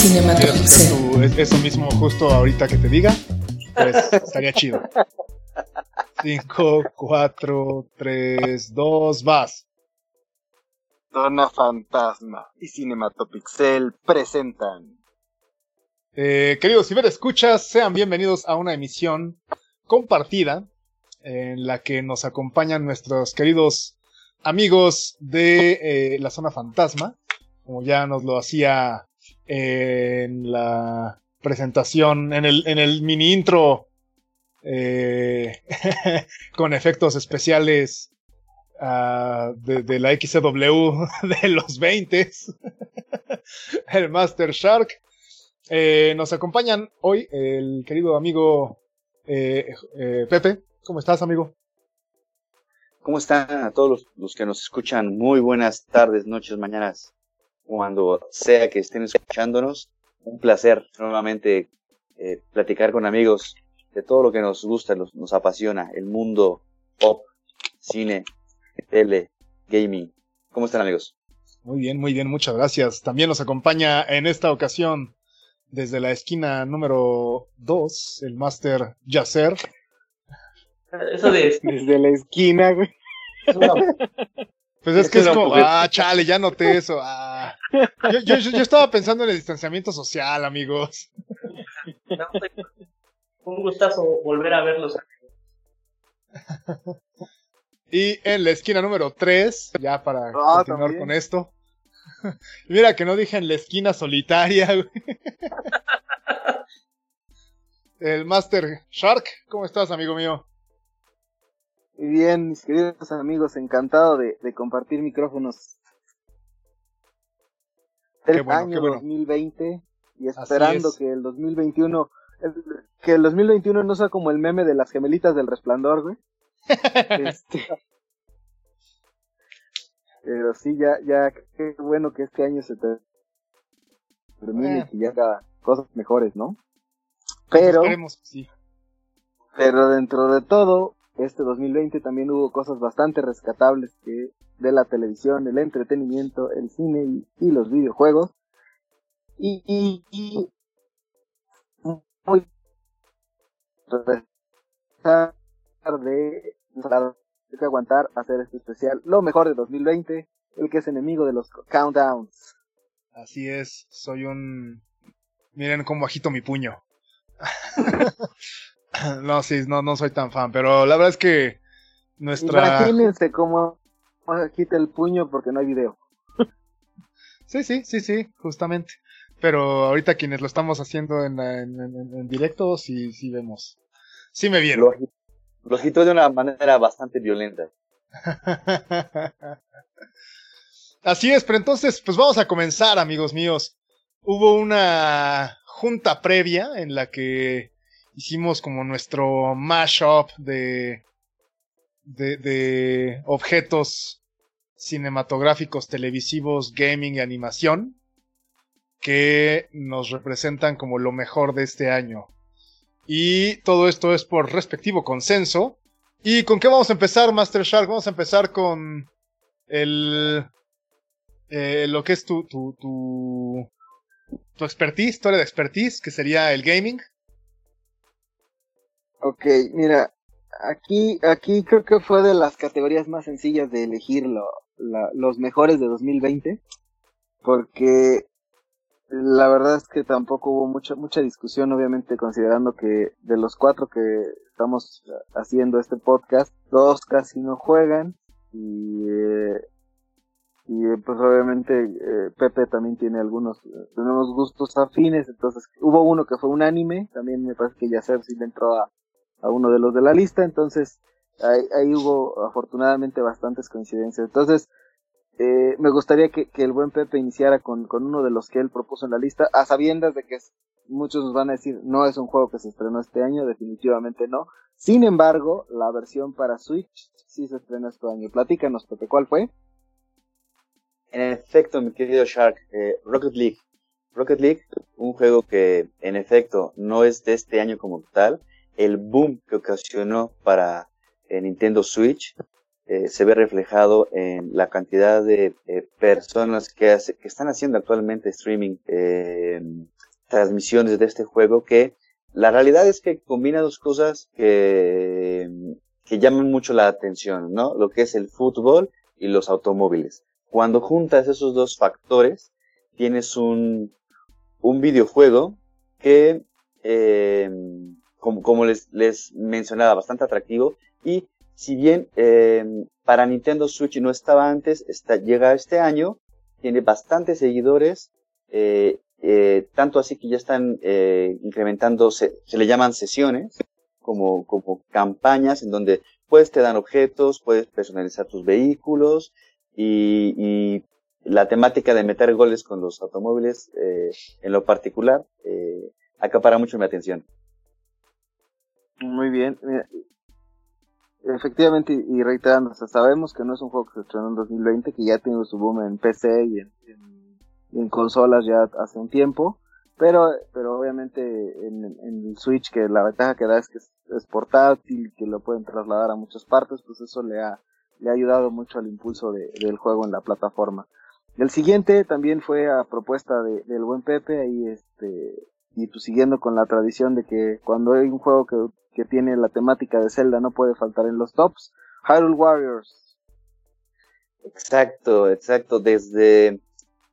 Cinematopixel. eso mismo justo ahorita que te diga, pues estaría chido. 5, 4, 3, 2, vas. Dona Fantasma y Cinematopixel presentan. Eh, queridos escuchas, sean bienvenidos a una emisión compartida en la que nos acompañan nuestros queridos amigos de eh, la zona fantasma, como ya nos lo hacía en la presentación, en el, en el mini intro eh, con efectos especiales uh, de, la XW de los 20 el Master Shark. Eh, nos acompañan hoy el querido amigo eh, Pepe. ¿Cómo estás, amigo? ¿Cómo están a todos los, los, que nos escuchan? Muy buenas tardes, noches, mañanas, cuando sea que estén escuchándonos. Un placer nuevamente eh, platicar con amigos de todo lo que nos gusta, nos, nos apasiona, el mundo pop, cine, tele, gaming. ¿Cómo están amigos? Muy bien, muy bien, muchas gracias. También nos acompaña en esta ocasión desde la esquina número 2, el Master Yacer. Eso de... Desde la esquina, güey. Pues es que es como, ah, chale, ya noté eso. Ah. Yo, yo, yo, estaba pensando en el distanciamiento social, amigos. un gustazo volver a verlos. y en la esquina número 3, ya para ah, continuar con esto. Mira que no dije en la esquina solitaria, El Master Shark, ¿cómo estás, amigo mío? Muy bien, mis queridos amigos, encantado de, compartir micrófonos. El año 2020 y esperando que el 2021 que el 2021 no sea como el meme de las gemelitas del resplandor, güey. este, pero sí, ya, ya, qué bueno que este año se termine y eh. que haga cosas mejores, ¿no? Pero, sí. pero dentro de todo, este 2020 también hubo cosas bastante rescatables que de la televisión, el entretenimiento, el cine y, los videojuegos. Y, y, y muy de hay que aguantar hacer este especial, lo mejor de 2020, el que es enemigo de los countdowns. Así es, soy un... Miren cómo agito mi puño. no, sí, no, no soy tan fan, pero la verdad es que nuestra... Imagínense cómo agita el puño porque no hay video. sí, sí, sí, sí, justamente. Pero ahorita quienes lo estamos haciendo en, en, directo, sí, sí vemos. Sí me vieron. Lo, agitó de una manera bastante violenta. Así es, pero entonces, pues vamos a comenzar, amigos míos. Hubo una junta previa en la que hicimos como nuestro mashup de, de, de objetos cinematográficos, televisivos, gaming y animación que nos representan como lo mejor de este año. Y todo esto es por respectivo consenso. ¿Y con qué vamos a empezar, Master Shark? Vamos a empezar con el... Eh, lo que es tu, tu, tu, tu expertise, tu de expertise, que sería el gaming. Ok, mira, aquí, aquí creo que fue de las categorías más sencillas de elegir los mejores de 2020, porque la verdad es que tampoco hubo mucha mucha discusión, obviamente considerando que de los cuatro que estamos haciendo este podcast, dos casi no juegan y eh, y pues obviamente eh, Pepe también tiene algunos tenemos gustos afines, entonces hubo uno que fue un anime, también me parece que Yacer sí le entró a, a uno de los de la lista, entonces ahí, ahí hubo afortunadamente bastantes coincidencias. Entonces, eh, me gustaría que, el buen Pepe iniciara con, uno de los que él propuso en la lista, a sabiendas de que muchos nos van a decir, no es un juego que se estrenó este año, definitivamente no. Sin embargo, la versión para Switch sí se estrenó este año. Platícanos, Pepe, ¿cuál fue? En efecto, mi querido Shark, eh, Rocket League. Rocket League, un juego que en efecto no es de este año como tal, el boom que ocasionó para eh, Nintendo Switch eh, se ve reflejado en la cantidad de eh, personas que, están haciendo actualmente streaming, transmisiones de este juego, que la realidad es que combina dos cosas que, que llaman mucho la atención, ¿no? Lo que es el fútbol y los automóviles. Cuando juntas esos dos factores, tienes un, un videojuego que, como, les, les mencionaba, bastante atractivo y si bien eh, para Nintendo Switch no estaba antes, está, llega este año, tiene bastantes seguidores, eh, eh, tanto así que ya están incrementando, se, le llaman sesiones, como, como campañas en donde puedes te dan objetos, puedes personalizar tus vehículos y, y la temática de meter goles con los automóviles en lo particular acapara mucho mi atención. Muy bien. Efectivamente, y reiterando, sabemos que no es un juego que se estrenó en 2020, que ya tiene su boom en PC y en, consolas ya hace un tiempo, pero, pero obviamente en, el Switch, que la ventaja que da es que es, portátil, que lo pueden trasladar a muchas partes, pues eso le ha, le ha ayudado mucho al impulso del juego en la plataforma. El siguiente también fue a propuesta del buen Pepe, ahí este, y pues siguiendo con la tradición de que cuando hay un juego que que tiene la temática de Zelda no puede faltar en los tops. Hyrule Warriors. Exacto, exacto. Desde,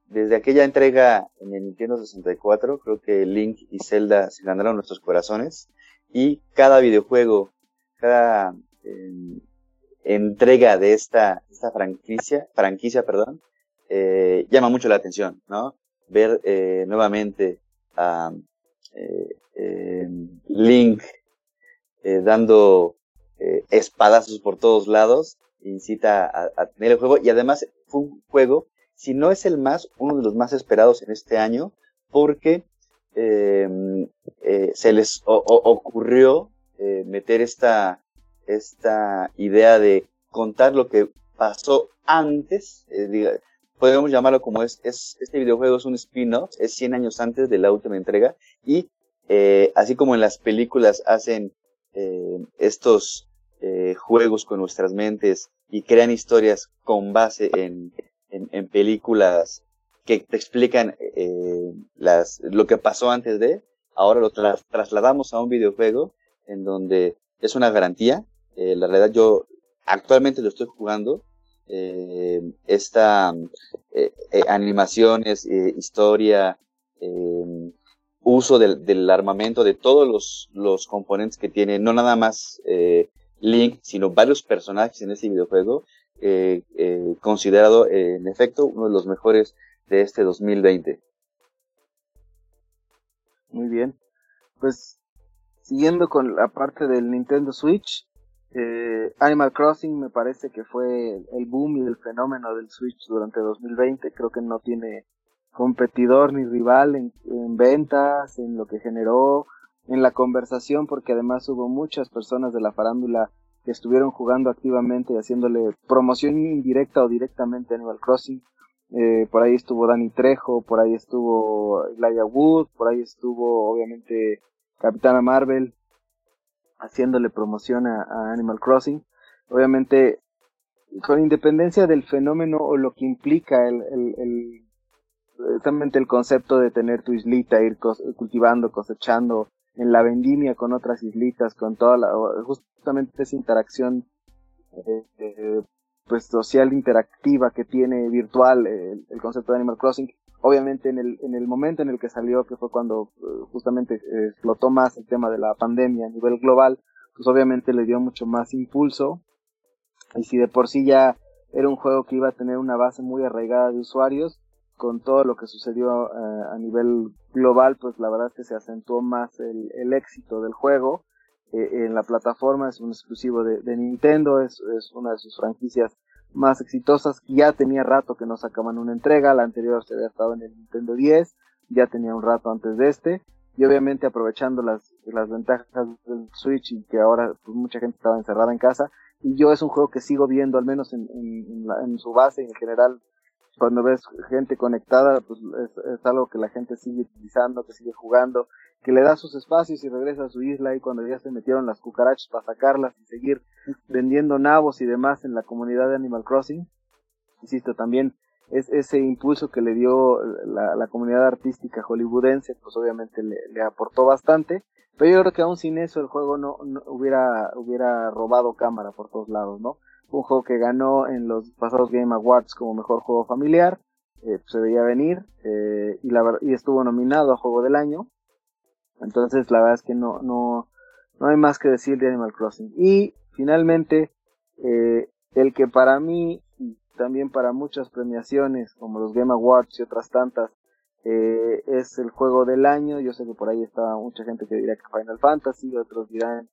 desde aquella entrega en el Nintendo 64, creo que Link y Zelda se ganaron nuestros corazones. Y cada videojuego, cada em, entrega de esta, esta franquicia, franquicia, perdón, eh, llama mucho la atención, ¿no? Ver eh, nuevamente a eh, em, Link eh, dando eh, espadazos por todos lados, incita a, tener el juego. Y además fue un juego, si no es el más, uno de los más esperados en este año, porque em, eh, se les ocurrió meter esta, esta idea de contar lo que pasó antes, podemos llamarlo como es, es, este videojuego es un spin-off, es 100 años antes de la última entrega y así como en las películas hacen eh, estos eh, juegos con nuestras mentes y crean historias con base en, en, películas que te explican eh, las, lo que pasó antes de, ahora lo trasladamos a un videojuego en donde es una garantía. la realidad yo actualmente lo estoy jugando. esta animaciones, historia, uso del, armamento de todos los, componentes que tiene, no nada más eh, Link, sino varios personajes en este videojuego, eh, eh, considerado en efecto uno de los mejores de este 2020. Muy bien, pues siguiendo con la parte del Nintendo Switch, Animal Crossing me parece que fue el boom y el fenómeno del Switch durante 2020, creo que no tiene competidor ni rival en, ventas, en lo que generó, en la conversación, porque además hubo muchas personas de la farándula que estuvieron jugando activamente y haciéndole promoción indirecta o directamente a Animal Crossing. Eh, por ahí estuvo Danny Trejo, por ahí estuvo Elijah Wood, por ahí estuvo obviamente Capitana Marvel haciéndole promoción a, Animal Crossing. Obviamente, con independencia del fenómeno o lo que implica el, el justamente el concepto de tener tu islita, ir cultivando, cosechando en la vendimia con otras islitas, con toda la, justamente esa interacción eh, eh, pues social interactiva que tiene virtual el, concepto de Animal Crossing. Obviamente en el, en el momento en el que salió, que fue cuando eh, justamente explotó más el tema de la pandemia a nivel global, pues obviamente le dio mucho más impulso. Y si de por sí ya era un juego que iba a tener una base muy arraigada de usuarios, con todo lo que sucedió eh, a nivel global, pues la verdad es que se acentuó más el, éxito del juego. Eh, en la plataforma es un exclusivo de, Nintendo, es, es, una de sus franquicias más exitosas. Ya tenía rato que no sacaban una entrega, la anterior se había estado en el Nintendo 10, ya tenía un rato antes de este. Y obviamente aprovechando las, ventajas del Switch y que ahora pues, mucha gente estaba encerrada en casa. Y yo es un juego que sigo viendo, al menos en, en, en, la, en su base en general, cuando ves gente conectada, pues es, algo que la gente sigue utilizando, que sigue jugando, que le da sus espacios y regresa a su isla y cuando ya se metieron las cucarachas para sacarlas y seguir vendiendo nabos y demás en la comunidad de Animal Crossing. Insisto, también es ese impulso que le dio la, comunidad artística hollywoodense, pues obviamente le, aportó bastante. Pero yo creo que aún sin eso el juego no, hubiera, hubiera robado cámara por todos lados, ¿no? Un juego que ganó en los pasados Game Awards como mejor juego familiar, eh, pues, se veía venir eh, y, la, y estuvo nominado a juego del año. Entonces la verdad es que no, no, no hay más que decir de Animal Crossing. Y finalmente, eh, el que para mí y también para muchas premiaciones como los Game Awards y otras tantas es el juego del año. Yo sé que por ahí está mucha gente que dirá que Final Fantasy, otros dirán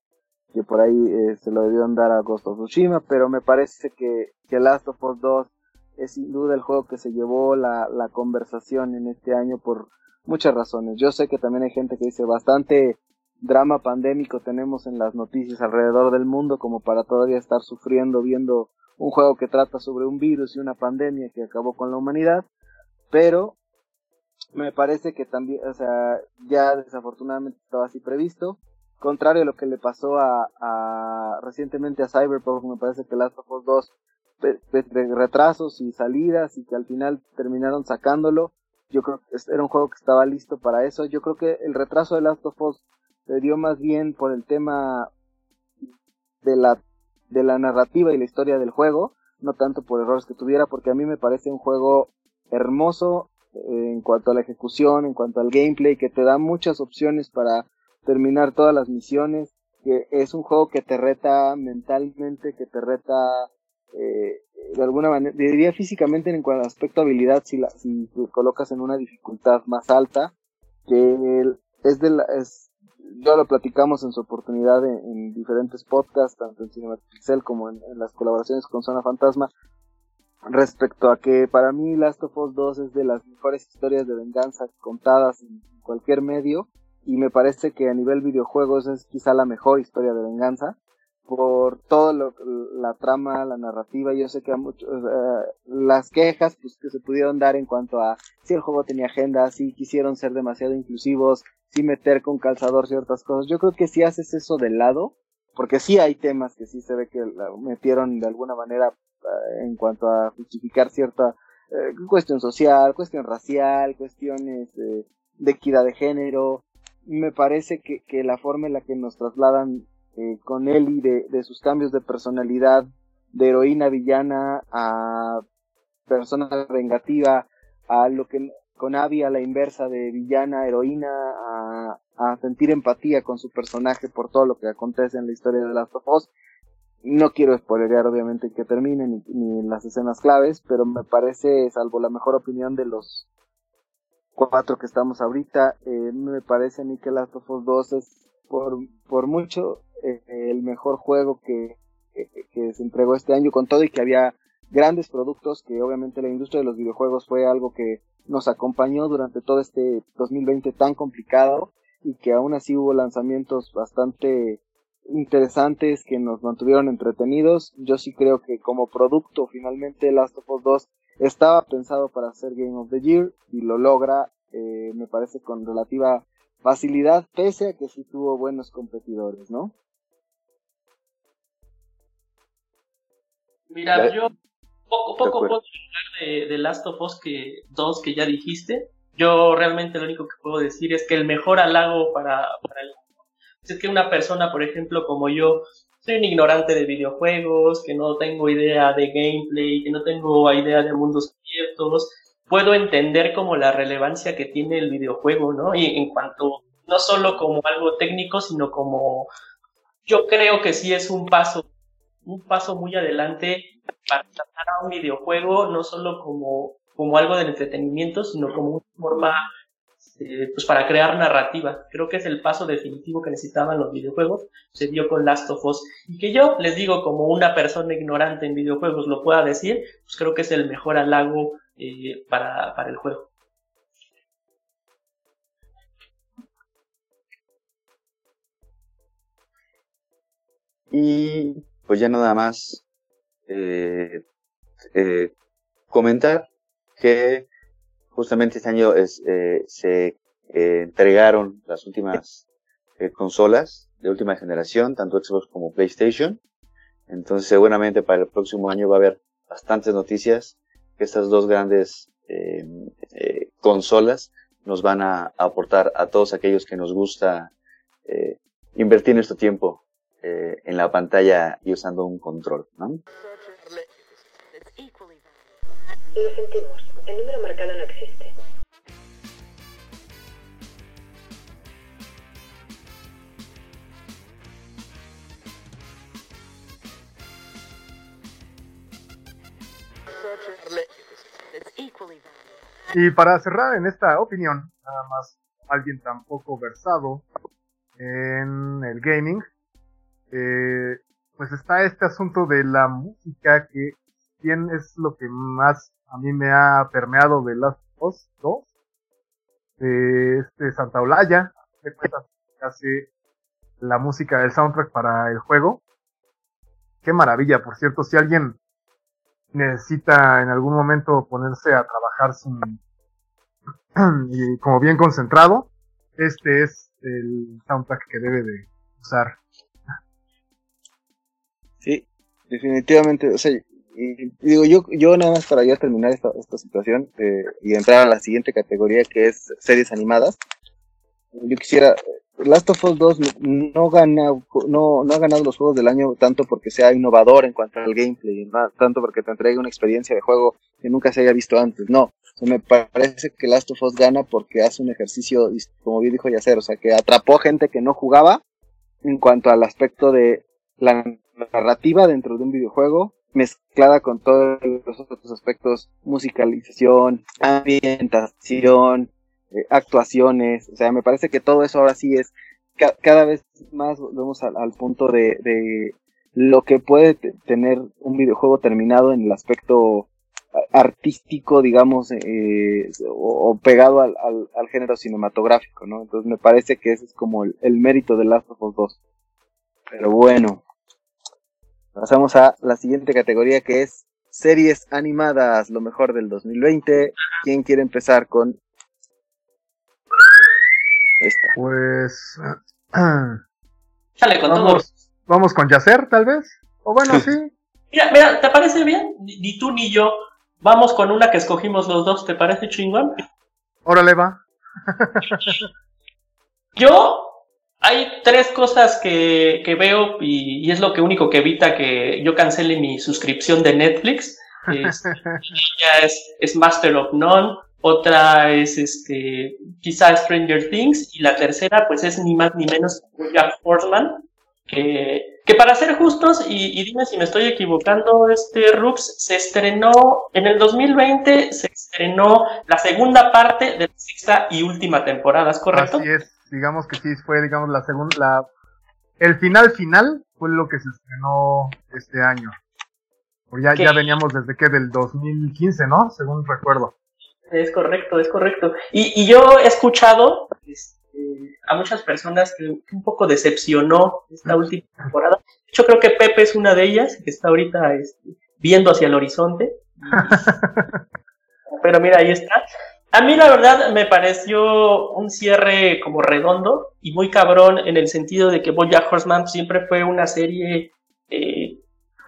que por ahí eh, se lo debieron dar a Ghost of Tsushima, pero me parece que, que Last of Us 2 es sin duda el juego que se llevó la, la conversación en este año por muchas razones. Yo sé que también hay gente que dice bastante drama pandémico tenemos en las noticias alrededor del mundo como para todavía estar sufriendo viendo un juego que trata sobre un virus y una pandemia que acabó con la humanidad, pero me parece que también, o sea, ya desafortunadamente estaba así previsto contrario a lo que le pasó a, recientemente a Cyberpunk, me parece que Last of Us 2 retrasos y salidas y que al final terminaron sacándolo. Yo creo que era un juego que estaba listo para eso. Yo creo que el retraso de Last of Us se dio más bien por el tema de la de la narrativa y la historia del juego, no tanto por errores que tuviera, porque a mí me parece un juego hermoso eh, en cuanto a la ejecución, en cuanto al gameplay, que te da muchas opciones para terminar todas las misiones, que es un juego que te reta mentalmente, que te reta eh, de alguna manera, diría físicamente en cuanto al aspecto habilidad, si, la, si te colocas en una dificultad más alta, que es de la, es, ya lo platicamos en su oportunidad en, diferentes podcasts, tanto en Cinema Pixel como en, las colaboraciones con Zona Fantasma, respecto a que para mí Last of Us 2 es de las mejores historias de venganza contadas en cualquier medio y me parece que a nivel videojuegos es quizá la mejor historia de venganza por todo lo, la trama, la narrativa, yo sé que a muchos, las quejas pues, que se pudieron dar en cuanto a si el juego tenía agenda, si quisieron ser demasiado inclusivos, si meter con calzador ciertas cosas, yo creo que si haces eso de lado, porque sí hay temas que sí se ve que metieron de alguna manera eh, en cuanto a justificar cierta eh, cuestión social, cuestión racial, cuestiones de equidad de género, me parece que, que la forma en la que nos trasladan eh, con Ellie de, de sus cambios de personalidad, de heroína villana a persona vengativa, a lo que con Abby a la inversa de villana heroína, a, a sentir empatía con su personaje por todo lo que acontece en la historia de Last of Us. No quiero spoilerear obviamente que termine ni, ni en las escenas claves, pero me parece, salvo la mejor opinión de los cuatro que estamos ahorita. Eh, me parece a mí que Last of Us 2 es por, por mucho eh, el mejor juego que, que, se entregó este año con todo y que había grandes productos que obviamente la industria de los videojuegos fue algo que nos acompañó durante todo este 2020 tan complicado y que aún así hubo lanzamientos bastante interesantes que nos mantuvieron entretenidos. Yo sí creo que como producto finalmente Last of Us 2 estaba pensado para ser Game of the Year y lo logra, eh, me parece, con relativa facilidad, pese a que sí tuvo buenos competidores, ¿no? Mira, yo poco, poco puedo hablar de, Last of Us que, 2 que ya dijiste. Yo realmente lo único que puedo decir es que el mejor halago para, para el es que una persona, por ejemplo, como yo, soy un ignorante de videojuegos, que no tengo idea de gameplay, que no tengo idea de mundos abiertos, puedo entender como la relevancia que tiene el videojuego, ¿no? Y en cuanto, no solo como algo técnico, sino como, yo creo que sí es un paso, un paso muy adelante para tratar a un videojuego, no solo como, como algo de entretenimiento, sino como una forma este, pues para crear narrativa. Creo que es el paso definitivo que necesitaban los videojuegos. Se dio con Last of Us. Y que yo les digo, como una persona ignorante en videojuegos lo pueda decir, pues creo que es el mejor halago eh, para, para el juego. Y pues ya nada más eh, eh, comentar que justamente este año es, eh, se eh, entregaron las últimas eh, consolas de última generación, tanto Xbox como PlayStation. Entonces seguramente para el próximo año va a haber bastantes noticias que estas dos grandes consolas nos van a, aportar a todos aquellos que nos gusta invertir nuestro tiempo en la pantalla y usando un control. ¿no? El número marcado no existe. Y para cerrar en esta opinión, nada más alguien tampoco versado en el gaming, eh, pues está este asunto de la música que bien es lo que más a mí me ha permeado de las dos, dos de este Santa Olaya, que hace la música del soundtrack para el juego. Qué maravilla, por cierto, si alguien necesita en algún momento ponerse a trabajar sin y como bien concentrado, este es el soundtrack que debe de usar. Sí, definitivamente, o sea, y, digo, yo, yo nada más para ya terminar esta, esta situación eh, y entrar a la siguiente categoría que es series animadas. Yo quisiera, Last of Us 2 no, gana, no, no ha ganado los juegos del año tanto porque sea innovador en cuanto al gameplay, tanto porque te entregue una experiencia de juego que nunca se haya visto antes. No, me parece que Last of Us gana porque hace un ejercicio, como bien dijo Yacer, o sea, que atrapó gente que no jugaba en cuanto al aspecto de la narrativa dentro de un videojuego, mezclada con todos los otros aspectos, musicalización, ambientación, eh, actuaciones, o sea, me parece que todo eso ahora sí es, cada vez más vemos al, punto de, lo que puede tener un videojuego terminado en el aspecto artístico, digamos, eh, o, pegado al, al, género cinematográfico, ¿no? Entonces me parece que ese es como el, el mérito de Last of Us 2. Pero bueno, Pasamos a la siguiente categoría que es series animadas, lo mejor del 2020. ¿Quién quiere empezar con esta? Pues Sale con vamos, Vamos con Yacer, tal vez. O bueno, sí. Mira, mira, ¿te parece bien? Ni tú ni yo. Vamos con una que escogimos los dos, ¿te parece chingón? Órale, va. yo hay tres cosas que, veo y, es lo que único que evita que yo cancele mi suscripción de Netflix. Es, es, Master of None, otra es este quizá Stranger Things y la tercera pues es ni más ni menos que Jack Portland, que, que para ser justos y, y, dime si me estoy equivocando, este Rux se estrenó en el 2020, se estrenó la segunda parte de la sexta y última temporada, ¿es correcto? Así es digamos que sí fue, digamos, la segunda, la, el final final fue lo que se estrenó este año. Porque ya, ya veníamos desde que del 2015, ¿no? Según recuerdo. Es correcto, es correcto. Y, y yo he escuchado este, a muchas personas que un poco decepcionó esta última temporada. Yo creo que Pepe es una de ellas, que está ahorita este, viendo hacia el horizonte. Pero mira, ahí está. A mí la verdad me pareció un cierre como redondo y muy cabrón en el sentido de que Bojack Horseman siempre fue una serie eh,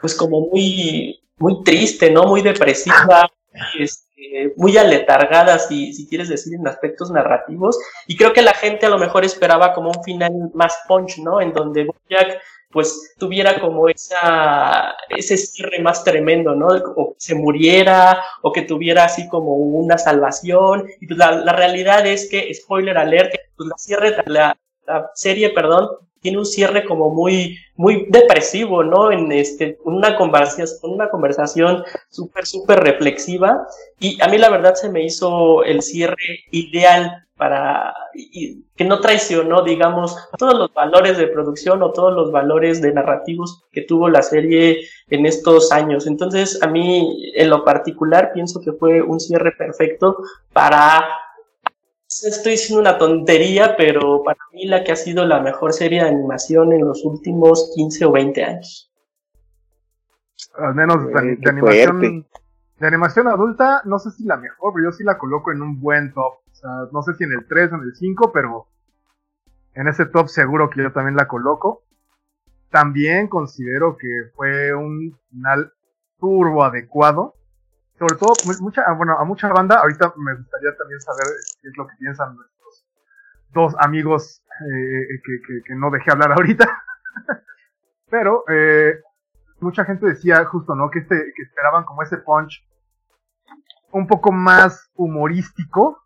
pues como muy, muy triste, ¿no? Muy depresiva, este, muy aletargada, si, si quieres decir, en aspectos narrativos. Y creo que la gente a lo mejor esperaba como un final más punch, ¿no? En donde Bojack pues tuviera como esa, ese cierre más tremendo, ¿no? O que se muriera, o que tuviera así como una salvación. Y pues la, realidad es que, spoiler alert, pues la, cierre, la, la serie, perdón, tiene un cierre como muy, muy depresivo, ¿no? En este, una conversación, una conversación súper, súper reflexiva. Y a mí la verdad se me hizo el cierre ideal para y, que no traicionó, digamos, todos los valores de producción o todos los valores de narrativos que tuvo la serie en estos años. Entonces, a mí, en lo particular, pienso que fue un cierre perfecto para estoy diciendo una tontería, pero para mí la que ha sido la mejor serie de animación en los últimos 15 o 20 años. Al menos de, animación De animación adulta, no sé si la mejor, pero yo sí la coloco en un buen top. O sea, no sé si en el 3 o en el 5, pero en ese top seguro que yo también la coloco. También considero que fue un final turbo adecuado. Sobre todo, mucha, bueno, a mucha banda, ahorita me gustaría también saber qué es lo que piensan nuestros dos amigos eh, que, que, no dejé hablar ahorita. Pero eh, mucha gente decía justo, ¿no? Que, este, que esperaban como ese punch un poco más humorístico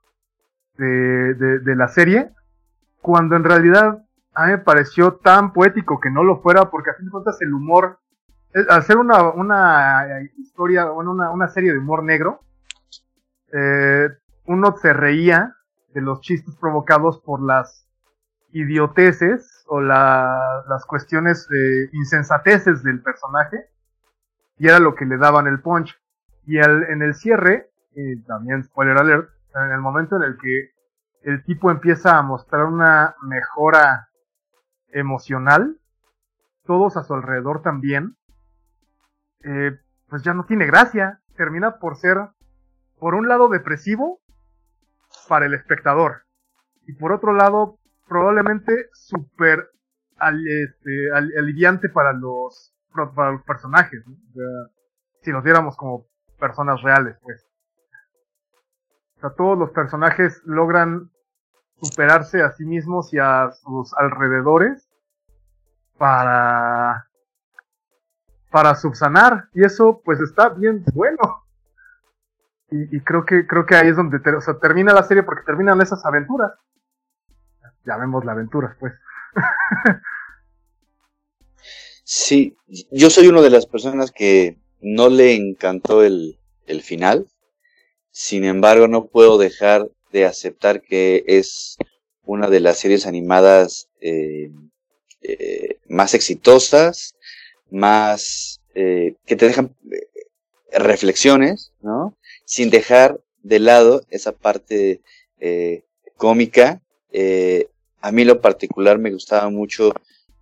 de, de, la serie, cuando en realidad a mí me pareció tan poético que no lo fuera, porque a fin de cuentas el humor, al ser una, una historia, una, una serie de humor negro, eh, uno se reía de los chistes provocados por las idioteces o las cuestiones eh, insensateces del personaje y era lo que le daban el punch. Y en el cierre, y también spoiler alert, en el momento en el que el tipo empieza a mostrar una mejora emocional, todos a su alrededor también, eh, pues ya no tiene gracia. Termina por ser, por un lado, depresivo para el espectador. Y por otro lado, probablemente súper este, aliviante para los, para los personajes. si los viéramos como personas reales, pues. O sea, todos los personajes logran superarse a sí mismos y a sus alrededores para para subsanar y eso pues está bien bueno y, creo que creo que ahí es donde termina la serie porque terminan esas aventuras ya vemos la aventura, pues. sí, yo soy una de las personas que no le encantó el, el final. Sin embargo, no puedo dejar de aceptar que es una de las series animadas eh, eh, más exitosas, más eh, que te dejan reflexiones, ¿no? Sin dejar de lado esa parte cómica eh, a mí lo particular me gustaba mucho,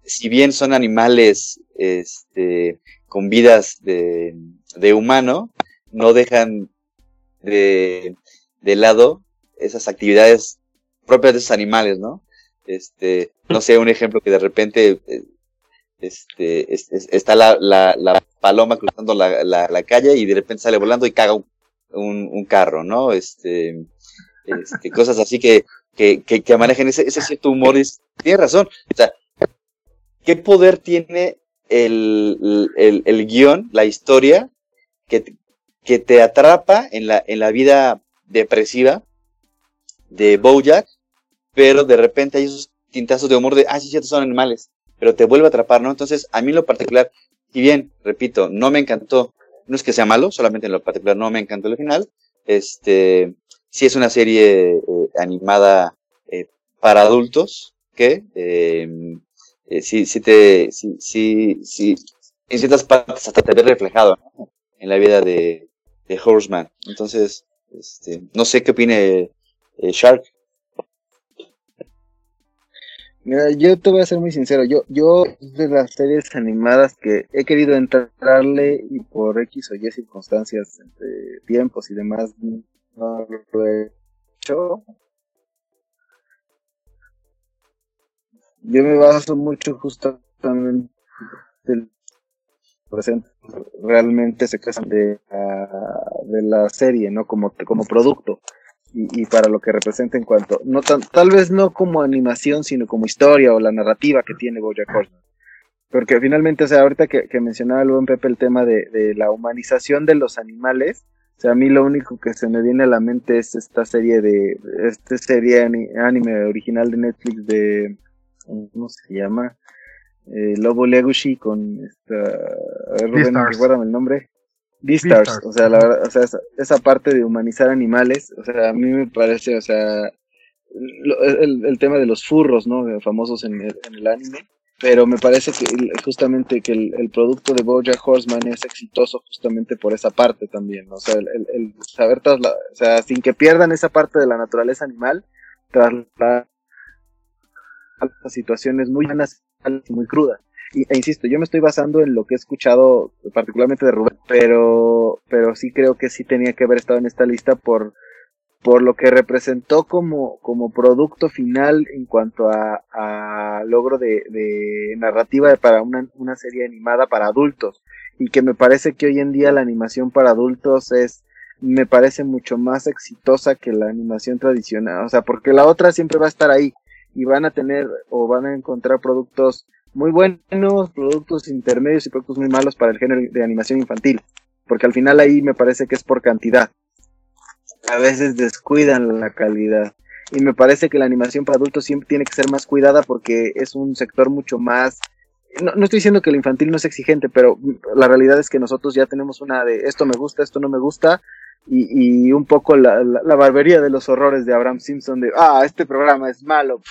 si bien son animales este, con vidas de, de humano, no dejan de, de lado esas actividades propias de esos animales, ¿no? Este, no sé, un ejemplo que de repente este, está la, la, la, paloma cruzando la, la, calle y de repente sale volando y caga un, un, carro, ¿no? Este, este, cosas así que, que, manejen ese, cierto humor. Tiene razón. O sea, ¿qué poder tiene el, el, el guion, la historia, que, te atrapa en la, en la vida depresiva de Bojack, pero de repente hay esos tintazos de humor de, ah, sí, son animales, pero te vuelve a atrapar, ¿no? Entonces, a mí lo particular, si bien, repito, no me encantó, no es que sea malo, solamente en lo particular no me encantó el final, este, sí es una serie eh, animada eh, para adultos que em, eh, sí, sí te, sí, sí, en ciertas partes hasta te ve reflejado en la vida de, de Horseman. Entonces, este, no sé qué opine eh, Shark. Mira, yo te voy a ser muy sincero, yo, yo de las series animadas que he querido entrarle y por X o Y circunstancias, entre tiempos y demás, no lo he hecho. Yo me baso mucho justamente del presente. Realmente se casan de, de la serie, ¿no? Como, como producto. Y, y, para lo que representa en cuanto, no tan, tal vez no como animación, sino como historia o la narrativa que tiene Bojack Horseman. Porque finalmente, o sea, ahorita que, que mencionaba el buen Pepe el tema de, de la humanización de los animales, o sea, a mí lo único que se me viene a la mente es esta serie de, esta serie anime original de Netflix de, ¿cómo se llama? Eh, Lobo Legacy con esta, a ver, Rubén, recuérdame el nombre. Beastars, o sea, la verdad, o sea, esa, parte de humanizar animales, o sea, a mí me parece, o sea, el, el tema de los furros, ¿no? Famosos en en el anime, pero me parece que justamente que el, producto de Bojack Horseman es exitoso justamente por esa parte también, o sea, el, saber trasladar, o sea, sin que pierdan esa parte de la naturaleza animal, trasladar a situaciones muy buenas y muy crudas. E insisto, yo me estoy basando en lo que he escuchado particularmente de Rubén, pero, pero sí creo que sí tenía que haber estado en esta lista por, por lo que representó como, como producto final en cuanto a, a logro de, de narrativa para una, una serie animada para adultos. Y que me parece que hoy en día la animación para adultos es, me parece mucho más exitosa que la animación tradicional. O sea, porque la otra siempre va a estar ahí y van a tener o van a encontrar productos muy buenos, productos intermedios y productos muy malos para el género de animación infantil. Porque al final ahí me parece que es por cantidad a veces descuidan la calidad. Y me parece que la animación para adultos siempre tiene que ser más cuidada porque es un sector mucho más... No, no estoy diciendo que el infantil no es exigente, pero la realidad es que nosotros ya tenemos una de esto me gusta, esto no me gusta, y, y un poco la, la, barbería de los horrores de Abraham Simpson de, ah, este programa es malo,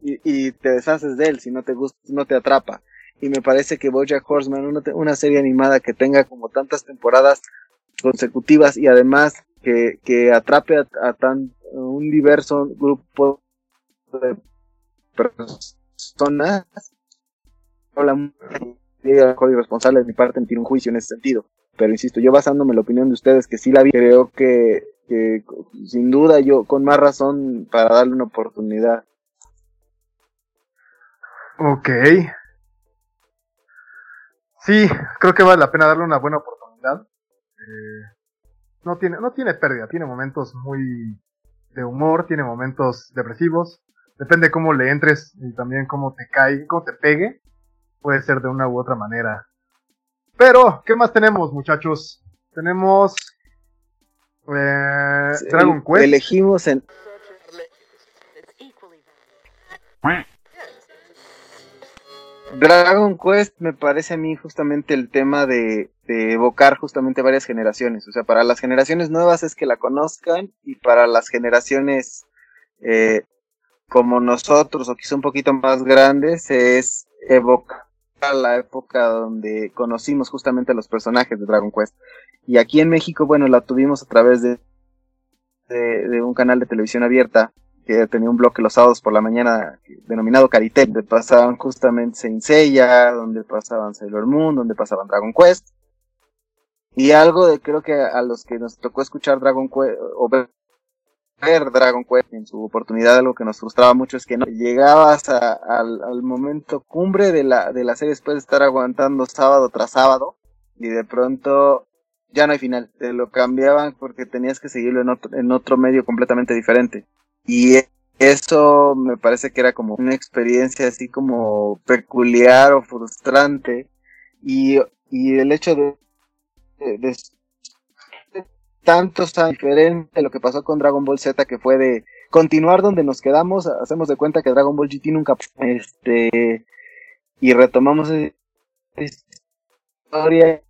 y, y te deshaces de él si no te gusta, no te atrapa. Y me parece que Bojack Horseman, una, una serie animada que tenga como tantas temporadas consecutivas y además que, que atrape a, tan un diverso grupo de personas habla muy irresponsable de mi parte emitir un juicio en ese sentido pero insisto yo basándome en la opinión de ustedes que sí la vi creo que, que sin duda yo con más razón para darle una oportunidad Ok. Sí, creo que vale la pena darle una buena oportunidad. Eh, no tiene, no tiene pérdida, tiene momentos muy de humor, tiene momentos depresivos, depende cómo le entres y también cómo te cae, cómo te pegue, puede ser de una u otra manera. Pero, ¿qué más tenemos, muchachos? Tenemos eh, Dragon Quest. Elegimos en Dragon Quest me parece a mí justamente el tema de, evocar justamente varias generaciones. O sea, para las generaciones nuevas es que la conozcan y para las generaciones eh, como nosotros o quizá un poquito más grandes es evocar la época donde conocimos justamente a los personajes de Dragon Quest. Y aquí en México, bueno, la tuvimos a través de, de un canal de televisión abierta que tenía un bloque los sábados por la mañana denominado Caritel, donde pasaban justamente Saint Seiya, donde pasaban Sailor Moon, donde pasaban Dragon Quest. Y algo de creo que a los que nos tocó escuchar Dragon Quest o ver, Dragon Quest en su oportunidad, algo que nos frustraba mucho es que no llegabas al, al, momento cumbre de la, de la serie después de estar aguantando sábado tras sábado y de pronto ya no hay final, te lo cambiaban porque tenías que seguirlo en otro, en otro medio completamente diferente. Y eso me parece que era como una experiencia así como peculiar o frustrante. Y, y el hecho de, de, tantos años diferente de lo que pasó con Dragon Ball Z, que fue de continuar donde nos quedamos, hacemos de cuenta que Dragon Ball GT nunca, este, y retomamos esa historia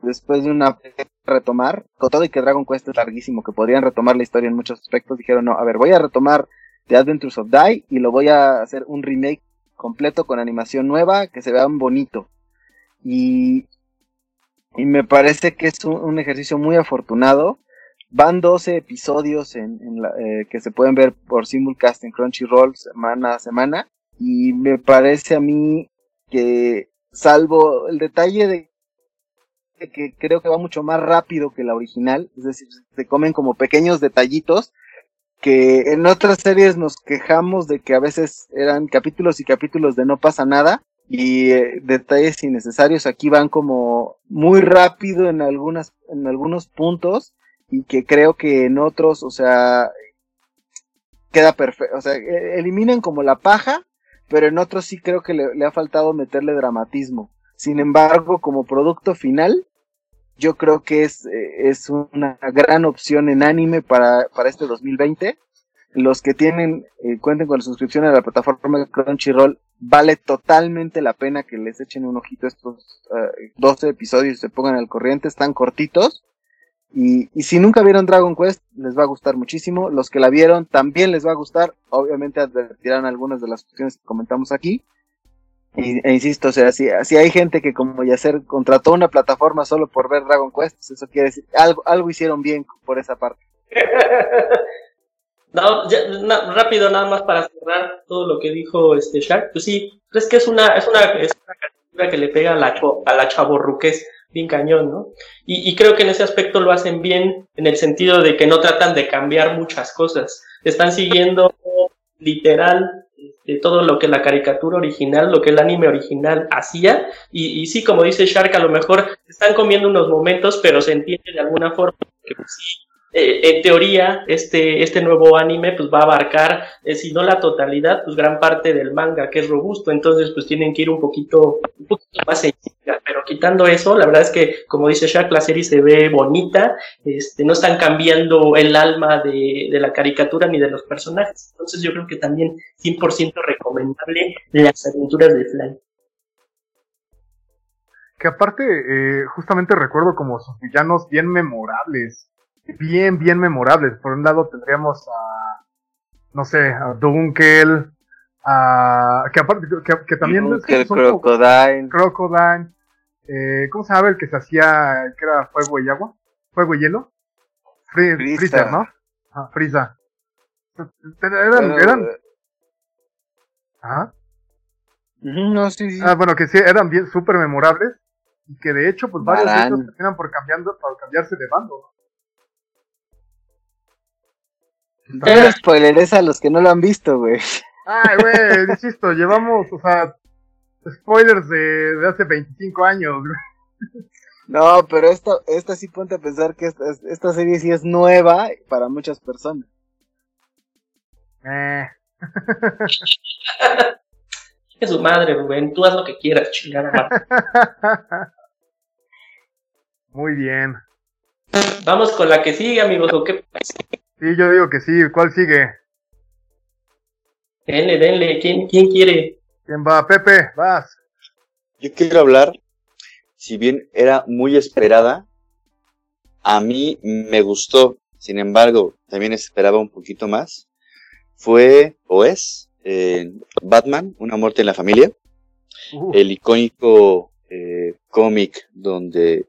después de una retomar, con todo y que Dragon Quest es larguísimo, que podrían retomar la historia en muchos aspectos, dijeron, no, a ver, voy a retomar The Adventures of Dai y lo voy a hacer un remake completo con animación nueva, que se vea bonito. Y, y me parece que es un, ejercicio muy afortunado. Van 12 episodios en, la, eh, que se pueden ver por simulcast en Crunchyroll semana a semana. Y me parece a mí que, salvo el detalle de que creo que va mucho más rápido que la original, es decir, se comen como pequeños detallitos que en otras series nos quejamos de que a veces eran capítulos y capítulos de no pasa nada y eh, detalles innecesarios aquí van como muy rápido en algunas en algunos puntos y que creo que en otros, o sea, queda perfecto, o sea, e, eliminan como la paja, pero en otros sí creo que le, le ha faltado meterle dramatismo. Sin embargo, como producto final, yo creo que es, eh, es una gran opción en anime para, para este 2020. Los que tienen, eh, cuenten con la suscripción a la plataforma Crunchyroll, vale totalmente la pena que les echen un ojito a estos 12 eh, episodios y se pongan al corriente, están cortitos. Y, y si nunca vieron Dragon Quest, les va a gustar muchísimo. Los que la vieron también les va a gustar. Obviamente advertirán algunas de las cuestiones que comentamos aquí. E insisto, o sea, si, si hay gente que como Yacer contrató una plataforma solo por ver Dragon Quest, pues eso quiere decir, algo, algo hicieron bien por esa parte. No, rápido nada más para cerrar todo lo que dijo este Shaq. Pues sí, es que es una, es una, es que le pega a la, a la chaborruquez bien cañón, ¿no? Y, y, creo que en ese aspecto lo hacen bien en el sentido de que no tratan de cambiar muchas cosas. Están siguiendo literal de todo lo que la caricatura original, lo que el anime original hacía. Y, y sí, como dice Shark, a lo mejor están comiendo unos momentos, pero se entiende de alguna forma que pues, sí, eh, en teoría, este, este nuevo anime pues va a abarcar, eh, si no la totalidad, pues gran parte del manga, que es robusto, entonces pues tienen que ir un poquito, un poquito más pero quitando eso, la verdad es que, como dice Shaq, la serie se ve bonita, este, no están cambiando el alma de, de la caricatura ni de los personajes, entonces yo creo que también 100% recomendable las aventuras de Fly. Que aparte, eh, justamente recuerdo como sus villanos bien memorables bien, bien memorables. Por un lado tendríamos a, no sé, a Dunkel, a, que aparte, que, también... Dunkel, Crocodile. Crocodile. Eh, ¿Cómo se llama el que se hacía, que era fuego y agua? ¿Fuego y hielo? Freezer, ¿no? Ah, Frieza. Eran, eran... ¿Ah? No, sí, sí. Ah, bueno, que sí, eran bien súper memorables y que de hecho, pues varios de ellos terminan por, cambiando, por cambiarse de bando. No spoileres a los que no lo han visto, güey. Ay, güey, insisto, llevamos, o sea, spoilers de, hace 25 años, güey. No, pero esta, esta sí ponte a pensar que esta, esta serie sí es nueva para muchas personas. Eh. es su madre, Rubén. Tú haz lo que quieras, chingada. Muy bien. Vamos con la que sigue, amigos. qué Sí, yo digo que sí. ¿Cuál sigue? Denle, denle. ¿Quién, quién quiere? ¿Quién va? Pepe, vas. Yo quiero hablar, si bien era muy esperada, a mí me gustó. Sin embargo, también esperaba un poquito más. Fue, o es, eh, Batman, Una muerte en la familia. El icónico eh, cómic donde...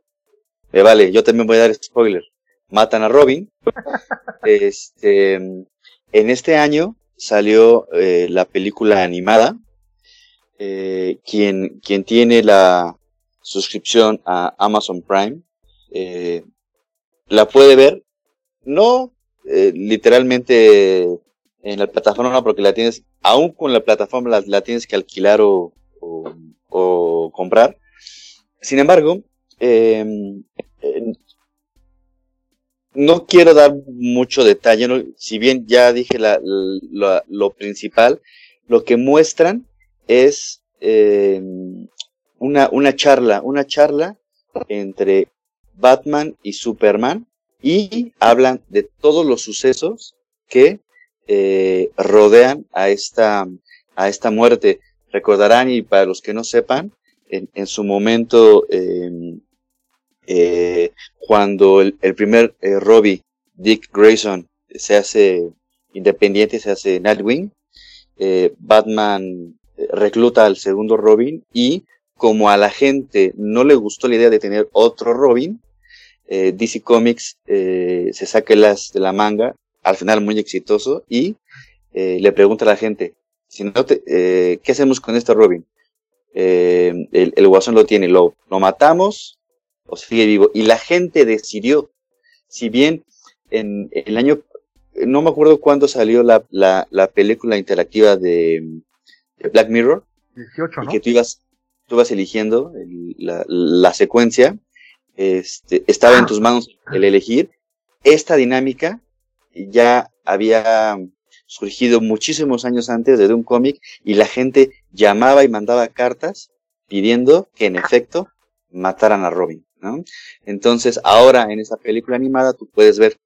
Me vale, yo también voy a dar spoiler matan a Robin. Este, en este año salió eh, la película animada. Eh, quien, quien tiene la suscripción a Amazon Prime eh, la puede ver. No literalmente en la plataforma, porque la tienes, aún con la plataforma la, tienes que alquilar o, o comprar. Sin embargo, no quiero dar mucho detalle, si bien ya dije la, lo principal, lo que muestran es eh, una, una charla, una charla entre Batman y Superman y hablan de todos los sucesos que eh, rodean a esta, a esta muerte. Recordarán, y para los que no sepan, en, en su momento eh, eh, cuando el, primer eh, Robbie, Dick Grayson, se hace independiente, se hace Nightwing, eh, Batman eh, recluta al segundo Robin y como a la gente no le gustó la idea de tener otro Robin, DC Comics se saca las de la manga, al final muy exitoso, y le pregunta a la gente, ¿qué hacemos con este Robin? el, guasón lo tiene, lo matamos, o sigue vivo. Y la gente decidió, si bien en, el año, no me acuerdo cuándo salió la, la, película interactiva de, Black Mirror, 18, ¿no? y que tú ibas, tú ibas eligiendo la, la, secuencia, este, estaba en ah. tus manos el elegir. Esta dinámica ya había surgido muchísimos años antes de un cómic y la gente llamaba y mandaba cartas pidiendo que en efecto mataran a Robin. Entonces, ahora en esa película animada tú puedes ver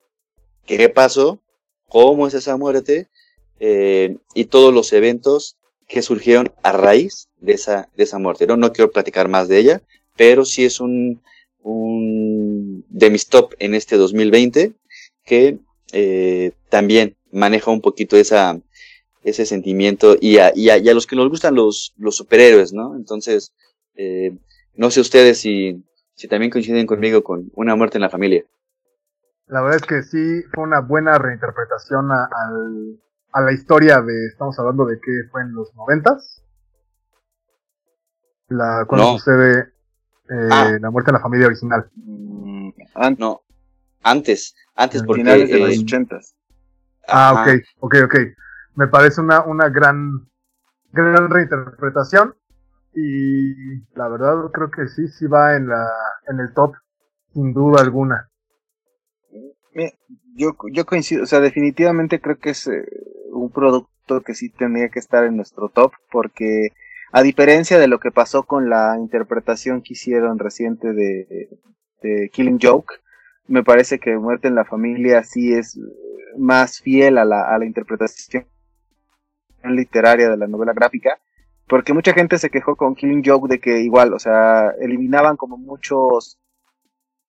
qué pasó, cómo es esa muerte eh, y todos los eventos que surgieron a raíz de esa, de esa muerte. ¿no? no quiero platicar más de ella, pero sí es un, un de mis top en este 2020 que eh, también maneja un poquito esa, ese sentimiento y a, y, a, los que nos gustan los, los superhéroes, ¿no? Entonces, eh, no sé ustedes si, si también coinciden conmigo con una muerte en la familia. La verdad es que sí fue una buena reinterpretación a, al, a la historia de, estamos hablando de que fue en los noventas. La, cuando sucede eh, Ah. la muerte de la familia original. Mm, an- No, antes, antes porque... finales de los ochentas. Ah, ajá, ok, ok, ok. Me parece una, una gran, gran reinterpretación. Y la verdad creo que sí, sí va en la, en el top, sin duda alguna. Yo, yo coincido, o sea, definitivamente creo que es eh, un producto que sí tendría que estar en nuestro top, porque a diferencia de lo que pasó con la interpretación que hicieron reciente de, de Killing Joke, me parece que Muerte en la Familia sí es más fiel a la, a la interpretación literaria de la novela gráfica, porque mucha gente se quejó con Killing Joke de que igual, o sea, eliminaban como muchos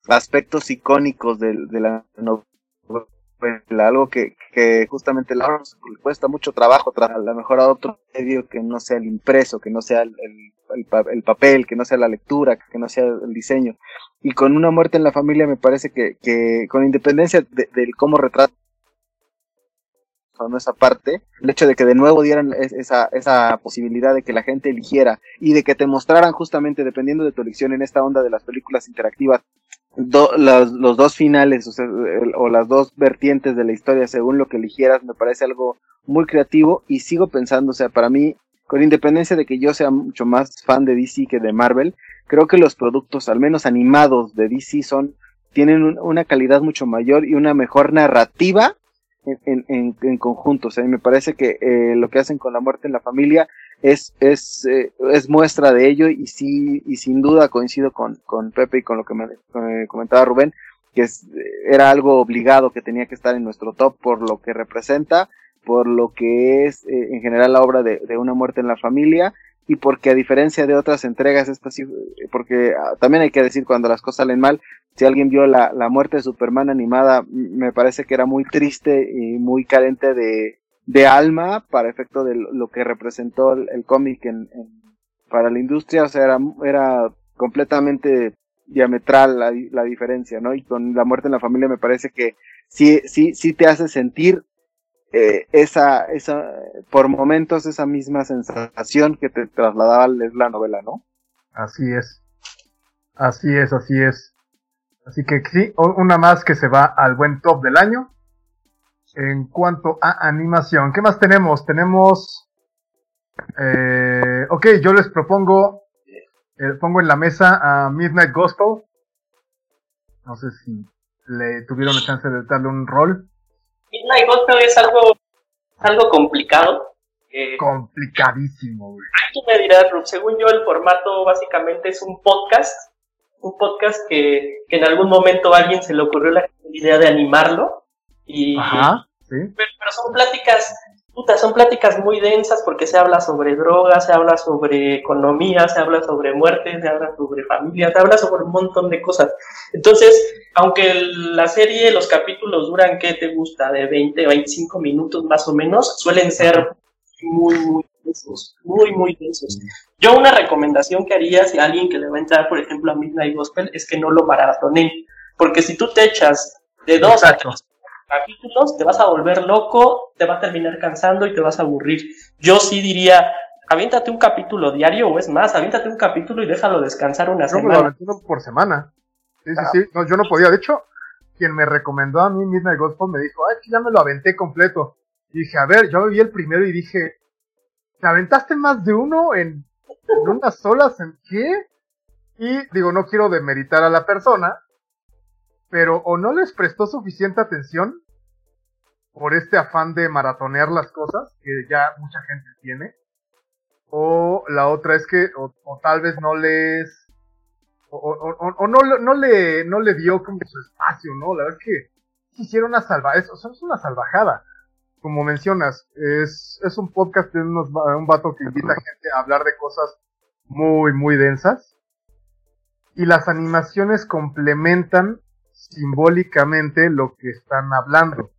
aspectos icónicos de, de la novela, algo que, que justamente la cuesta mucho trabajo, tra- a lo mejor a otro medio que no sea el impreso, que no sea el, el- el pa- el papel, que no sea la lectura, que no sea el diseño. Y con una muerte en la familia me parece que, que con independencia de, del cómo retrata esa parte, el hecho de que de nuevo dieran es- esa, esa posibilidad de que la gente eligiera y de que te mostraran justamente, dependiendo de tu elección en esta onda de las películas interactivas, los, dos finales o las dos vertientes de la historia según lo que eligieras me parece algo muy creativo y sigo pensando, o sea, para mí, con independencia de que yo sea mucho más fan de DC que de Marvel, creo que los productos, al menos animados de DC, son tienen un- una calidad mucho mayor y una mejor narrativa en, en, en- conjunto. O sea, me parece que eh, lo que hacen con la muerte en la familia es, es, eh, es muestra de ello y sí, y sin duda coincido con, con Pepe y con lo que me, me comentaba Rubén, que es, era algo obligado que tenía que estar en nuestro top por lo que representa, por lo que es eh, en general la obra de, de una muerte en la familia y porque a diferencia de otras entregas, sí- porque ah, también hay que decir cuando las cosas salen mal, si alguien vio la, la muerte de Superman animada, me parece que era muy triste y muy carente de, de alma para efecto de lo que representó el, cómic en, en- para la industria, o sea, era, era completamente diametral la, la diferencia, ¿no? Y con la muerte en la familia me parece que sí, sí, sí te hace sentir eh, esa, esa, por momentos esa misma sensación que te trasladaba leer la novela, ¿no? Así es. Así es, así es. Así que sí, una más que se va al buen top del año. En cuanto a animación, ¿qué más tenemos? Tenemos... Eh, ok, yo les propongo, eh, pongo en la mesa a Midnight Gospel. No sé si le tuvieron la chance de darle un rol. Midnight Gospel es algo, algo complicado. Eh, Complicadísimo, güey. tú me dirás, Rub, según yo el formato básicamente es un podcast, un podcast que, que en algún momento a alguien se le ocurrió la idea de animarlo y Ajá, sí. pero, pero son pláticas, puta, son pláticas muy densas porque se habla sobre drogas, se habla sobre economía, se habla sobre muerte, se habla sobre familia, se habla sobre un montón de cosas. Entonces, aunque la serie, los capítulos duran, ¿qué te gusta? De 20 o 25 minutos más o menos, suelen ser muy, muy densos, muy, muy densos. Yo una recomendación que haría si alguien que le va a entrar, por ejemplo, a Midnight Gospel, es que no lo maratonen, porque si tú te echas de dos a tres capítulos, te vas a volver loco, te va a terminar cansando y te vas a aburrir. Yo sí diría, aviéntate un capítulo diario o es más, aviéntate un capítulo y déjalo descansar una Yo me lo semana. por semana. Sí, sí, Ah. sí. No, yo no podía. De hecho, quien me recomendó a mí Midnight Gospel me dijo, ay, que ya me lo aventé completo. Y dije, a ver, yo vi el primero y dije, ¿te aventaste más de uno en, en unas solas? ¿En qué? Y digo, no quiero demeritar a la persona, pero o no les prestó suficiente atención por este afán de maratonear las cosas, que ya mucha gente tiene, o la otra es que, o, tal vez no les, o, no, no, le, no le dio como su espacio, ¿no? La verdad es que hicieron una salva, es, es una salvajada. Como mencionas, es, es un podcast de unos, un vato que invita a gente a hablar de cosas muy, muy densas. Y las animaciones complementan simbólicamente lo que están hablando.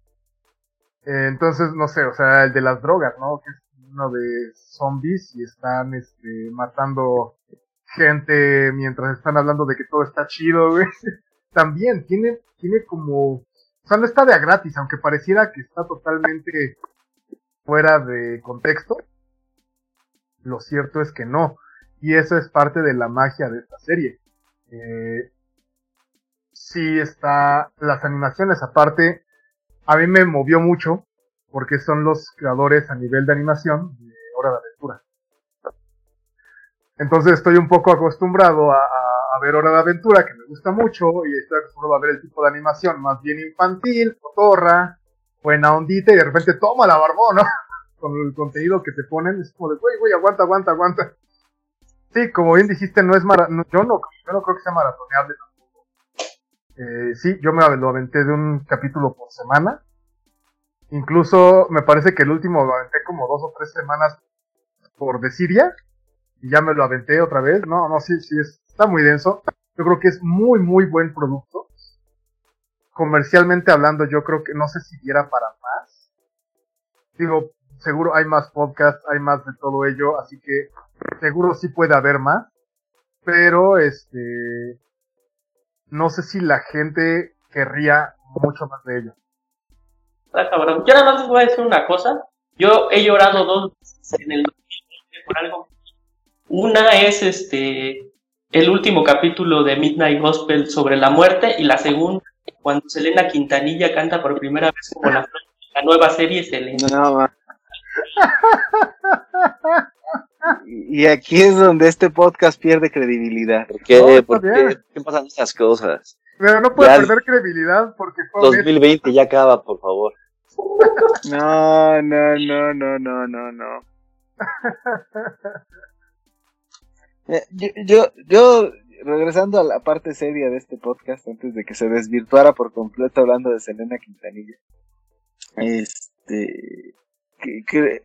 Eh, entonces, no sé, o sea, el de las drogas, ¿no? Que es uno de zombies y están este, matando gente mientras están hablando de que todo está chido, güey. También tiene, tiene como O sea, no está de a gratis, aunque pareciera que está totalmente fuera de contexto. Lo cierto es que no. Y eso es parte de la magia de esta serie. Eh, sí está, las animaciones aparte, a mí me movió mucho porque son los creadores a nivel de animación de Hora de Aventura. Entonces estoy un poco acostumbrado a, ver Hora de Aventura, que me gusta mucho, y estoy acostumbrado a ver el tipo de animación más bien infantil, cotorra, buena ondita, y de repente toma la barbón, ¿no? Con el contenido que te ponen, es como de, güey, güey, aguanta, aguanta, aguanta. Sí, como bien dijiste, no es mara yo no, yo no creo que sea maratoneable. Eh, sí, yo me lo aventé de un capítulo por semana. Incluso me parece que el último lo aventé como dos o tres semanas por Deciria. Y ya me lo aventé otra vez. No, no, sí, sí, está muy denso. Yo creo que es muy, muy buen producto. Comercialmente hablando, yo creo que no sé si diera para más. Digo, seguro hay más podcasts, hay más de todo ello, así que seguro sí puede haber más. Pero, este, no sé si la gente querría mucho más de ello. Está cabrón. Yo nada más les voy a decir una cosa. Yo he llorado dos veces en el por algo. Una es este el último capítulo de Midnight Gospel sobre la muerte y la segunda cuando Selena Quintanilla canta por primera vez como la, la nueva serie Selena. No, y aquí es donde este podcast pierde credibilidad. ¿Por qué? ¿Por qué? ¿Qué pasan estas cosas? Pero no puede perder credibilidad porque... 2020 ya acaba, por favor. No, no, no, no, no, no, no. Eh, yo, yo, regresando a la parte seria de este podcast, antes de que se desvirtuara por completo hablando de Selena Quintanilla. Este, que,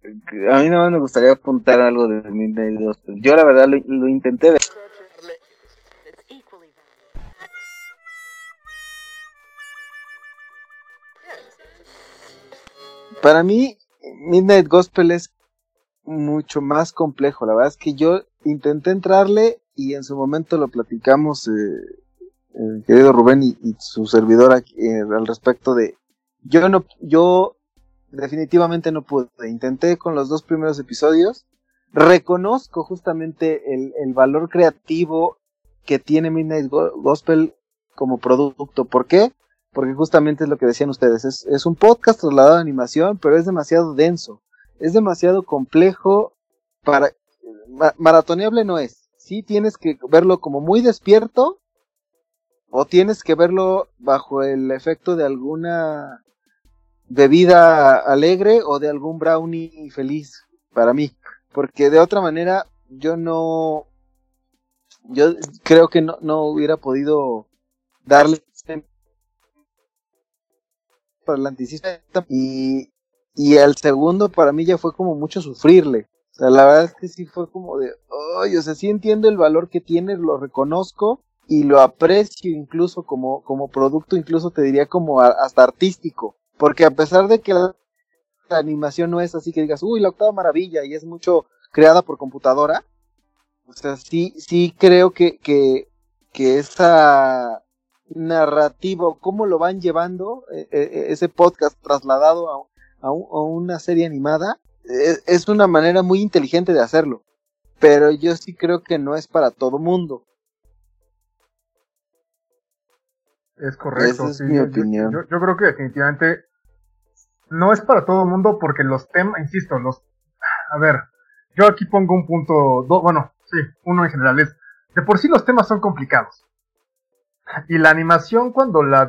a mí nada más me gustaría apuntar algo de Midnight Gospel. Yo la verdad lo, intenté ver. Para mí, Midnight Gospel es mucho más complejo. La verdad es que yo intenté entrarle y en su momento lo platicamos, eh, querido Rubén y, su servidor aquí, eh, al respecto de. Yo no, yo definitivamente no pude. Intenté con los dos primeros episodios. Reconozco justamente el, el valor creativo que tiene Midnight Gospel como producto. ¿Por qué? Porque justamente es lo que decían ustedes. Es, es un podcast trasladado a animación, pero es demasiado denso. Es demasiado complejo para... maratoneable no es. Sí tienes que verlo como muy despierto o tienes que verlo bajo el efecto de alguna de vida alegre o de algún brownie feliz para mí. Porque de otra manera yo no, yo creo que no, no hubiera podido darle para el y, y el segundo para mí ya fue como mucho sufrirle. O sea, la verdad es que sí fue como de, ay, o sea, sí entiendo el valor que tiene, lo reconozco y lo aprecio incluso como, como producto, incluso te diría como hasta artístico. Porque a pesar de que la, animación no es así que digas, uy, la octava maravilla y es mucho creada por computadora, o sea, sí, sí creo que, que, que esa narrativo, cómo lo van llevando, eh, eh, ese podcast trasladado a, a, una serie animada, es, es, una manera muy inteligente de hacerlo. Pero yo sí creo que no es para todo mundo. Es correcto. es mi opinión. Yo, creo que definitivamente no es para todo el mundo porque los temas, insisto, los... A ver, yo aquí pongo un punto, bueno, sí, uno en general es, de por sí los temas son complicados. Y la animación cuando la,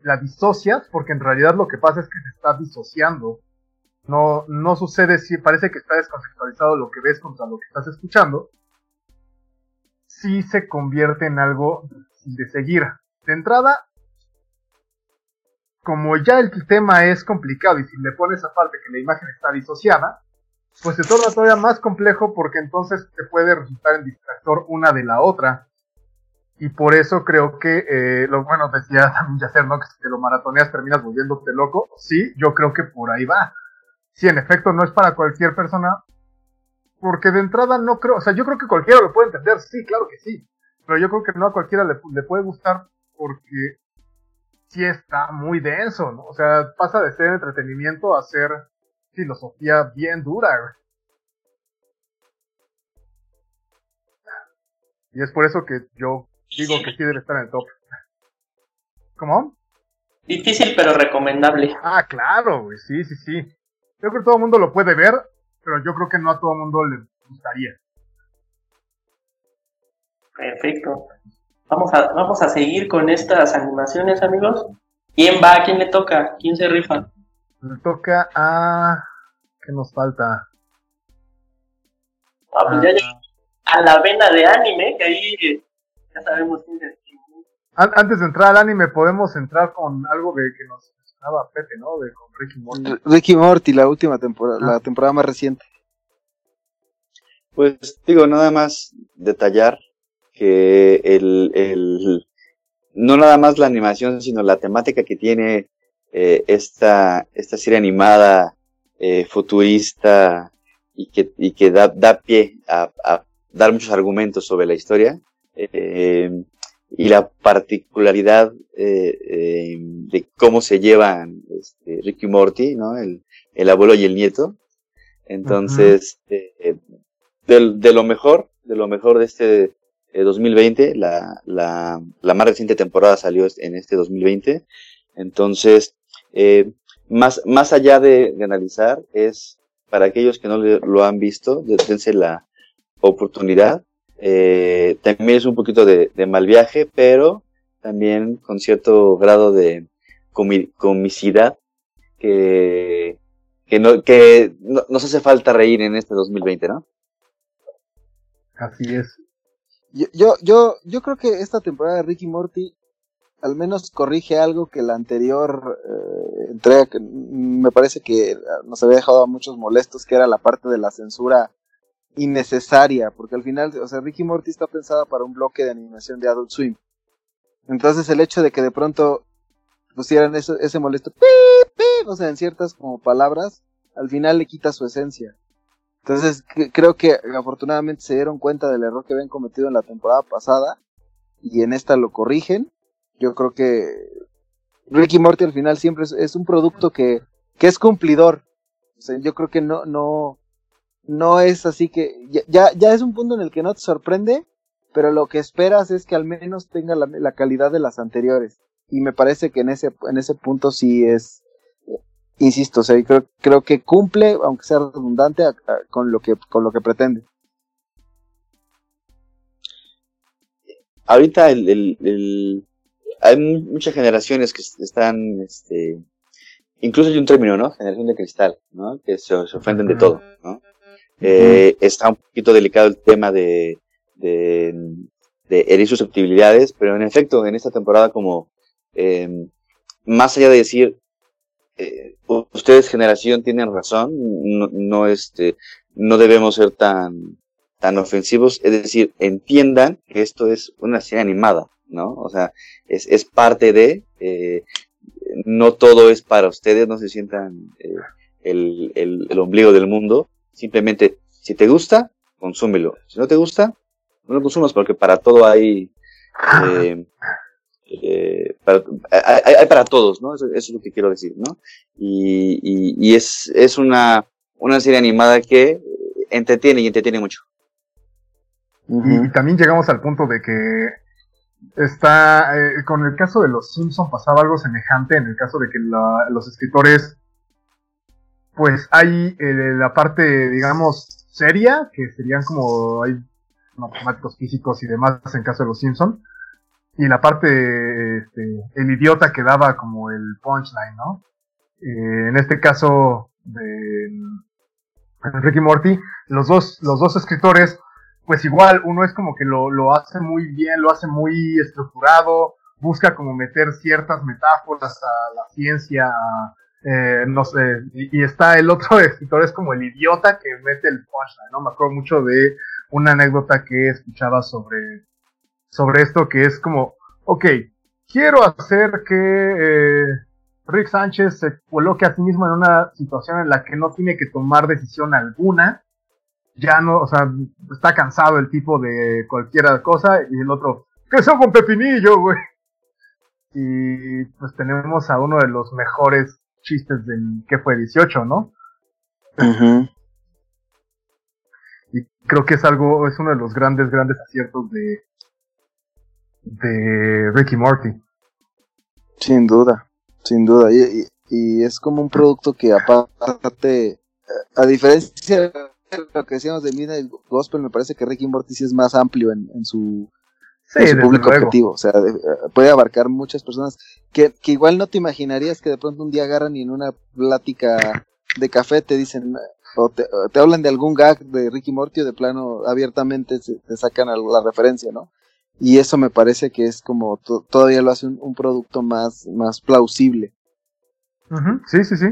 la disocias, porque en realidad lo que pasa es que se está disociando, no, no sucede si parece que está descontextualizado lo que ves contra lo que estás escuchando, sí se convierte en algo de seguir. De entrada, como ya el tema es complicado y si le pones aparte que la imagen está disociada, pues se torna todavía más complejo porque entonces te puede resultar en distractor una de la otra. Y por eso creo que, eh, lo bueno, decía también Yacer, ¿no? Que si te lo maratoneas terminas volviéndote loco. Sí, yo creo que por ahí va. Sí, en efecto, no es para cualquier persona. Porque de entrada no creo, o sea, yo creo que cualquiera lo puede entender, sí, claro que sí. Pero yo creo que no a cualquiera le puede gustar porque sí está muy denso, ¿no? O sea, pasa de ser entretenimiento a ser filosofía bien dura, güey. Y es por eso que yo digo que sí debe estar en el top. ¿Cómo? Difícil pero recomendable. Ah, claro, güey, sí, sí, sí. Yo creo que todo el mundo lo puede ver, pero yo creo que no a todo el mundo le gustaría. Perfecto. Vamos a, vamos a seguir con estas animaciones, amigos. ¿Quién va? ¿Quién le toca? ¿Quién se rifa? Le toca a... ¿Qué nos falta? Ah, pues ya llegamos a la vena de anime, que ahí ya sabemos quién es. An- Antes de entrar al anime, podemos entrar con algo de que nos mencionaba Pepe, ¿no? De con Ricky Morty. Ricky Morty, la última temporada, Ah. la temporada más reciente. Pues digo, nada más detallar que el, el no nada más la animación, sino la temática que tiene eh, esta, esta serie animada eh, futurista y que, y que da, da pie a, a dar muchos argumentos sobre la historia eh, y la particularidad de cómo se llevan este, Ricky Morty, ¿no? El, el abuelo y el nieto. Entonces, de, de lo mejor, de lo mejor de este eh, 2020, la, la, la más reciente temporada salió en este 2020. Entonces, eh, más, más allá de, de analizar, es para aquellos que no le- lo han visto, de- dense la oportunidad. Eh, también es un poquito de, de mal viaje, pero también con cierto grado de comi- comicidad que, que, no, que no- nos hace falta reír en este 2020, ¿no? Así es. Yo, yo, yo, creo que esta temporada de Ricky Morty al menos corrige algo que la anterior eh, entrega que me parece que nos había dejado a muchos molestos, que era la parte de la censura innecesaria, porque al final, o sea, Ricky Morty está pensada para un bloque de animación de Adult Swim. Entonces el hecho de que de pronto pusieran eso, ese molesto, "Pip, pip", o sea, en ciertas como palabras, al final le quita su esencia. Entonces cre- creo que afortunadamente se dieron cuenta del error que habían cometido en la temporada pasada y en esta lo corrigen. Yo creo que Ricky Morty al final siempre es, es un producto que, que es cumplidor. O sea, yo creo que no, no, no es así que ya, ya, es un punto en el que no te sorprende, pero lo que esperas es que al menos tenga la, la calidad de las anteriores. Y me parece que en ese, en ese punto sí es, insisto, o sea, creo, creo que cumple, aunque sea redundante, a- a- con lo que, con lo que pretende. ahorita el, el, el- hay mu- muchas generaciones que est- están, este, incluso hay un término, ¿no? Generación de cristal, ¿no? Que se, se ofenden de todo, ¿no? Eh, está un poquito delicado el tema de, de, de herir susceptibilidades, pero en efecto, en esta temporada como, eh, más allá de decir, eh, ustedes generación tienen razón, no, no, este, no debemos ser tan, tan ofensivos, es decir, entiendan que esto es una serie animada, ¿no? O sea, es, es parte de, eh, no todo es para ustedes, no se sientan eh, el, el, el ombligo del mundo, simplemente, si te gusta, consúmelo, si no te gusta, no lo consumas porque para todo hay, eh, para, hay, hay para todos, ¿no? Eso, eso es lo que quiero decir, ¿no? Y, y, y es, es una, una serie animada que entretiene y entretiene mucho. Y, y también llegamos al punto de que está, eh, con el caso de los Simpson pasaba algo semejante en el caso de que la- los escritores, pues hay eh, la parte, digamos, seria, que serían como, hay matemáticos físicos y demás en caso de los Simpson, y la parte, este, el idiota que daba como el punchline, ¿no? Eh, en este caso de Ricky Morty, los dos, los dos escritores pues igual uno es como que lo, lo hace muy bien, lo hace muy estructurado, busca como meter ciertas metáforas a la ciencia, eh, no sé, y está el otro escritor es como el idiota que mete el punchline, ¿no? Me acuerdo mucho de una anécdota que escuchaba sobre, sobre esto que es como, ok, quiero hacer que eh, Rick Sánchez se coloque a sí mismo en una situación en la que no tiene que tomar decisión alguna, ya no, o sea, está cansado el tipo de cualquier cosa y el otro, ¿qué son con pepinillo, güey? Y pues tenemos a uno de los mejores chistes del que fue 18, ¿no? Y creo que es algo, es uno de los grandes, grandes aciertos de, de Ricky Morty. Sin duda, sin duda. Y, y, es como un producto que aparte, a diferencia de lo que decíamos de Midnight Gospel, me parece que Ricky Morty sí es más amplio en, en su, público objetivo. O sea, puede abarcar muchas personas que, que igual no te imaginarías que de pronto un día agarran y en una plática de café te dicen, o te, hablan de algún gag de Ricky Morty o de plano abiertamente te sacan la referencia, ¿no? Y eso me parece que es como todavía lo hace un, producto más, más plausible. Sí, sí, sí.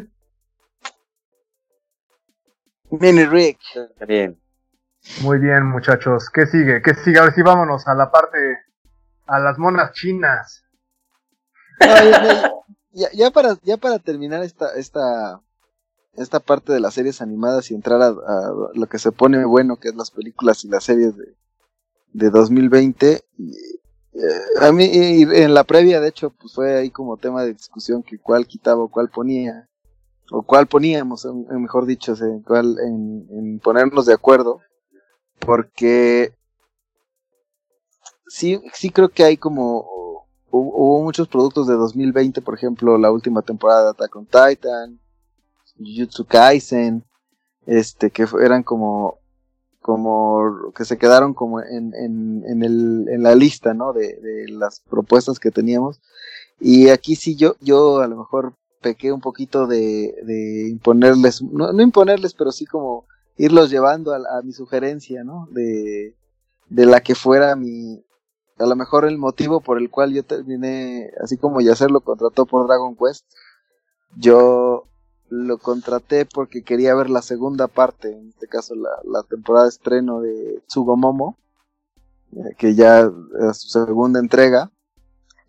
Mini Rick. Bien. Muy bien, muchachos. ¿Qué sigue? ¿Qué sigue? A ver si vámonos a la parte, a las monas chinas. ya, ya, para, ya para terminar esta, esta, esta parte de las series animadas y entrar a, lo que se pone bueno, que es las películas y las series de, de 2020. Y, eh, a mí, en la previa, de hecho, pues fue ahí como tema de discusión que cuál quitaba o cuál ponía, o cuál poníamos, mejor dicho, en, cuál, en, ponernos de acuerdo, porque sí, sí creo que hay como hubo muchos productos de 2020, por ejemplo, la última temporada de Attack on Titan, Jujutsu Kaisen, este, que eran como, como, que se quedaron como en, en, en, el, en la lista, ¿no? De, de las propuestas que teníamos. Y aquí sí yo, yo a lo mejor pequé un poquito de, de imponerles, no, no, imponerles, pero sí como irlos llevando a, a mi sugerencia, ¿no? De, de la que fuera mi, a lo mejor el motivo por el cual yo terminé, así como Yacer lo contrató por Dragon Quest, yo lo contraté porque quería ver la segunda parte, en este caso la, temporada de estreno de Tsugomomo, eh, que ya es su segunda entrega.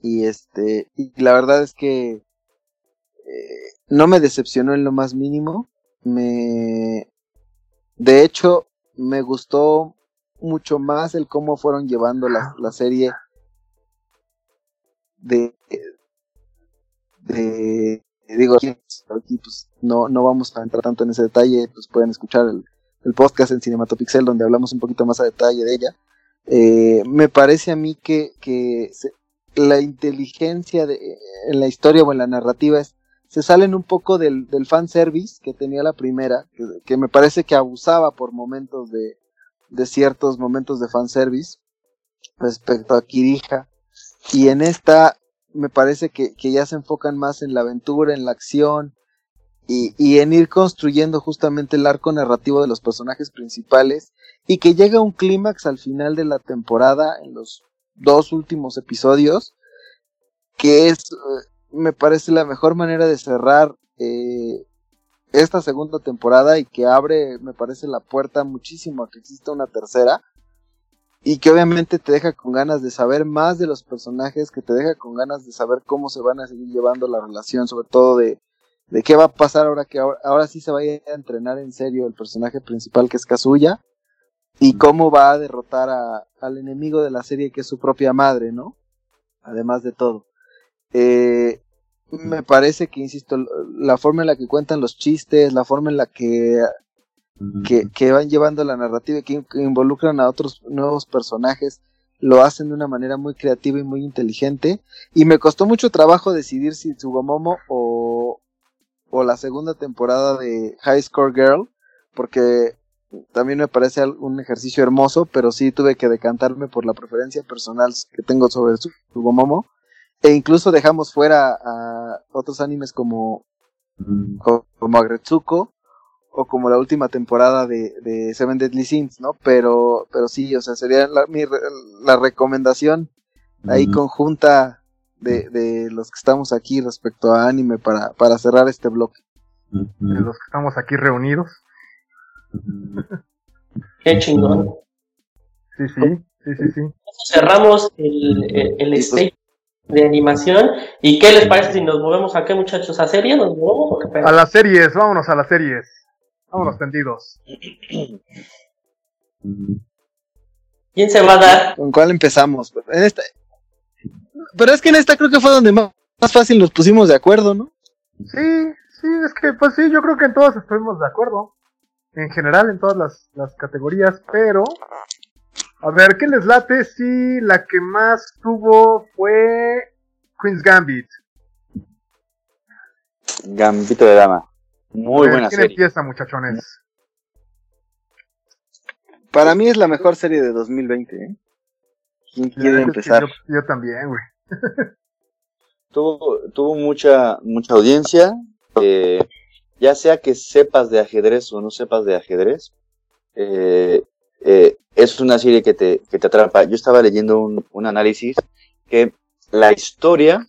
Y este, y la verdad es que eh, no me decepcionó en lo más mínimo. Me, de hecho, me gustó mucho más el cómo fueron llevando la, la serie de, de digo, aquí, pues no, no vamos a entrar tanto en ese detalle, pues pueden escuchar el, podcast en Cinematopixel donde hablamos un poquito más a detalle de ella. Eh, me parece a mí que, que la inteligencia de, en la historia o en la narrativa es, se salen un poco del, del fanservice que tenía la primera, que, que, me parece que abusaba por momentos de, de ciertos momentos de fanservice respecto a Kirija. Y en esta me parece que, ya se enfocan más en la aventura, en la acción y, en ir construyendo justamente el arco narrativo de los personajes principales y que llega un clímax al final de la temporada en los dos últimos episodios que es eh, me parece la mejor manera de cerrar eh, esta segunda temporada y que abre me parece la puerta muchísimo a que exista una tercera y que obviamente te deja con ganas de saber más de los personajes, que te deja con ganas de saber cómo se van a seguir llevando la relación, sobre todo de, de qué va a pasar ahora que ahora, sí se vaya a entrenar en serio el personaje principal que es Kazuya y cómo va a derrotar a, al enemigo de la serie que es su propia madre, ¿no? Además de todo. Eh, me parece que, insisto, la forma en la que cuentan los chistes, la forma en la que que, van llevando la narrativa y que, involucran a otros nuevos personajes, lo hacen de una manera muy creativa y muy inteligente. Y me costó mucho trabajo decidir si Tsugomomo o, o la segunda temporada de High Score Girl, porque también me parece un ejercicio hermoso, pero sí tuve que decantarme por la preferencia personal que tengo sobre Tsugomomo. E incluso dejamos fuera a otros animes como, como Agretsuko o como la última temporada de, de Seven Deadly Sins, ¿no? Pero, pero sí, o sea, sería la, mi, la recomendación ahí conjunta de, de, los que estamos aquí respecto a anime para, para cerrar este bloque. De los que estamos aquí reunidos. Qué chingón. Sí, sí, sí, sí, sí. Cerramos el, el, el stage de animación. ¿Y qué les parece si nos movemos a qué, muchachos? ¿A series? ¿Nos movemos? A las series, vámonos a las series. Vámonos tendidos. ¿Quién se va a dar? ¿Con cuál empezamos? En esta, Pero es que en esta creo que fue donde más, más fácil nos pusimos de acuerdo, ¿no? Sí, sí, es que pues sí, yo creo que en todas estuvimos de acuerdo. En general, en todas las, las categorías, pero... A ver, ¿qué les late? Sí, la que más tuvo fue Queen's Gambit. Gambito de Dama. Muy buena ¿Quién serie. empieza, muchachones? Para mí es la mejor serie de 2020, ¿eh? ¿Quién quiere empezar? Yo, yo también, güey. Tuvo, tuvo mucha, mucha audiencia. eh, ya sea que sepas de ajedrez o no sepas de ajedrez, eh, eh, es una serie que te, que te atrapa. Yo estaba leyendo un, un análisis que la historia,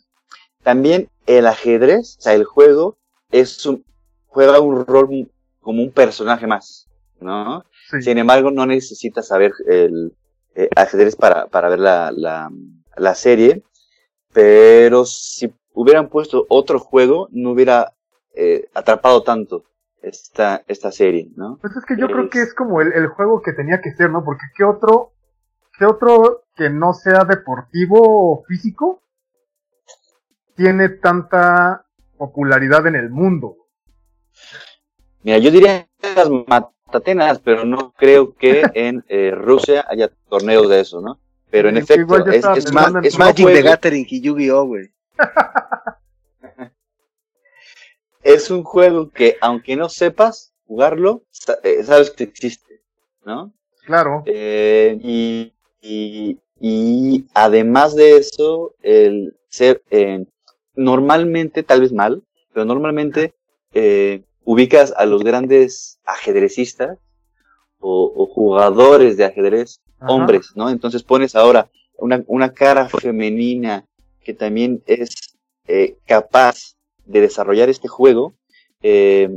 también el ajedrez, o sea, el juego, es un, juega un rol como un personaje más, ¿no? Sí. Sin embargo, no necesitas saber el eh, ajedrez para, para ver la, la, la serie, pero si hubieran puesto otro juego, no hubiera eh, atrapado tanto esta, esta serie, ¿no? Pues es que yo creo que es como el, el juego que tenía que ser, ¿no? Porque ¿qué otro, qué otro que no sea deportivo o físico tiene tanta popularidad en el mundo? Mira, yo diría las matatenas, pero no creo que en eh, Rusia haya torneos de eso, ¿no? Pero en Sí, efecto, es, es más, en es un Magic the juego, Gathering y Yu-Gi-Oh, güey. es un juego que aunque no sepas jugarlo, eh, sabes que existe, ¿no? Claro. Eh, y, y, y además de eso, el ser eh, normalmente, tal vez mal, pero normalmente eh, ubicas a los grandes ajedrecistas o, o jugadores de ajedrez, Ajá. hombres, ¿no? Entonces pones ahora una, una cara femenina que también es eh, capaz de desarrollar este juego, eh,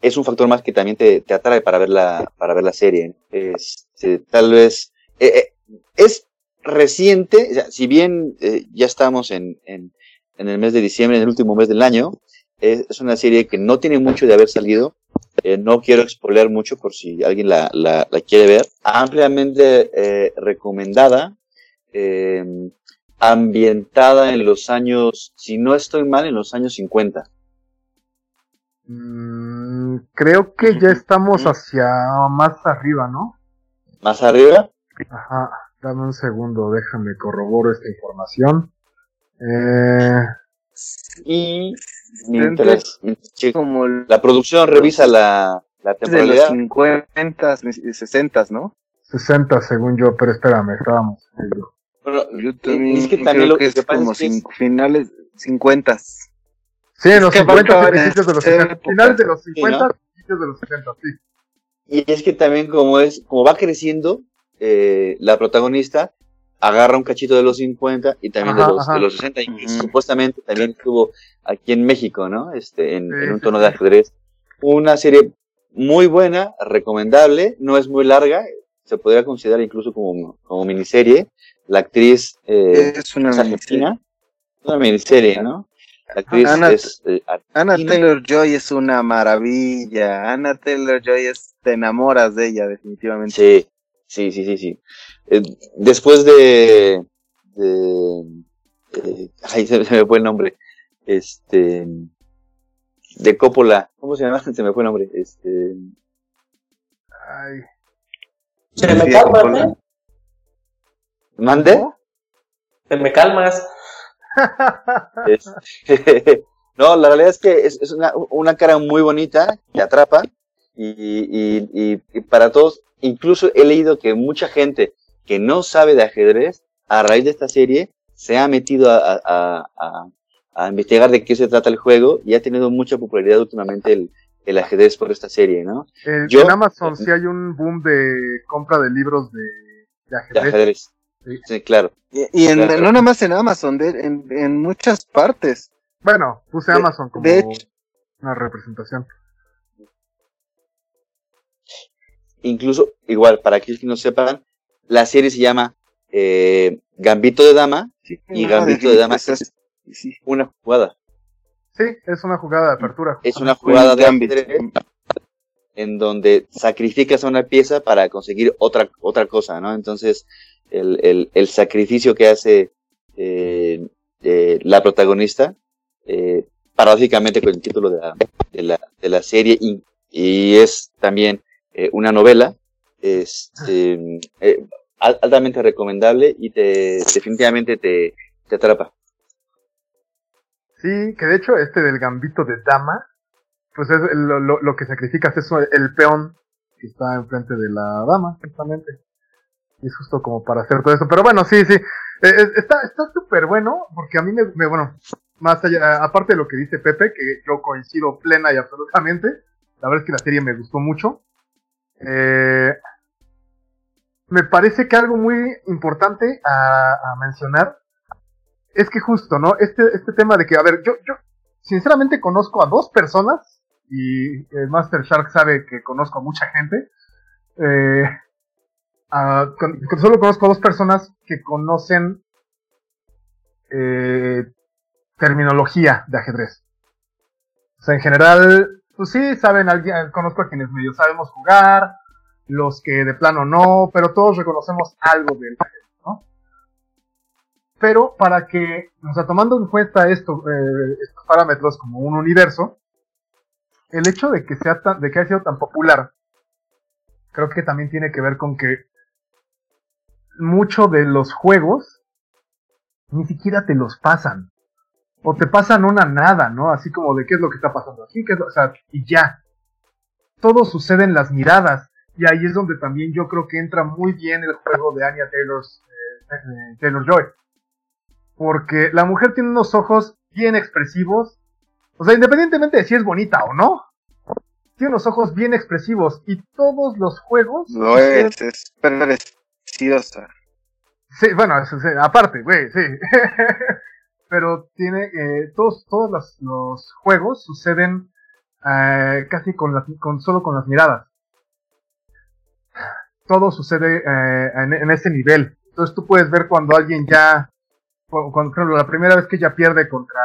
es un factor más que también te, te atrae para ver la, para ver la serie. Este, tal vez eh, es reciente, o sea, si bien ya estamos en, en, en el mes de diciembre, en el último mes del año, es, una serie que no tiene mucho de haber salido. Eh, no quiero exponer mucho por si alguien la, la, la quiere ver. Ampliamente eh, recomendada, eh, ambientada en los años, si no estoy mal, en los años 50. Mm, creo que ya estamos hacia más arriba, ¿no? Más arriba, Ajá. Dame un segundo, déjame corroboro esta información. Eh, y mientras, mientras Como el la producción revisa la, la de los temporalidad. 50, 60, ¿no? 60 según yo, pero espérame, estábamos. Bueno, Yo también, es que creo también lo que que, es como cinco- finales 50. Sí, en los que 50 abarca y principios de los esa 60. época. Finales de los Sí, 50, ¿no? principios de los 60, sí. Y es que también como es, como va creciendo, eh, la protagonista agarra un cachito de los 50 y también Ajá, de, los, de los 60, y supuestamente también estuvo aquí en México, ¿no? Este, en, Sí, en un tono de ajedrez. Una serie muy buena, recomendable, no es muy larga, se podría considerar incluso como, como miniserie. La actriz eh, es una es miniserie. una miniserie, ¿no? La actriz Ana- es eh, argentina. Taylor Joy es una maravilla. Anna Taylor Joy es te enamoras de ella definitivamente. Sí, sí, sí, sí, sí. Eh, después de, de eh, ay, se, se me fue el nombre. Este de Coppola, ¿cómo se llama? Se me fue el nombre. Este, Ay, Se me Sí, calmas. ¿eh? ¿Mande? Se me calmas. No, la realidad es que es, es una, una cara muy bonita que atrapa y, y- y- y para todos, incluso he leído que mucha gente que no sabe de ajedrez, a raíz de esta serie, se ha metido a, a- a- a- a investigar de qué se trata el juego y ha tenido mucha popularidad últimamente el, el ajedrez por esta serie, ¿no? eh, Yo- en Amazon sí hay un boom de compra de libros de, de De ajedrez. ajedrez. Sí. Sí, claro. Y, y en- Claro. no nada más en Amazon, de- en, en muchas partes. Bueno, puse De- Amazon como de hecho- una representación. Incluso, igual, para aquellos que no sepan, la serie se llama eh, Gambito de Dama, Y Gambito de Dama es- sí. una jugada. Sí, es una jugada de apertura. Es una jugada de Gambit. ajedrez en donde sacrificas a una pieza para conseguir otra, otra cosa, ¿no? Entonces, el, el, el sacrificio que hace eh, eh, la protagonista, eh, paradójicamente con el título de la, de la, de la serie, y, y es también eh, una novela, este, eh, al- altamente recomendable y te definitivamente te, te atrapa. Sí, que de hecho este del gambito de dama, pues es lo, lo, lo que sacrificas es el peón que está enfrente de la dama, justamente. Y es justo como para hacer todo eso. Pero bueno, sí, sí. Eh, está está súper bueno, porque a mí me, me- bueno, más allá, aparte de lo que dice Pepe, que yo coincido plena y absolutamente, la verdad es que la serie me gustó mucho. Eh, me parece que algo muy importante a, mencionar es que justo, ¿no? Este, este tema de que, a ver, yo, yo sinceramente conozco a dos personas y el Master Shark sabe que conozco a mucha gente. Eh, solo conozco a dos personas que conocen eh, terminología de ajedrez. O sea, en general, pues sí, saben, alguien, conozco a quienes medio sabemos jugar, los que de plano no, pero todos reconocemos algo del ¿no? Pero para que, o sea, tomando en cuenta esto, eh, estos parámetros como un universo, el hecho de que sea tan, de que haya sido tan popular, creo que también tiene que ver con que mucho de los juegos ni siquiera te los pasan. O te pasan una nada, ¿no? Así como de qué es lo que está pasando aquí, qué es lo- o sea, y ya. Todo sucede en las miradas. Y ahí es donde también yo creo que entra muy bien el juego de Anya Taylor, Taylor Joy. Porque la mujer tiene unos ojos bien expresivos. O sea, independientemente de si es bonita o no, tiene unos ojos bien expresivos. Y todos los juegos. Lo es, es preciosa. Sí, bueno, aparte, güey, sí. Pero tiene, eh, todos, todos los, los juegos suceden eh, casi con, las, con solo con las miradas. Todo sucede eh, en, en ese nivel. Entonces tú puedes ver cuando alguien ya, cu- cuando, ejemplo, la primera vez que ella pierde contra,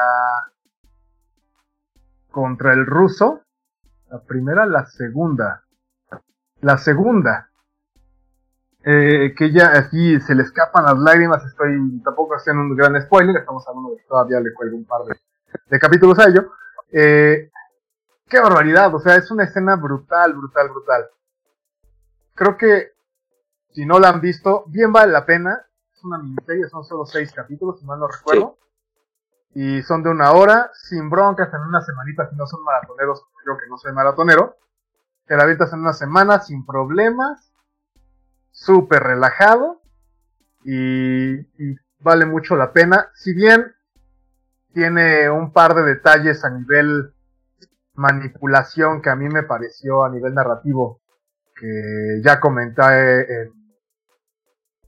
contra el ruso, la primera, la segunda, la segunda, eh, que ya así se le escapan las lágrimas, estoy tampoco haciendo un gran spoiler, estamos hablando de que todavía le cuelgo un par de, de capítulos a ello. Eh, qué barbaridad, o sea, es una escena brutal, brutal, brutal. Creo que si no la han visto, bien vale la pena. Es una miniserie, son solo seis capítulos, si mal no recuerdo. Y son de una hora, sin broncas, en una semanita, si no son maratoneros, yo que no soy maratonero. Te la avientas en una semana sin problemas súper relajado y, vale mucho la pena. Si bien tiene un par de detalles a nivel manipulación que a mí me pareció a nivel narrativo que ya comenté en,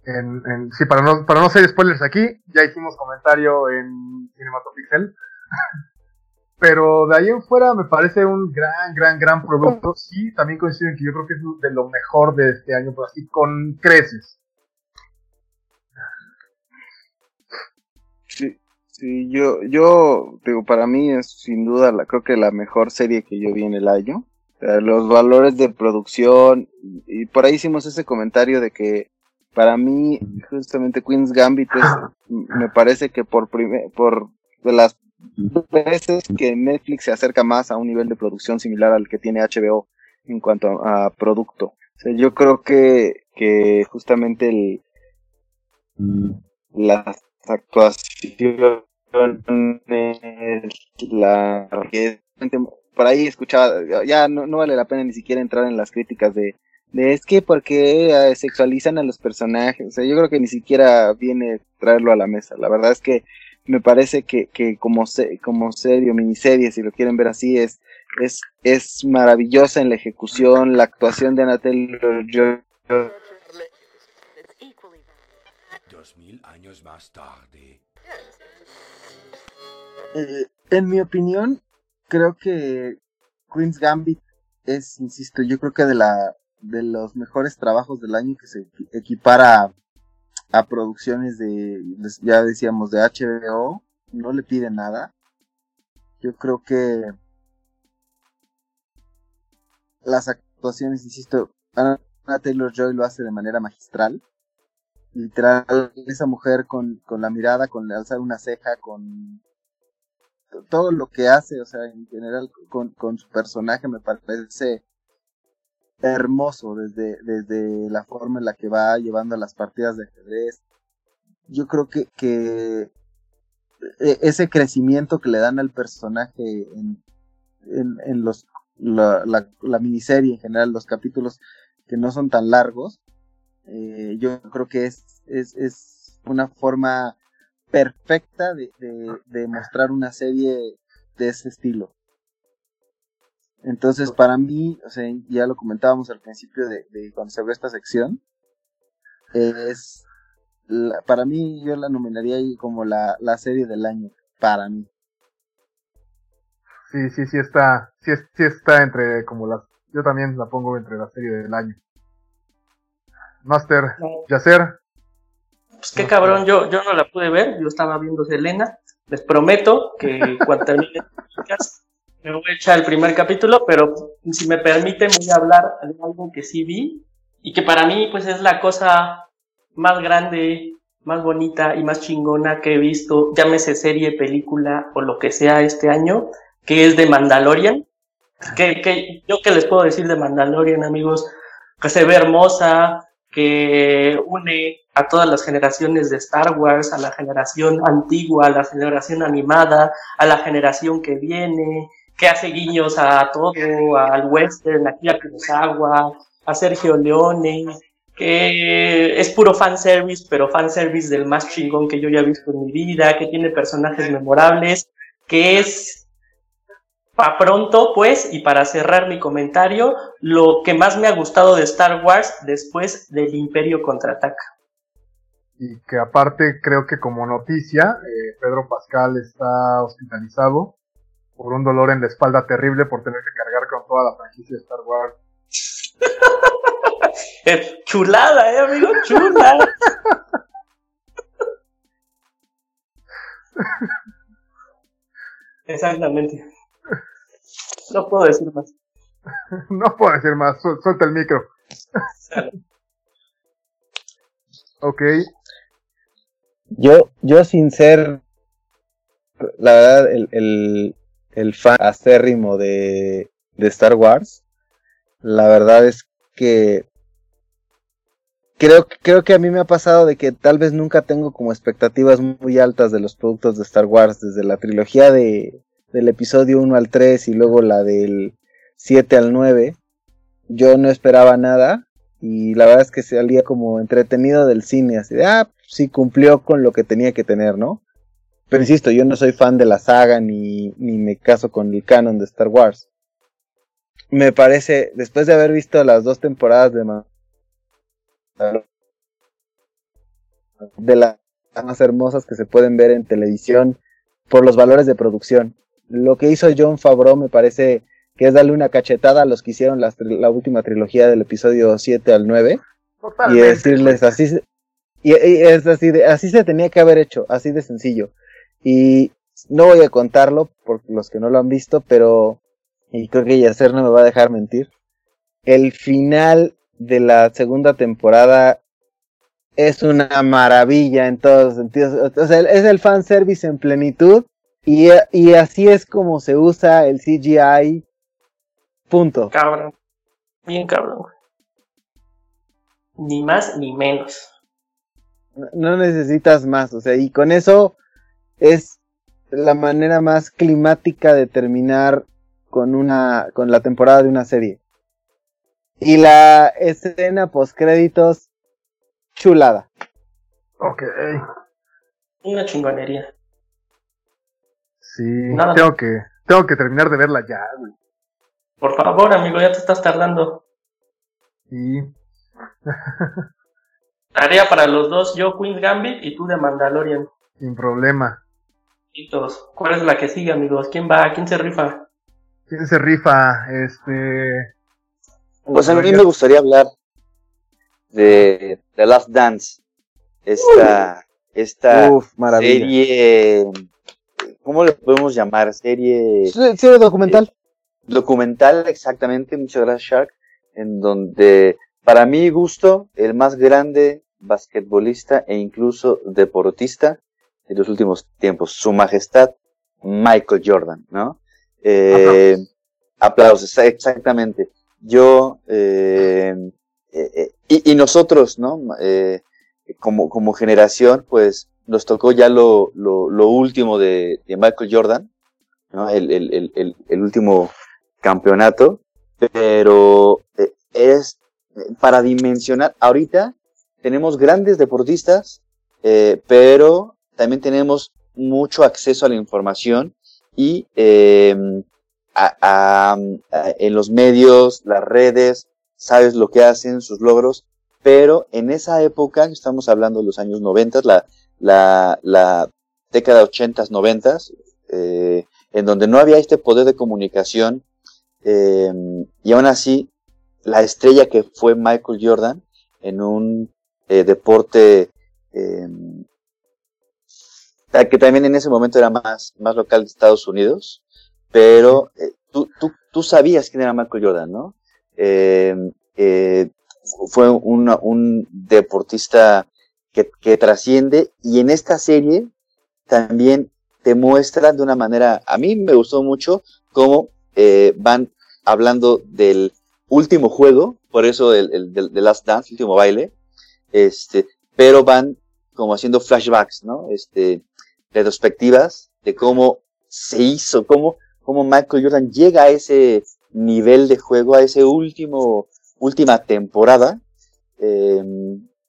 en, en- sí para no para no ser spoilers aquí ya hicimos comentario en Cinematopixel pero de ahí en fuera me parece un gran gran gran producto sí también coincido en que yo creo que es de lo mejor de este año pero así con creces Sí, sí, yo, yo, digo, para mí es sin duda, la, creo que la mejor serie que yo vi en el año. Los valores de producción, y por ahí hicimos ese comentario de que para mí, justamente Queen's Gambit es, me parece que por primer, por de las veces que Netflix se acerca más a un nivel de producción similar al que tiene HBO en cuanto a, producto. O sea, yo creo que, que justamente el, las actuaciones, la por ahí escuchaba, ya no, no vale la pena ni siquiera entrar en las críticas de, de es que porque eh, sexualizan a los personajes, o sea, yo creo que ni siquiera viene traerlo a la mesa. La verdad es que me parece que, que como se, como serie o miniserie, si lo quieren ver así, es, es, es maravillosa en la ejecución, la actuación de Dos mil años más tarde. En mi opinión, creo que Queen's Gambit es, insisto, yo creo que de la de los mejores trabajos del año que se equi- equipara a, producciones de, ya decíamos, de HBO, no le pide nada. Yo creo que las actuaciones, insisto, Anna Taylor Joy lo hace de manera magistral. literal, esa mujer con, con la mirada, con alzar una ceja, con todo lo que hace, o sea, en general con, con su personaje me parece hermoso desde, desde la forma en la que va llevando las partidas de ajedrez. Yo creo que, que e, ese crecimiento que le dan al personaje en, en, en los la, la, miniserie en general, los capítulos que no son tan largos, eh, yo creo que es, es, es una forma perfecta de, de, mostrar una serie de ese estilo. Entonces, para mí, o sea, ya lo comentábamos al principio de, de cuando se abrió esta sección, es, para mí, yo la nominaría ahí como la, la serie del año, para mí. Sí, sí, sí está, sí, sí está entre como las, yo también la pongo entre la serie del año. Master, Yacer. Pues qué cabrón, yo, yo no la pude ver, yo estaba viendo Selena. Les prometo que cuando termine me voy a echar el primer capítulo, pero si me permiten voy a hablar de algo que sí vi y que para mí pues es la cosa más grande, más bonita y más chingona que he visto, llámese serie, película o lo que sea este año, que es de Mandalorian. Que, que, yo qué les puedo decir de Mandalorian, amigos, que se ve hermosa, que une a todas las generaciones de Star Wars, a la generación antigua, a la generación animada, a la generación que viene, que hace guiños a todo, al western, a Kira Kurosawa, a Sergio Leone, que es puro fanservice, pero fanservice del más chingón que yo ya he visto en mi vida, que tiene personajes memorables, que es para pronto, pues, y para cerrar mi comentario, lo que más me ha gustado de Star Wars después del Imperio contraataca. Y que aparte creo que como noticia, eh, Pedro Pascal está hospitalizado por un dolor en la espalda terrible por tener que cargar con toda la franquicia de Star Wars. chulada, eh, amigo, chulada. Exactamente. No puedo decir más. no puedo decir más, suelta el micro. ok. Yo, yo sin ser, la verdad, el, el, el fan acérrimo de, de Star Wars, la verdad es que creo, creo que a mí me ha pasado de que tal vez nunca tengo como expectativas muy altas de los productos de Star Wars, desde la trilogía de, del episodio 1 al 3 y luego la del 7 al 9, yo no esperaba nada y la verdad es que salía como entretenido del cine, así de, ah, sí cumplió con lo que tenía que tener, ¿no? Pero insisto, yo no soy fan de la saga ni, ni me caso con el canon de Star Wars. Me parece, después de haber visto las dos temporadas de de las más hermosas que se pueden ver en televisión por los valores de producción lo que hizo John Favreau me parece que es darle una cachetada a los que hicieron la, última trilogía del episodio 7 al 9 y decirles así y, es así de, así se tenía que haber hecho, así de sencillo. Y no voy a contarlo por los que no lo han visto, pero y creo que Yacer no me va a dejar mentir. El final de la segunda temporada es una maravilla en todos los sentidos. O sea, es el fanservice en plenitud y, y así es como se usa el CGI. Punto. Cabrón. Bien cabrón. Ni más ni menos. No necesitas más, o sea, y con eso es la manera más climática de terminar con una con la temporada de una serie. Y la escena post créditos chulada. Ok. Una chingonería. Sí, tengo que, tengo que terminar de verla ya, güey. Por favor, amigo, ya te estás tardando. Sí. Tarea para los dos, yo Queen's Gambit y tú de Mandalorian. Sin problema. ¿Cuál es la que sigue, amigos? ¿Quién va? ¿Quién se rifa? ¿Quién se rifa? Este. Pues a mí me gustaría hablar de The Last Dance. Esta, esta serie ¿cómo le podemos llamar? Serie... Serie documental. Eh, documental, exactamente, muchas gracias Shark, en donde, para mi gusto, el más grande basquetbolista e incluso deportista de los últimos tiempos, Su Majestad Michael Jordan, ¿no? Eh, aplausos, exactamente. Yo, eh, eh, y, nosotros, ¿no? como, como generación, pues nos tocó ya lo, lo, último de, Michael Jordan, ¿no? El, el, el, el último campeonato, pero es para dimensionar, ahorita tenemos grandes deportistas, pero también tenemos mucho acceso a la información y eh, a, en los medios, las redes, sabes lo que hacen, sus logros, pero en esa época, estamos hablando de los años 90, la, la, década 80, 90, eh, en donde no había este poder de comunicación eh, y aún así la estrella que fue Michael Jordan en un eh, deporte eh, que también en ese momento era más, más local de Estados Unidos, pero eh, tú, tú, tú, sabías quién era Michael Jordan, ¿no? Em, eh, fue una, un deportista que, que trasciende y en esta serie también te muestra de una manera, a mí me gustó mucho cómo eh, van hablando del último juego, por eso el, el, del Last Dance, último baile, este, pero van como haciendo flashbacks, ¿no? Este, retrospectivas de cómo se hizo, cómo, cómo Michael Jordan llega a ese nivel de juego, a ese último, última temporada, eh,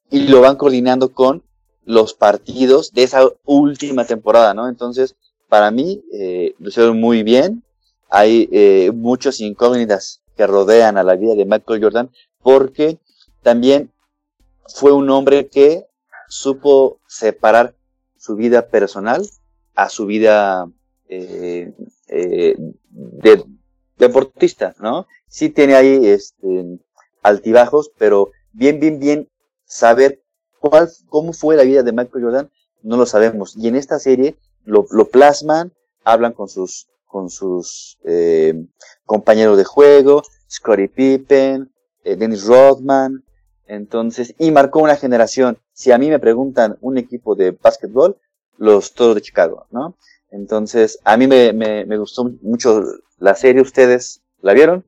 y lo van coordinando con los partidos de esa última temporada, ¿no? Entonces, para mí, eh, lo hicieron muy bien. Hay eh, muchas incógnitas que rodean a la vida de Michael Jordan, porque también fue un hombre que supo separar su vida personal a su vida eh, eh, de deportista, ¿no? Sí tiene ahí este, altibajos, pero bien, bien, bien saber cuál, cómo fue la vida de Michael Jordan, no lo sabemos. Y en esta serie lo, lo plasman, hablan con sus, con sus eh, compañeros de juego, Scottie Pippen, eh, Dennis Rodman, entonces, y marcó una generación. Si a mí me preguntan un equipo de básquetbol, los Toros de Chicago, ¿no? Entonces, a mí me, me, me gustó mucho la serie. ¿Ustedes la vieron?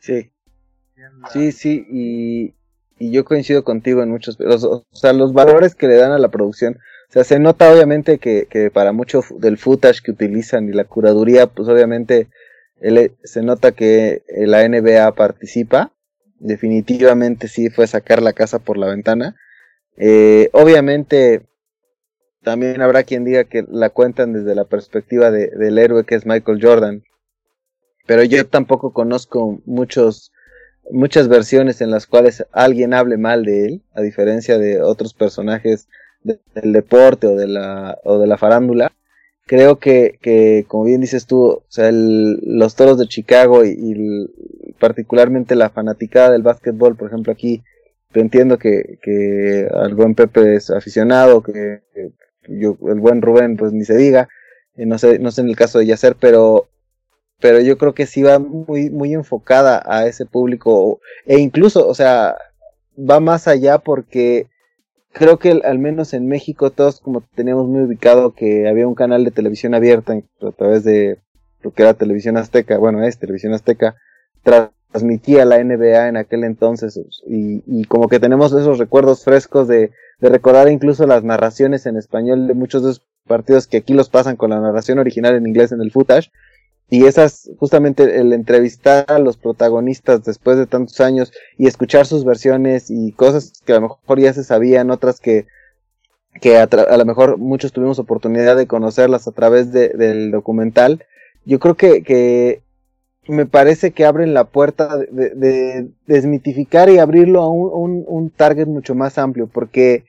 Sí. Sí, sí, y, y yo coincido contigo en muchos, los, o sea, los valores que le dan a la producción, o sea, se nota obviamente que, que para mucho del footage que utilizan y la curaduría, pues obviamente él, se nota que la NBA participa, definitivamente sí fue sacar la casa por la ventana. Eh, obviamente también habrá quien diga que la cuentan desde la perspectiva de, del héroe que es Michael Jordan. Pero yo tampoco conozco muchos, muchas versiones en las cuales alguien hable mal de él, a diferencia de otros personajes del deporte o de la, o de la farándula creo que, que, como bien dices tú, o sea, los toros de Chicago y, y, particularmente la fanaticada del básquetbol, por ejemplo, aquí, entiendo que, que al buen Pepe es aficionado, que, yo, el buen Rubén, pues ni se diga, eh, no sé, no sé en el caso de Yacer, pero, pero yo creo que sí va muy, muy enfocada a ese público, e incluso, o sea, va más allá porque creo que al menos en México todos como teníamos muy ubicado que había un canal de televisión abierta a través de lo que era televisión azteca, bueno es televisión azteca, transmitía la NBA en aquel entonces y, como que tenemos esos recuerdos frescos de, de, recordar incluso las narraciones en español de muchos de esos partidos que aquí los pasan con la narración original en inglés en el footage y esas, justamente el entrevistar a los protagonistas después de tantos años y escuchar sus versiones y cosas que a lo mejor ya se sabían, otras que, que a, lo mejor muchos tuvimos oportunidad de conocerlas a través de, del documental, yo creo que, que me parece que abren la puerta de, de desmitificar y abrirlo a un, target mucho más amplio, porque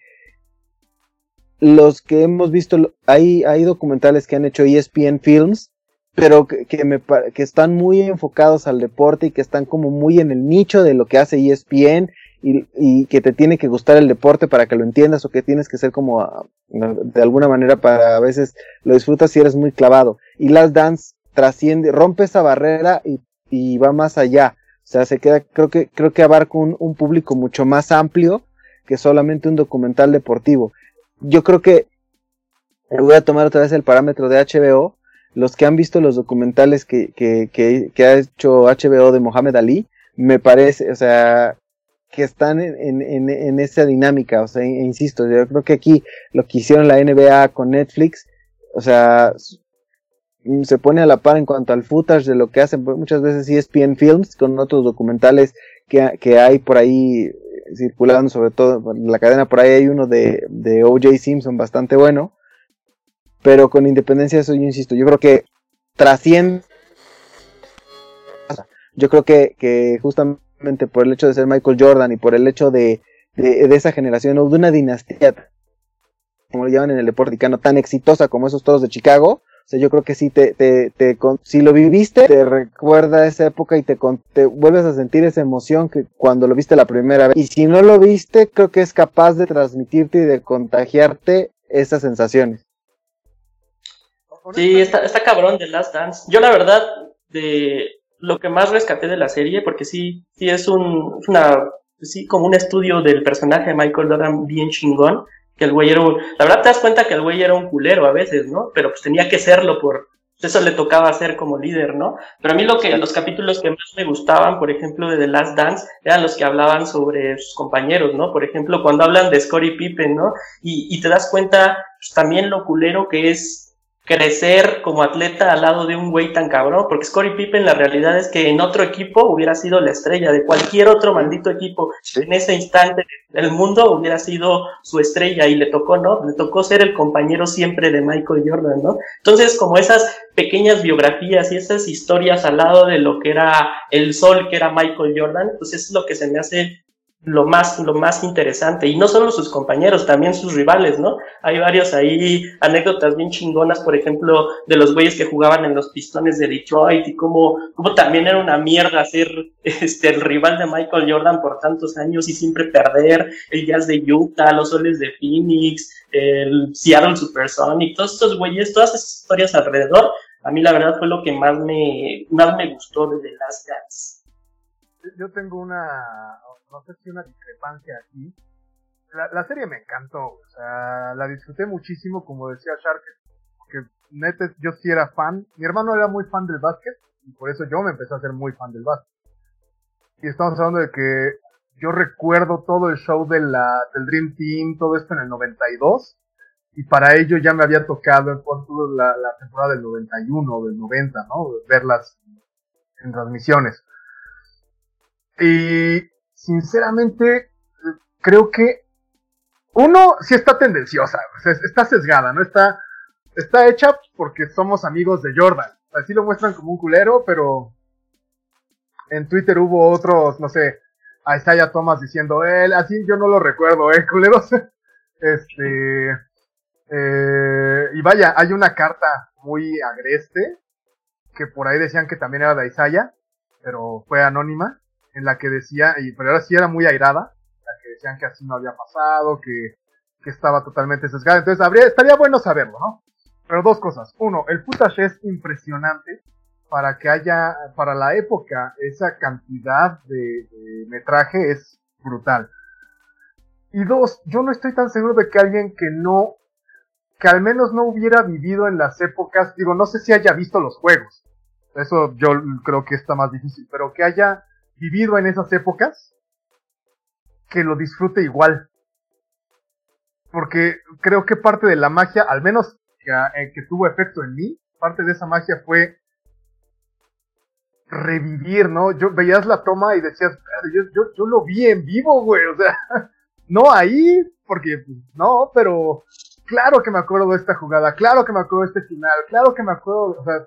los que hemos visto, hay, hay documentales que han hecho ESPN Films, pero que, que, me, están muy enfocados al deporte y que están como muy en el nicho de lo que hace ESPN y, y que te tiene que gustar el deporte para que lo entiendas o que tienes que ser como ah, de alguna manera para a veces lo disfrutas si eres muy clavado. Y Last Dance trasciende, rompe esa barrera y, va más allá. O sea, se queda, creo que, creo que abarca un, público mucho más amplio que solamente un documental deportivo. Yo creo que voy a tomar otra vez el parámetro de HBO. Los que han visto los documentales que, ha hecho HBO de Mohamed Ali, me parece, o sea, que están en, en, en, esa dinámica, o sea, insisto, yo creo que aquí lo que hicieron la NBA con Netflix, o sea, se pone a la par en cuanto al footage de lo que hacen. Muchas veces ESPN Films con otros documentales que, que hay por ahí circulando, sobre todo en la cadena por ahí hay uno de, de OJ Simpson bastante bueno, pero con independencia de eso yo insisto, yo creo que trasciende, yo creo que, que justamente por el hecho de ser Michael Jordan y por el hecho de, de, esa generación o de una dinastía, como lo llaman en el deporte tan exitosa como esos toros de Chicago, sea, yo creo que sí te, te, te, si lo viviste, te recuerda esa época y te, te vuelves a sentir esa emoción que cuando lo viste la primera vez. Y si no lo viste, creo que es capaz de transmitirte y de contagiarte esas sensaciones. Sí, está, está cabrón de Last Dance. Yo la verdad, de, lo que más rescaté de la serie, porque sí, sí es un, una, sí, como un estudio del personaje de Michael Jordan bien chingón, que el güey era un, la verdad te das cuenta que el güey era un culero a veces, ¿no? Pero pues tenía que serlo por, eso le tocaba hacer como líder, ¿no? Pero a mí lo que, los capítulos que más me gustaban, por ejemplo, de The Last Dance, eran los que hablaban sobre sus compañeros, ¿no? Por ejemplo, cuando hablan de Scottie Pippen, ¿no? Y, y te das cuenta pues, también lo culero que es crecer como atleta al lado de un güey tan cabrón, porque Scottie Pippen la realidad es que en otro equipo hubiera sido la estrella de cualquier otro maldito equipo. En ese instante el mundo hubiera sido su estrella y le tocó, ¿no? Le tocó ser el compañero siempre de Michael Jordan, ¿no? Entonces, como esas pequeñas biografías y esas historias al lado de lo que era el sol que era Michael Jordan, pues es lo que se me hace lo más, lo más interesante. Y no solo sus compañeros, también sus rivales, ¿no? Hay varios ahí, anécdotas bien chingonas, por ejemplo, de los güeyes que jugaban en los pistones de Detroit y cómo, cómo también era una mierda ser este, el rival de Michael Jordan por tantos años y siempre perder, el Jazz de Utah, los Soles de Phoenix, el Seattle Supersonic, todos estos güeyes, todas esas historias alrededor, a mí la verdad fue lo que más me, más me gustó de The Last. Yo tengo una, no sé si una discrepancia aquí. La, serie me encantó, o sea, la disfruté muchísimo, como decía Shark, que neta yo sí era fan. Mi hermano era muy fan del básquet y por eso yo me empecé a ser muy fan del básquet. Y estamos hablando de que yo recuerdo todo el show de la, del Dream Team, todo esto en el 92. Y para ello ya me había tocado en la, la temporada del 91 o del 90, ¿no? Verlas en transmisiones. Y sinceramente, creo que uno sí está tendenciosa, está sesgada, ¿no? Está, está hecha porque somos amigos de Jordan. Así lo muestran como un culero, pero en Twitter hubo otros, no sé, a Isaiah Thomas diciendo, él, así yo no lo recuerdo, eh, culeros. este, eh, y vaya, hay una carta muy agreste, que por ahí decían que también era de Isaiah, pero fue anónima en la que decía, y pero ahora sí era muy airada, la que decían que así no había pasado, que, que estaba totalmente sesgada. Entonces habría, estaría bueno saberlo, ¿no? Pero dos cosas. Uno, el footage es impresionante para que haya, para la época, esa cantidad de, metraje es brutal. Y dos, yo no estoy tan seguro de que alguien que no, que al menos no hubiera vivido en las épocas, digo, no sé si haya visto los juegos. Eso yo creo que está más difícil, pero que haya vivido en esas épocas, que lo disfrute igual. Porque creo que parte de la magia, al menos que, eh, tuvo efecto en mí, parte de esa magia fue revivir, ¿no? Yo veías la toma y decías, yo, yo, yo lo vi en vivo, güey, o sea, no ahí, porque pues, no, pero claro que me acuerdo de esta jugada, claro que me acuerdo de este final, claro que me acuerdo, o sea,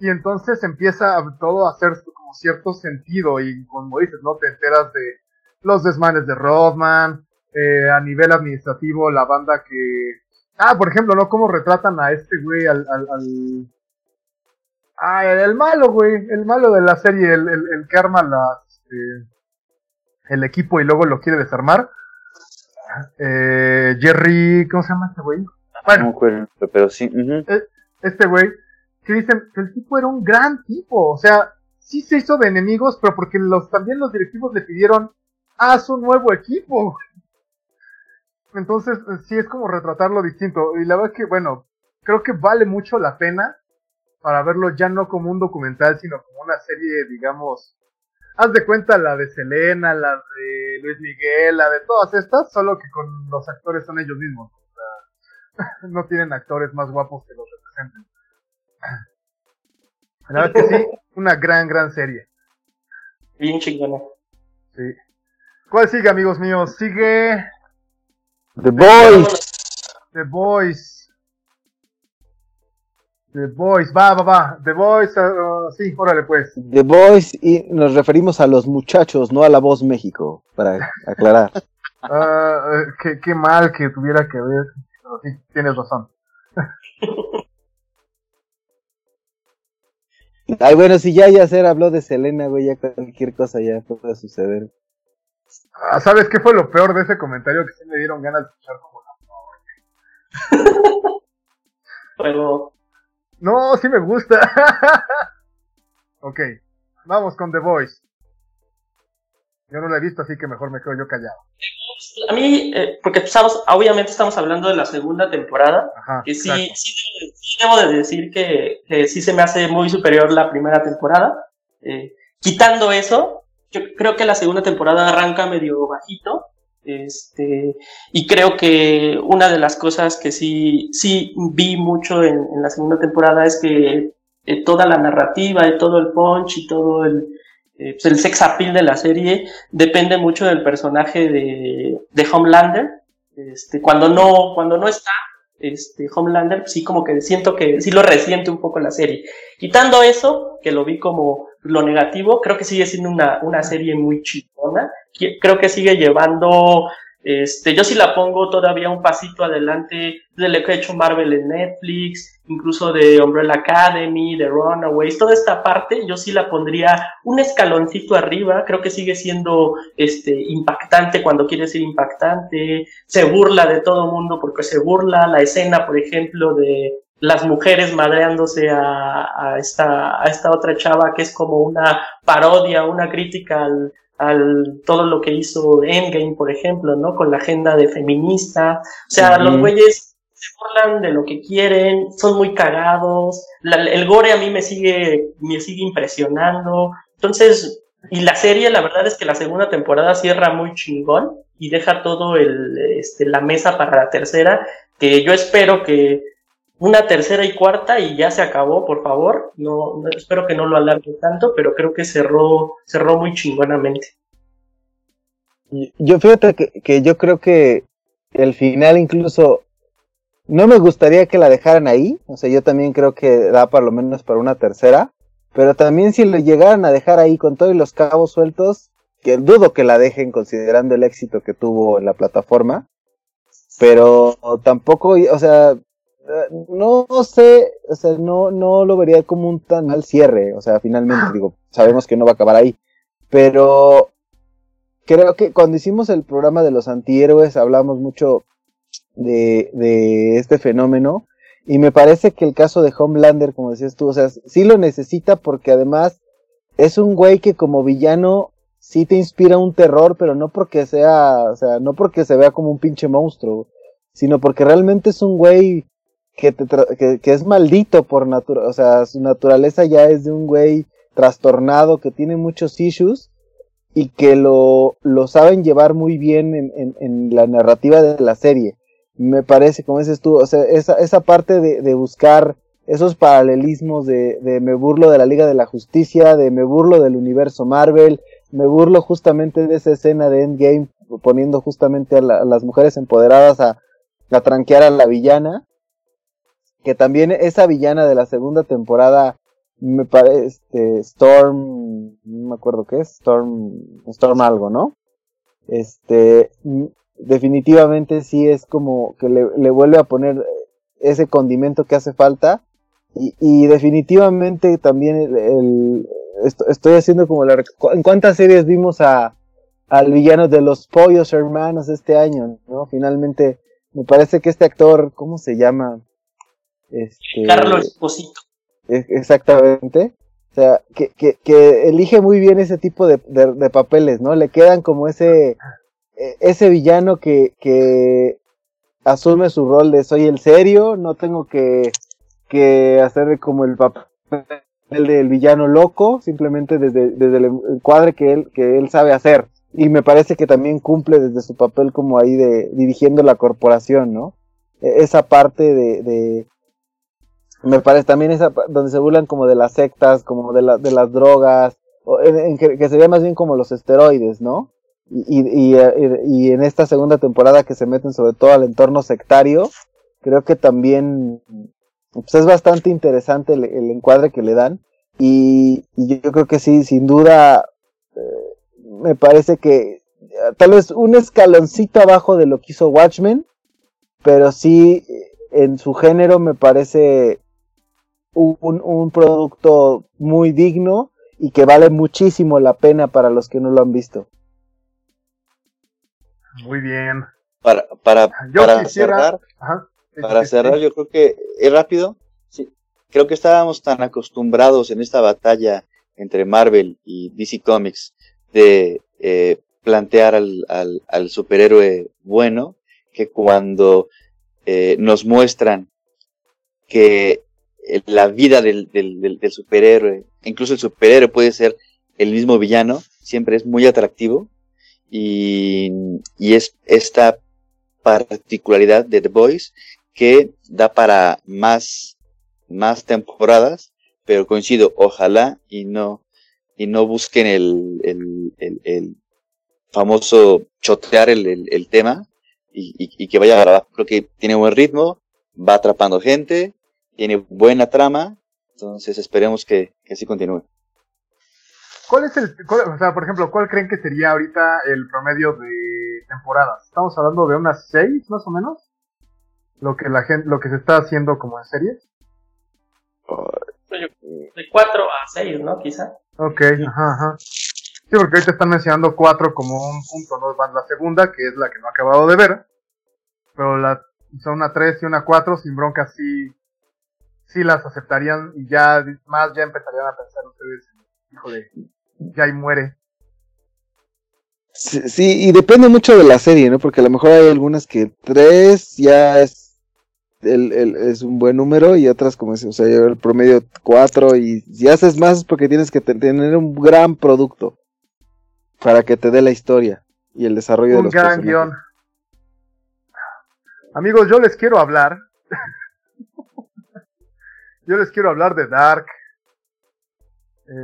y entonces empieza todo a hacer como cierto sentido y como dices, ¿no? Te enteras de los desmanes de Rodman, eh, a nivel administrativo la banda que... Ah, por ejemplo, ¿no? Cómo retratan a este güey, al... al, al... Ah, el, malo, güey, el malo de la serie, el, el, que arma la, este, el equipo y luego lo quiere desarmar. Eh, Jerry, ¿cómo se llama este güey? Bueno, pero sí. E, este güey, que dicen que el tipo era un gran tipo, o sea, sí se hizo de enemigos, pero porque los también los directivos le pidieron haz un nuevo equipo. Entonces, sí es como retratarlo distinto. Y la verdad es que, bueno, creo que vale mucho la pena para verlo ya no como un documental, sino como una serie, digamos, haz de cuenta la de Selena, la de Luis Miguel, la de todas estas, solo que con los actores son ellos mismos. O sea, no tienen actores más guapos que los representen. La verdad que sí, una gran, gran serie. Bien chingona. Sí. ¿Cuál sigue, amigos míos? Sigue The Boys. The Boys. The Boys, va, va, va. The Boys, uh, sí, órale pues. The Boys y nos referimos a los muchachos, no a la voz México, para aclarar. Ah, eh, qué, qué mal que tuviera que ver. Pero sí, tienes razón. Ay, bueno, si ya Yacer habló de Selena, güey, ya cualquier cosa ya puede suceder. Ah, ¿Sabes qué fue lo peor de ese comentario? Que sí me dieron ganas de escuchar como la Pero No, sí me gusta. ok, vamos con The Voice. Yo no la he visto, así que mejor me quedo yo callado. A mí, eh, porque estamos, obviamente estamos hablando de la segunda temporada, Ajá. que sí, sí debo de decir que, que sí se me hace muy superior la primera temporada. Eh, quitando eso, yo creo que la segunda temporada arranca medio bajito. Este, y creo que una de las cosas que sí, sí vi mucho en, en la segunda temporada es que eh, toda la narrativa y todo el punch y todo el, eh, pues el sex appeal de la serie depende mucho del personaje de, de Homelander. Este, cuando no, cuando no está, este, Homelander, sí como que siento que sí lo resiente un poco la serie. Quitando eso, que lo vi como lo negativo, creo que sigue siendo una, una serie muy chingona. Creo que sigue llevando, este, yo sí la pongo todavía un pasito adelante de lo que ha hecho Marvel en Netflix, incluso de Umbrella Academy, de Runaways, toda esta parte yo sí la pondría un escaloncito arriba, creo que sigue siendo este impactante cuando quiere ser impactante, se burla de todo mundo porque se burla, la escena, por ejemplo, de las mujeres madreándose a, esta, a esta otra chava que es como una parodia, una crítica al, al todo lo que hizo Endgame, por ejemplo, ¿no? Con la agenda de feminista. O sea, los güeyes se burlan de lo que quieren, son muy cagados. La- el gore a mí me sigue, me sigue impresionando. Entonces, y la serie, la verdad es que la segunda temporada cierra muy chingón y deja todo el, este, la mesa para la tercera, que yo espero que una tercera y cuarta y ya se acabó, por favor. No, espero que no lo alargue tanto, pero creo que cerró, cerró muy chingonamente. Yo fíjate que, que yo creo que el final incluso no me gustaría que la dejaran ahí, o sea, yo también creo que da por lo menos para una tercera, pero también si lo llegaran a dejar ahí con todos los cabos sueltos, que dudo que la dejen considerando el éxito que tuvo en la plataforma, pero tampoco, o sea, no sé, o sea, no, no lo vería como un tan mal cierre, o sea, finalmente digo, sabemos que no va a acabar ahí, pero creo que cuando hicimos el programa de los antihéroes hablamos mucho de, de este fenómeno y me parece que el caso de Homelander, como decías tú, o sea, sí lo necesita porque además es un güey que como villano sí te inspira un terror, pero no porque sea, o sea, no porque se vea como un pinche monstruo, sino porque realmente es un güey que, te que, que es maldito por naturaleza, o sea, su naturaleza ya es de un güey trastornado que tiene muchos issues y que lo, lo saben llevar muy bien en, en, en la narrativa de la serie. Me parece, como dices tú, o sea, esa, esa parte de, de buscar esos paralelismos de, de me burlo de la Liga de la Justicia, de me burlo del universo Marvel, me burlo justamente de esa escena de Endgame, poniendo justamente a, la- a las mujeres empoderadas a, a tranquear a la villana, que también esa villana de la segunda temporada me parece este, Storm, no me acuerdo qué es, Storm, Storm algo, ¿no? Este, mm, definitivamente sí es como que le, vuelve a poner ese condimento que hace falta y, y definitivamente también el, el- esto- estoy haciendo como la en cuántas series vimos a al villano de los pollos hermanos este año, ¿no? Finalmente me parece que este actor, ¿cómo se llama? Este, Carlos Esposito. Exactamente. O sea, que, que, que elige muy bien ese tipo de, de, de papeles, ¿no? Le quedan como ese, e- ese villano que, que asume su rol de soy el serio, no tengo que, que hacer como el papel del villano loco, simplemente desde, desde el encuadre que él, que él sabe hacer. Y me parece que también cumple desde su papel como ahí de dirigiendo la corporación, ¿no? E, esa parte de, de me parece también esa donde se burlan como de las sectas, como de, la, de las drogas, o en, que, sería más bien como los esteroides, ¿no? Y, y, y, en esta segunda temporada que se meten sobre todo al entorno sectario, creo que también pues es bastante interesante el, encuadre que le dan. Y, yo creo que sí, sin duda, eh, me parece que tal vez un escaloncito abajo de lo que hizo Watchmen, pero sí en su género me parece un, un producto muy digno y que vale muchísimo la pena para los que no lo han visto. Muy bien. Para, para, para cerrar, para cerrar, yo creo que es rápido. Sí, creo que estábamos tan acostumbrados en esta batalla entre Marvel y DC Comics de eh, plantear al, al, al, superhéroe bueno que cuando eh, nos muestran que la vida del, del, del, superhéroe, incluso el superhéroe puede ser el mismo villano, siempre es muy atractivo. Y, y es esta particularidad de The Boys que da para más, más temporadas, pero coincido, ojalá y no, y no busquen el, el, el, el famoso chotear el, el tema y, y, y, que vaya a grabar. Creo que tiene buen ritmo, va atrapando gente, tiene buena trama, entonces esperemos que, que así continúe. ¿Cuál es el, o sea, por ejemplo, cuál creen que sería ahorita el promedio de temporadas? Estamos hablando de unas seis, más o menos, lo que la gente, lo que se está haciendo como en series. De cuatro a seis, ¿no? Quizá. Ok, ajá, ajá. Sí, porque ahorita están mencionando cuatro como un punto, ¿no? Van la segunda, que es la que no he acabado de ver. Pero la, son una tres y una cuatro, sin bronca, sí, sí las aceptarían y ya más ya empezarían a pensar ustedes, híjole, ya ahí muere. Sí, y depende mucho de la serie, ¿no? Porque a lo mejor hay algunas que tres ya es el, el, es un buen número y otras como es, o sea, el promedio cuatro y si haces más es porque tienes que tener un gran producto para que te dé la historia y el desarrollo de los gran guion. Amigos, yo les quiero hablar yo les quiero hablar de Dark,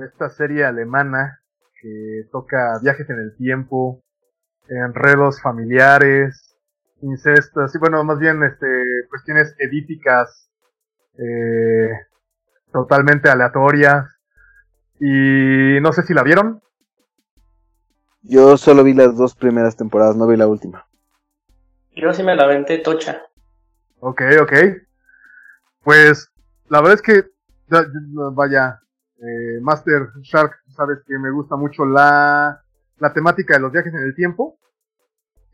esta serie alemana que toca viajes en el tiempo, enredos familiares, incestos, y bueno, más bien este, cuestiones edíficas eh, totalmente aleatorias. Y no sé si la vieron. Yo solo vi las dos primeras temporadas, no vi la última. Yo sí me la aventé tocha. Ok, ok. Pues la verdad es que, vaya, eh, Master Shark, sabes que me gusta mucho la, la temática de los viajes en el tiempo.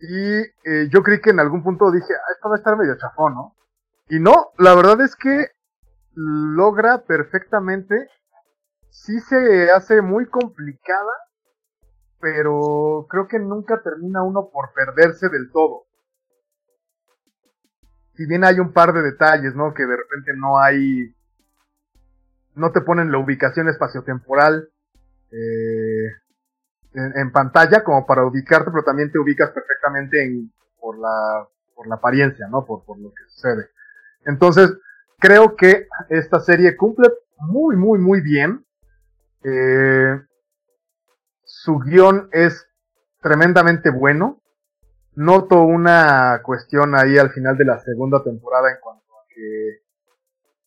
Y eh, yo creí que en algún punto dije, ah, esto va a estar medio chafón, ¿no? Y no, la verdad es que logra perfectamente. Sí se hace muy complicada, pero creo que nunca termina uno por perderse del todo si bien hay un par de detalles, ¿no? Que de repente no hay, no te ponen la ubicación espaciotemporal eh, en, pantalla como para ubicarte, pero también te ubicas perfectamente en, por la, por la apariencia, ¿no? Por, por lo que sucede. Entonces, creo que esta serie cumple muy, muy, muy bien. Eh, su guion es tremendamente bueno noto una cuestión ahí al final de la segunda temporada en cuanto a que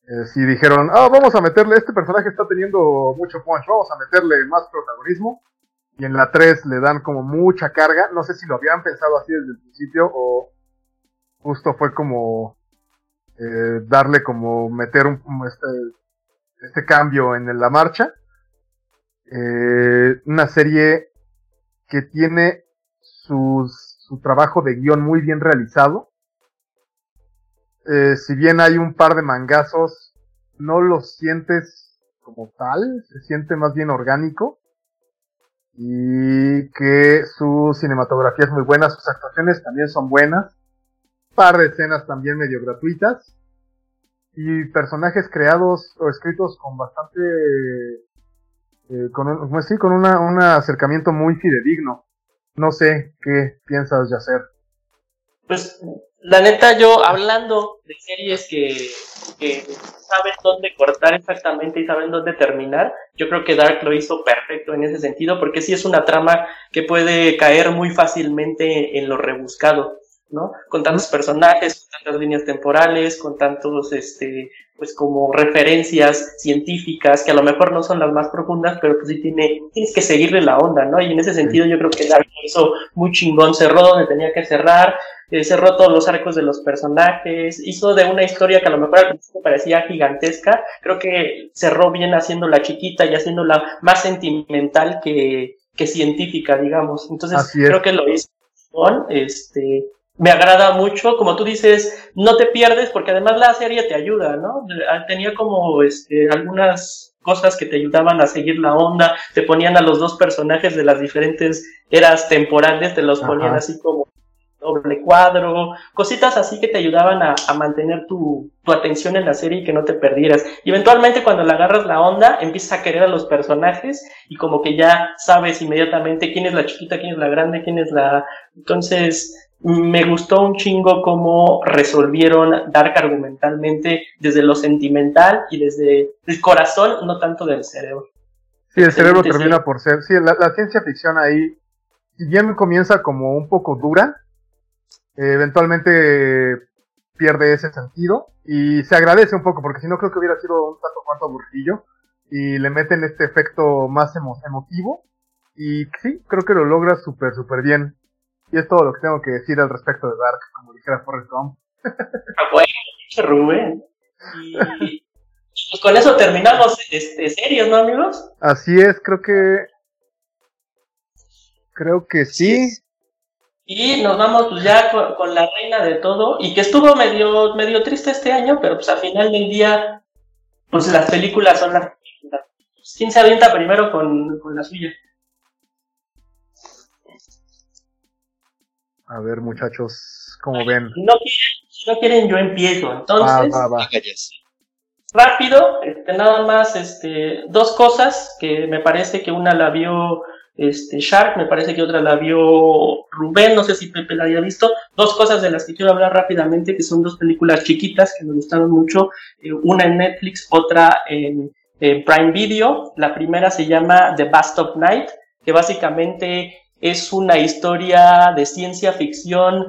eh, si dijeron, ah, vamos a meterle, este personaje está teniendo mucho punch, vamos a meterle más protagonismo. Y en la 3 le dan como mucha carga. No sé si lo habían pensado así desde el principio o justo fue como eh, darle como meter un, este, este cambio en la marcha. Eh, una serie que tiene sus su trabajo de guion muy bien realizado. Eh, si bien hay un par de mangazos, no los sientes como tal, se siente más bien orgánico. Y que su cinematografía es muy buena, sus actuaciones también son buenas. par de escenas también medio gratuitas y personajes creados o escritos con bastante eh, con un, pues sí, con una, un acercamiento muy fidedigno. No sé qué piensas de hacer. Pues la neta, yo hablando de series que, saben dónde cortar exactamente y saben dónde terminar, yo creo que Dark lo hizo perfecto en ese sentido, porque sí es una trama que puede caer muy fácilmente en lo rebuscado. ¿No? Con tantos personajes, con tantas líneas temporales, con tantos, este, pues como referencias científicas que a lo mejor no son las más profundas, pero pues sí tiene, tienes que seguirle la onda, ¿no? Y en ese sentido yo creo que Dark hizo muy chingón, cerró donde tenía que cerrar, eh, cerró todos los arcos de los personajes, hizo de una historia que a lo mejor al principio parecía gigantesca, creo que cerró bien haciéndola chiquita y haciéndola más sentimental que, que científica, digamos. Entonces creo que lo hizo este, me agrada mucho, como tú dices, no te pierdes porque además la serie te ayuda, ¿no? Tenía como este, algunas cosas que te ayudaban a seguir la onda, te ponían a los dos personajes de las diferentes eras temporales, te los ponían así como doble cuadro, cositas así que te ayudaban a, mantener tu, tu, atención en la serie y que no te perdieras. Y eventualmente cuando le agarras la onda, empiezas a querer a los personajes y como que ya sabes inmediatamente quién es la chiquita, quién es la grande, quién es la... Entonces, me gustó un chingo cómo resolvieron Dark argumentalmente desde lo sentimental y desde el corazón, no tanto del cerebro. Sí, el cerebro termina por ser. Sí, la, ciencia ficción ahí, si bien comienza como un poco dura, eventualmente pierde ese sentido y se agradece un poco, porque si no creo que hubiera sido un tanto cuanto aburrido y le meten este efecto más emotivo y sí, creo que lo logra súper, súper bien. Y es todo lo que tengo que decir al respecto de Dark, como dijera Forrest Gump. Ah, bueno, Rubén. Y pues con eso terminamos este, series, ¿no, amigos? Así es, creo que. Creo que sí. Y nos vamos pues ya con, la reina de todo, y que estuvo medio, medio triste este año, pero pues al final del día, pues las películas son las películas. ¿Quién se avienta primero con, con la suya? A ver, muchachos, ¿cómo ven? No quieren, no quieren yo empiezo. Entonces, rápido, este, nada más este, dos cosas que me parece que una la vio este, Shark, me parece que otra la vio Rubén, no sé si Pepe la había visto. Dos cosas de las que quiero hablar rápidamente, que son dos películas chiquitas que me gustaron mucho, eh, una en Netflix, otra en, en Prime Video. La primera se llama The Bast of Night, que básicamente es una historia de ciencia ficción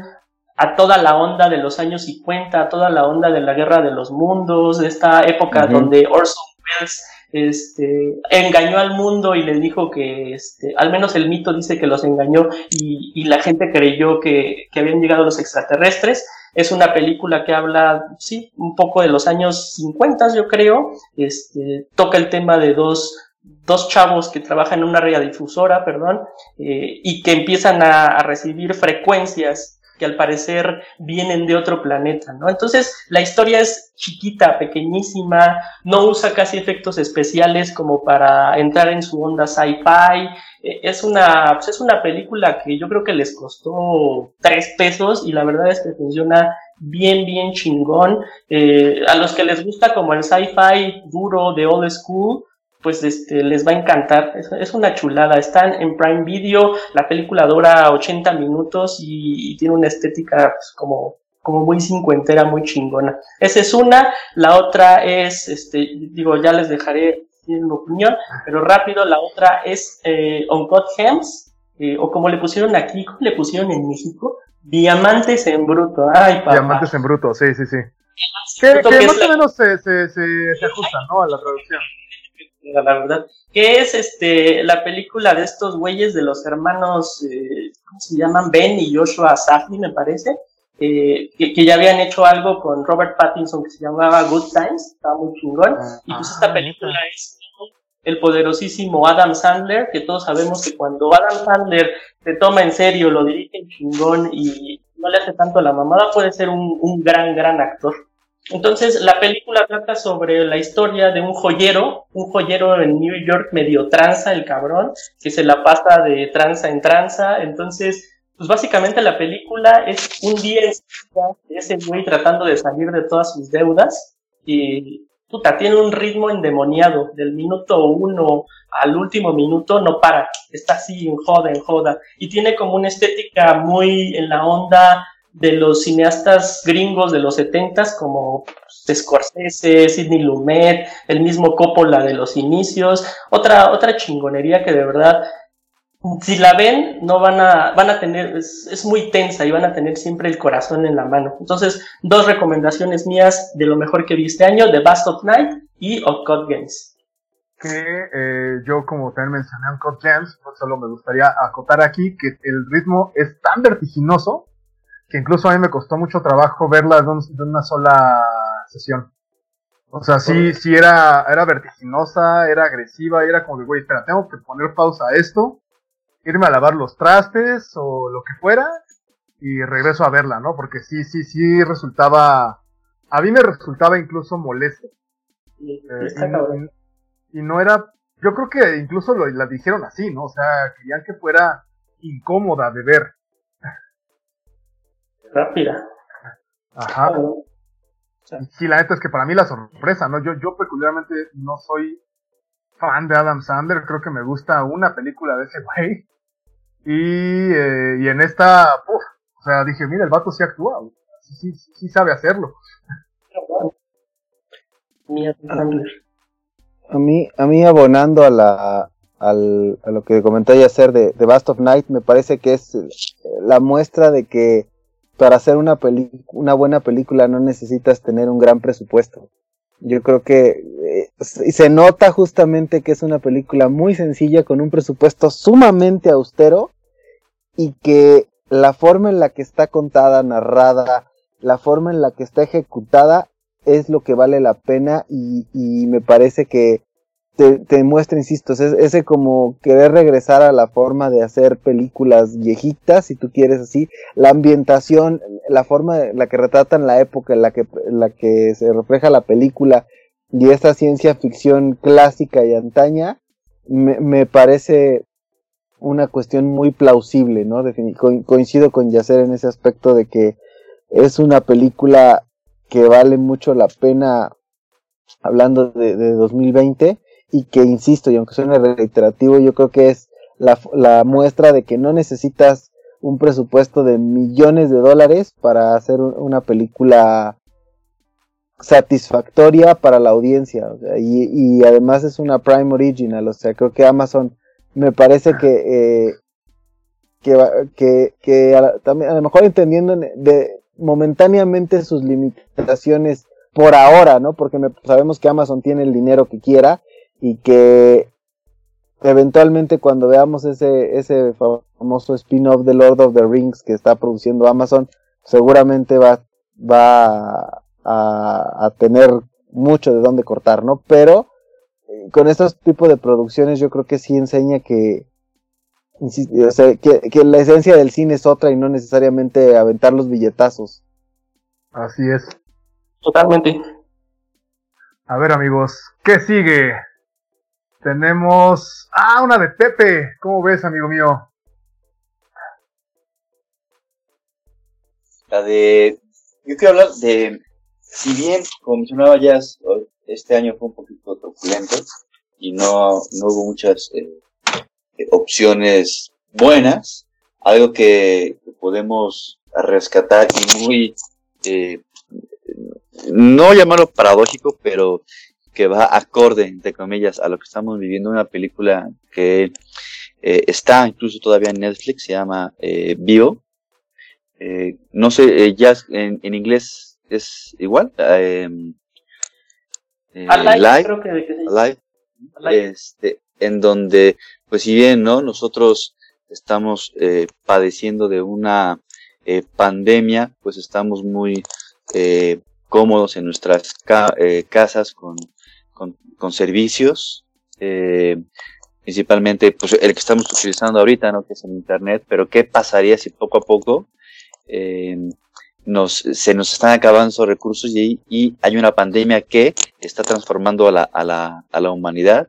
a toda la onda de los años 50, a toda la onda de la guerra de los mundos, de esta época donde Orson Welles este, engañó al mundo y le dijo que, este, al menos el mito dice que los engañó y, la gente creyó que, que, habían llegado los extraterrestres. Es una película que habla, sí, un poco de los años 50, yo creo. Este, toca el tema de dos dos chavos que trabajan en una radiodifusora, perdón, eh, y que empiezan a, recibir frecuencias que al parecer vienen de otro planeta, ¿no? Entonces, la historia es chiquita, pequeñísima, no usa casi efectos especiales como para entrar en su onda sci-fi. Eh, es una, pues, es una película que yo creo que les costó tres pesos y la verdad es que funciona bien, bien chingón. Eh, a los que les gusta como el sci-fi duro de old school, pues este, les va a encantar. Es, una chulada. Están en Prime Video. La película dura 80 minutos y, tiene una estética pues, como, como muy cincuentera, muy chingona. Esa es una. La otra es, este, digo, ya les dejaré mi opinión, pero rápido. La otra es eh, On God Gems, eh, o como le pusieron aquí, ¿cómo le pusieron en México? Diamantes en bruto. Ay, papá. Diamantes en bruto, sí, sí, sí. Que, más o menos se, se, se, se ajustan, ¿no? A la traducción la verdad, que es este la película de estos güeyes de los hermanos, eh, ¿cómo se llaman? Ben y Joshua Safdie, me parece, eh, que, ya habían hecho algo con Robert Pattinson que se llamaba Good Times, estaba muy chingón, y pues esta ah, película es el poderosísimo Adam Sandler, que todos sabemos que cuando Adam Sandler se toma en serio, lo dirige en chingón y no le hace tanto la mamada, puede ser un, un gran, gran actor. Entonces, la película trata sobre la historia de un joyero, un joyero en New York medio tranza, el cabrón, que se la pasa de tranza en tranza. Entonces, pues básicamente la película es un día de ese güey tratando de salir de todas sus deudas y puta, tiene un ritmo endemoniado, del minuto uno al último minuto no para, está así en joda, en joda, y tiene como una estética muy en la onda de los cineastas gringos de los setentas como Scorsese, Sidney Lumet, el mismo Coppola de los inicios, otra, otra chingonería que de verdad si la ven, no van a, van a tener, es, muy tensa y van a tener siempre el corazón en la mano. Entonces, dos recomendaciones mías de lo mejor que vi este año, The Bast of Night y Cut Games. Que eh, yo, como también mencioné Cut Games, pues solo me gustaría acotar aquí que el ritmo es tan vertiginoso que incluso a mí me costó mucho trabajo verla de, una sola sesión. O sea, sí, sí era, era vertiginosa, era agresiva, era como de, güey, espera, tengo que poner pausa a esto irme a lavar los trastes o lo que fuera y regreso a verla, ¿no? Porque sí, sí, sí resultaba, a mí me resultaba incluso molesto. Eh, y, no era, yo creo que incluso lo, la dijeron así, ¿no? O sea, querían que fuera incómoda de ver. Rápida. Ajá. Sí, la neta es que para mí la sorpresa, ¿no? Yo, yo peculiarmente no soy fan de Adam Sandler, creo que me gusta una película de ese güey. Y, eh, y en esta, o sea, dije, mira, el vato sí actúa, sí, sí, sí sabe hacerlo. A mí, a mí abonando a la, al, a lo que comenté ayer de The Bast of Night, me parece que es la muestra de que para hacer una, una buena película no necesitas tener un gran presupuesto. Yo creo que eh, se nota justamente que es una película muy sencilla con un presupuesto sumamente austero y que la forma en la que está contada, narrada, la forma en la que está ejecutada es lo que vale la pena y, y me parece que te, muestra, insisto, ese, como querer regresar a la forma de hacer películas viejitas, si tú quieres así, la ambientación, la forma en la que retratan la época en la que, la que se refleja la película y esa ciencia ficción clásica y antaña, me, me parece una cuestión muy plausible, ¿no? coincido con Yacer en ese aspecto de que es una película que vale mucho la pena hablando de, de 2020 y que, insisto, y aunque suene reiterativo, yo creo que es la, la muestra de que no necesitas un presupuesto de millones de dólares para hacer una película satisfactoria para la audiencia. y, además es una Prime Original, o sea, creo que Amazon me parece que, eh, que, que, a, también, a lo mejor entendiendo de, momentáneamente sus limitaciones por ahora, ¿no? Porque sabemos que Amazon tiene el dinero que quiera y que eventualmente cuando veamos ese, ese famoso spin-off de Lord of the Rings que está produciendo Amazon, seguramente va, va a, a tener mucho de dónde cortar, ¿no? Pero eh, con estos tipos de producciones yo creo que sí enseña que, o sea, que, que la esencia del cine es otra y no necesariamente aventar los billetazos. Así es. Totalmente. A ver amigos, ¿qué sigue? Tenemos. Ah, una de Pepe. ¿Cómo ves, amigo mío? La de. Yo quiero hablar de. Si bien, como mencionaba ya, este año fue un poquito truculento y no, no hubo muchas eh, opciones buenas, algo que podemos rescatar y muy. Eh, no llamarlo paradójico, pero que va acorde, entre comillas, a lo que estamos viviendo, una película que eh, está incluso todavía en Netflix, se llama eh, Bio. Eh, no sé, eh, ya en, en, inglés es igual. Em, Alive, creo que, Alive, Este, en donde, pues si bien, ¿no? Nosotros estamos eh, padeciendo de una eh, pandemia, pues estamos muy cómodos en nuestras ca casas con con, servicios, eh, principalmente pues, el que estamos utilizando ahorita, ¿no? que es el Internet, pero ¿qué pasaría si poco a poco eh, nos, se nos están acabando esos recursos y, y, hay una pandemia que está transformando a la, a la, a la humanidad?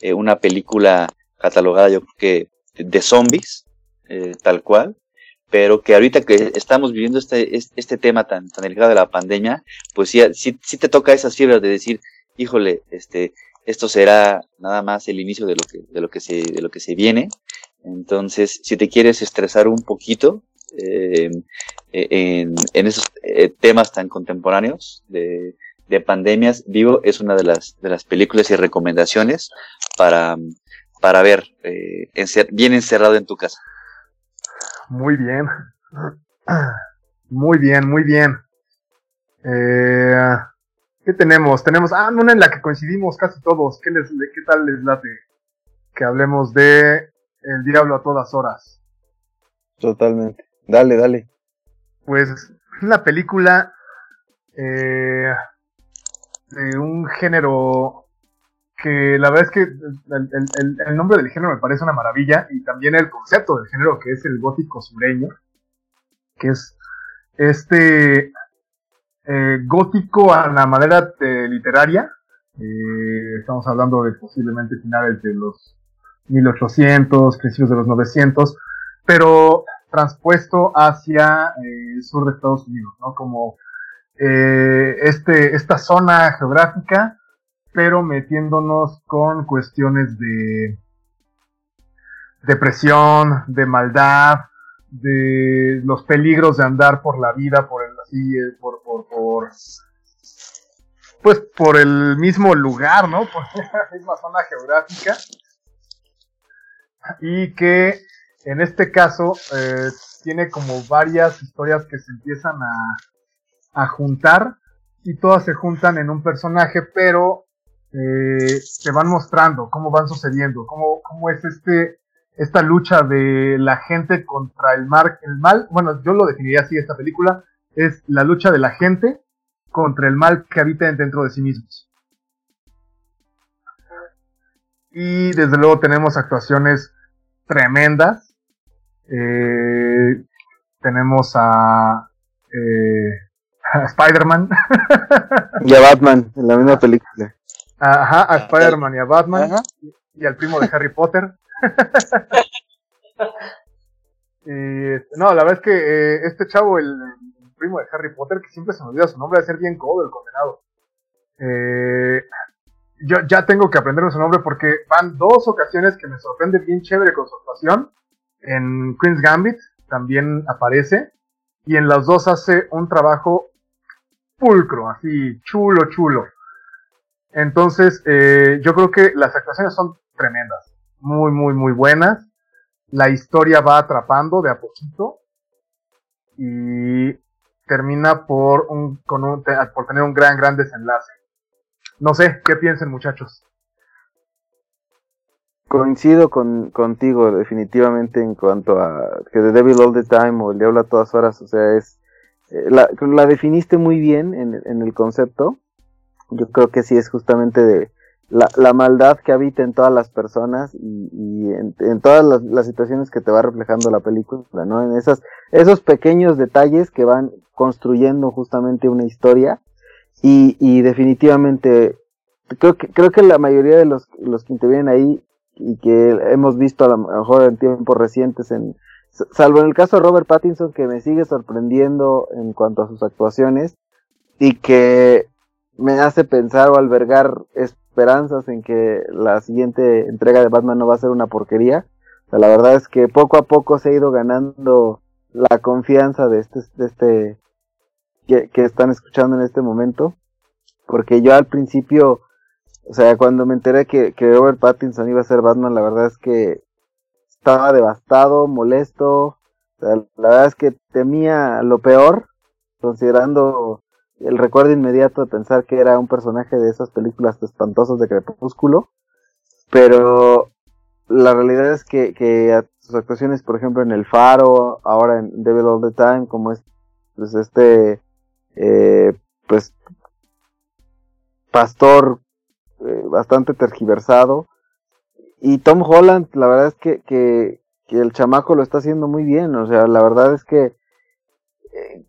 Eh, una película catalogada yo creo que de zombies, eh, tal cual, pero que ahorita que estamos viviendo este, este, tema tan, tan delicado de la pandemia, pues sí, sí, sí te toca esas fibras de decir, híjole, este, esto será nada más el inicio de lo que, de lo que se, de lo que se viene. Entonces, si te quieres estresar un poquito, eh, en, en, esos eh, temas tan contemporáneos de, de pandemias, Vivo es una de las, de las películas y recomendaciones para, para ver eh, bien encerrado en tu casa. Muy bien. Muy bien, muy bien. Eh, ¿Qué tenemos? Tenemos, ah, una en la que coincidimos casi todos. ¿Qué, les, qué tal les late? Que hablemos de El Diablo a todas horas. Totalmente. Dale, dale. Pues una película eh, de un género que la verdad es que el, nombre del género me parece una maravilla y también el concepto del género que es el gótico sureño, que es este eh, gótico a la manera literaria. Eh, estamos hablando de posiblemente finales de los 1800, principios de los 900, pero transpuesto hacia eh, el sur de Estados Unidos, ¿no? Como este, esta zona geográfica pero metiéndonos con cuestiones de depresión, de maldad, de los peligros de andar por la vida, por el así, eh, por, por, pues por el mismo lugar, ¿no? Por la misma zona geográfica. Y que en este caso eh, tiene como varias historias que se empiezan a, a juntar y todas se juntan en un personaje, pero eh, te van mostrando cómo van sucediendo, cómo, cómo es este, esta lucha de la gente contra el, mar, el mal. Bueno, yo lo definiría así, esta película es la lucha de la gente contra el mal que habita dentro de sí mismos. Y desde luego tenemos actuaciones tremendas. Eh, tenemos a, eh, a Spider-Man. y a Batman en la misma película. Ajá, a Spider-Man y a Batman. Y, al primo de Harry Potter. y, este, no, la verdad es que eh, este chavo, el, primo de Harry Potter, que siempre se me olvida su nombre, de ser bien codo el condenado. Eh, yo ya tengo que aprenderme su nombre porque van dos ocasiones que me sorprende bien chévere con su actuación. En Queen's Gambit también aparece. Y en las dos hace un trabajo pulcro, así chulo, chulo. Entonces, eh, yo creo que las actuaciones son tremendas, muy, muy, muy buenas. La historia va atrapando de a poquito y termina por, un, con un, por tener un gran, gran desenlace. No sé, ¿qué piensen muchachos? Coincido con, contigo definitivamente en cuanto a que The Devil All the Time o El Diablo a todas horas, o sea, es... Eh, la, la definiste muy bien en, en el concepto yo creo que sí es justamente de la, la maldad que habita en todas las personas y, y en, en, todas las, las, situaciones que te va reflejando la película, ¿no? En esas, esos pequeños detalles que van construyendo justamente una historia y, y definitivamente creo que, creo que la mayoría de los, los que intervienen ahí y que hemos visto a lo mejor en tiempos recientes en, salvo en el caso de Robert Pattinson que me sigue sorprendiendo en cuanto a sus actuaciones y que me hace pensar o albergar esperanzas en que la siguiente entrega de Batman no va a ser una porquería. la verdad es que poco a poco se ha ido ganando la confianza de este, de este que, están escuchando en este momento. Porque yo al principio, o sea, cuando me enteré que Robert Pattinson iba a ser Batman, la verdad es que estaba devastado, molesto. la verdad es que temía lo peor, considerando el recuerdo inmediato de pensar que era un personaje de esas películas espantosas de Crepúsculo, pero la realidad es que, que sus actuaciones, por ejemplo, en El Faro, ahora en Devil All the Time, como es pues este, eh, pues, pastor eh, bastante tergiversado, y Tom Holland, la verdad es que, que, que el chamaco lo está haciendo muy bien, o sea, la verdad es que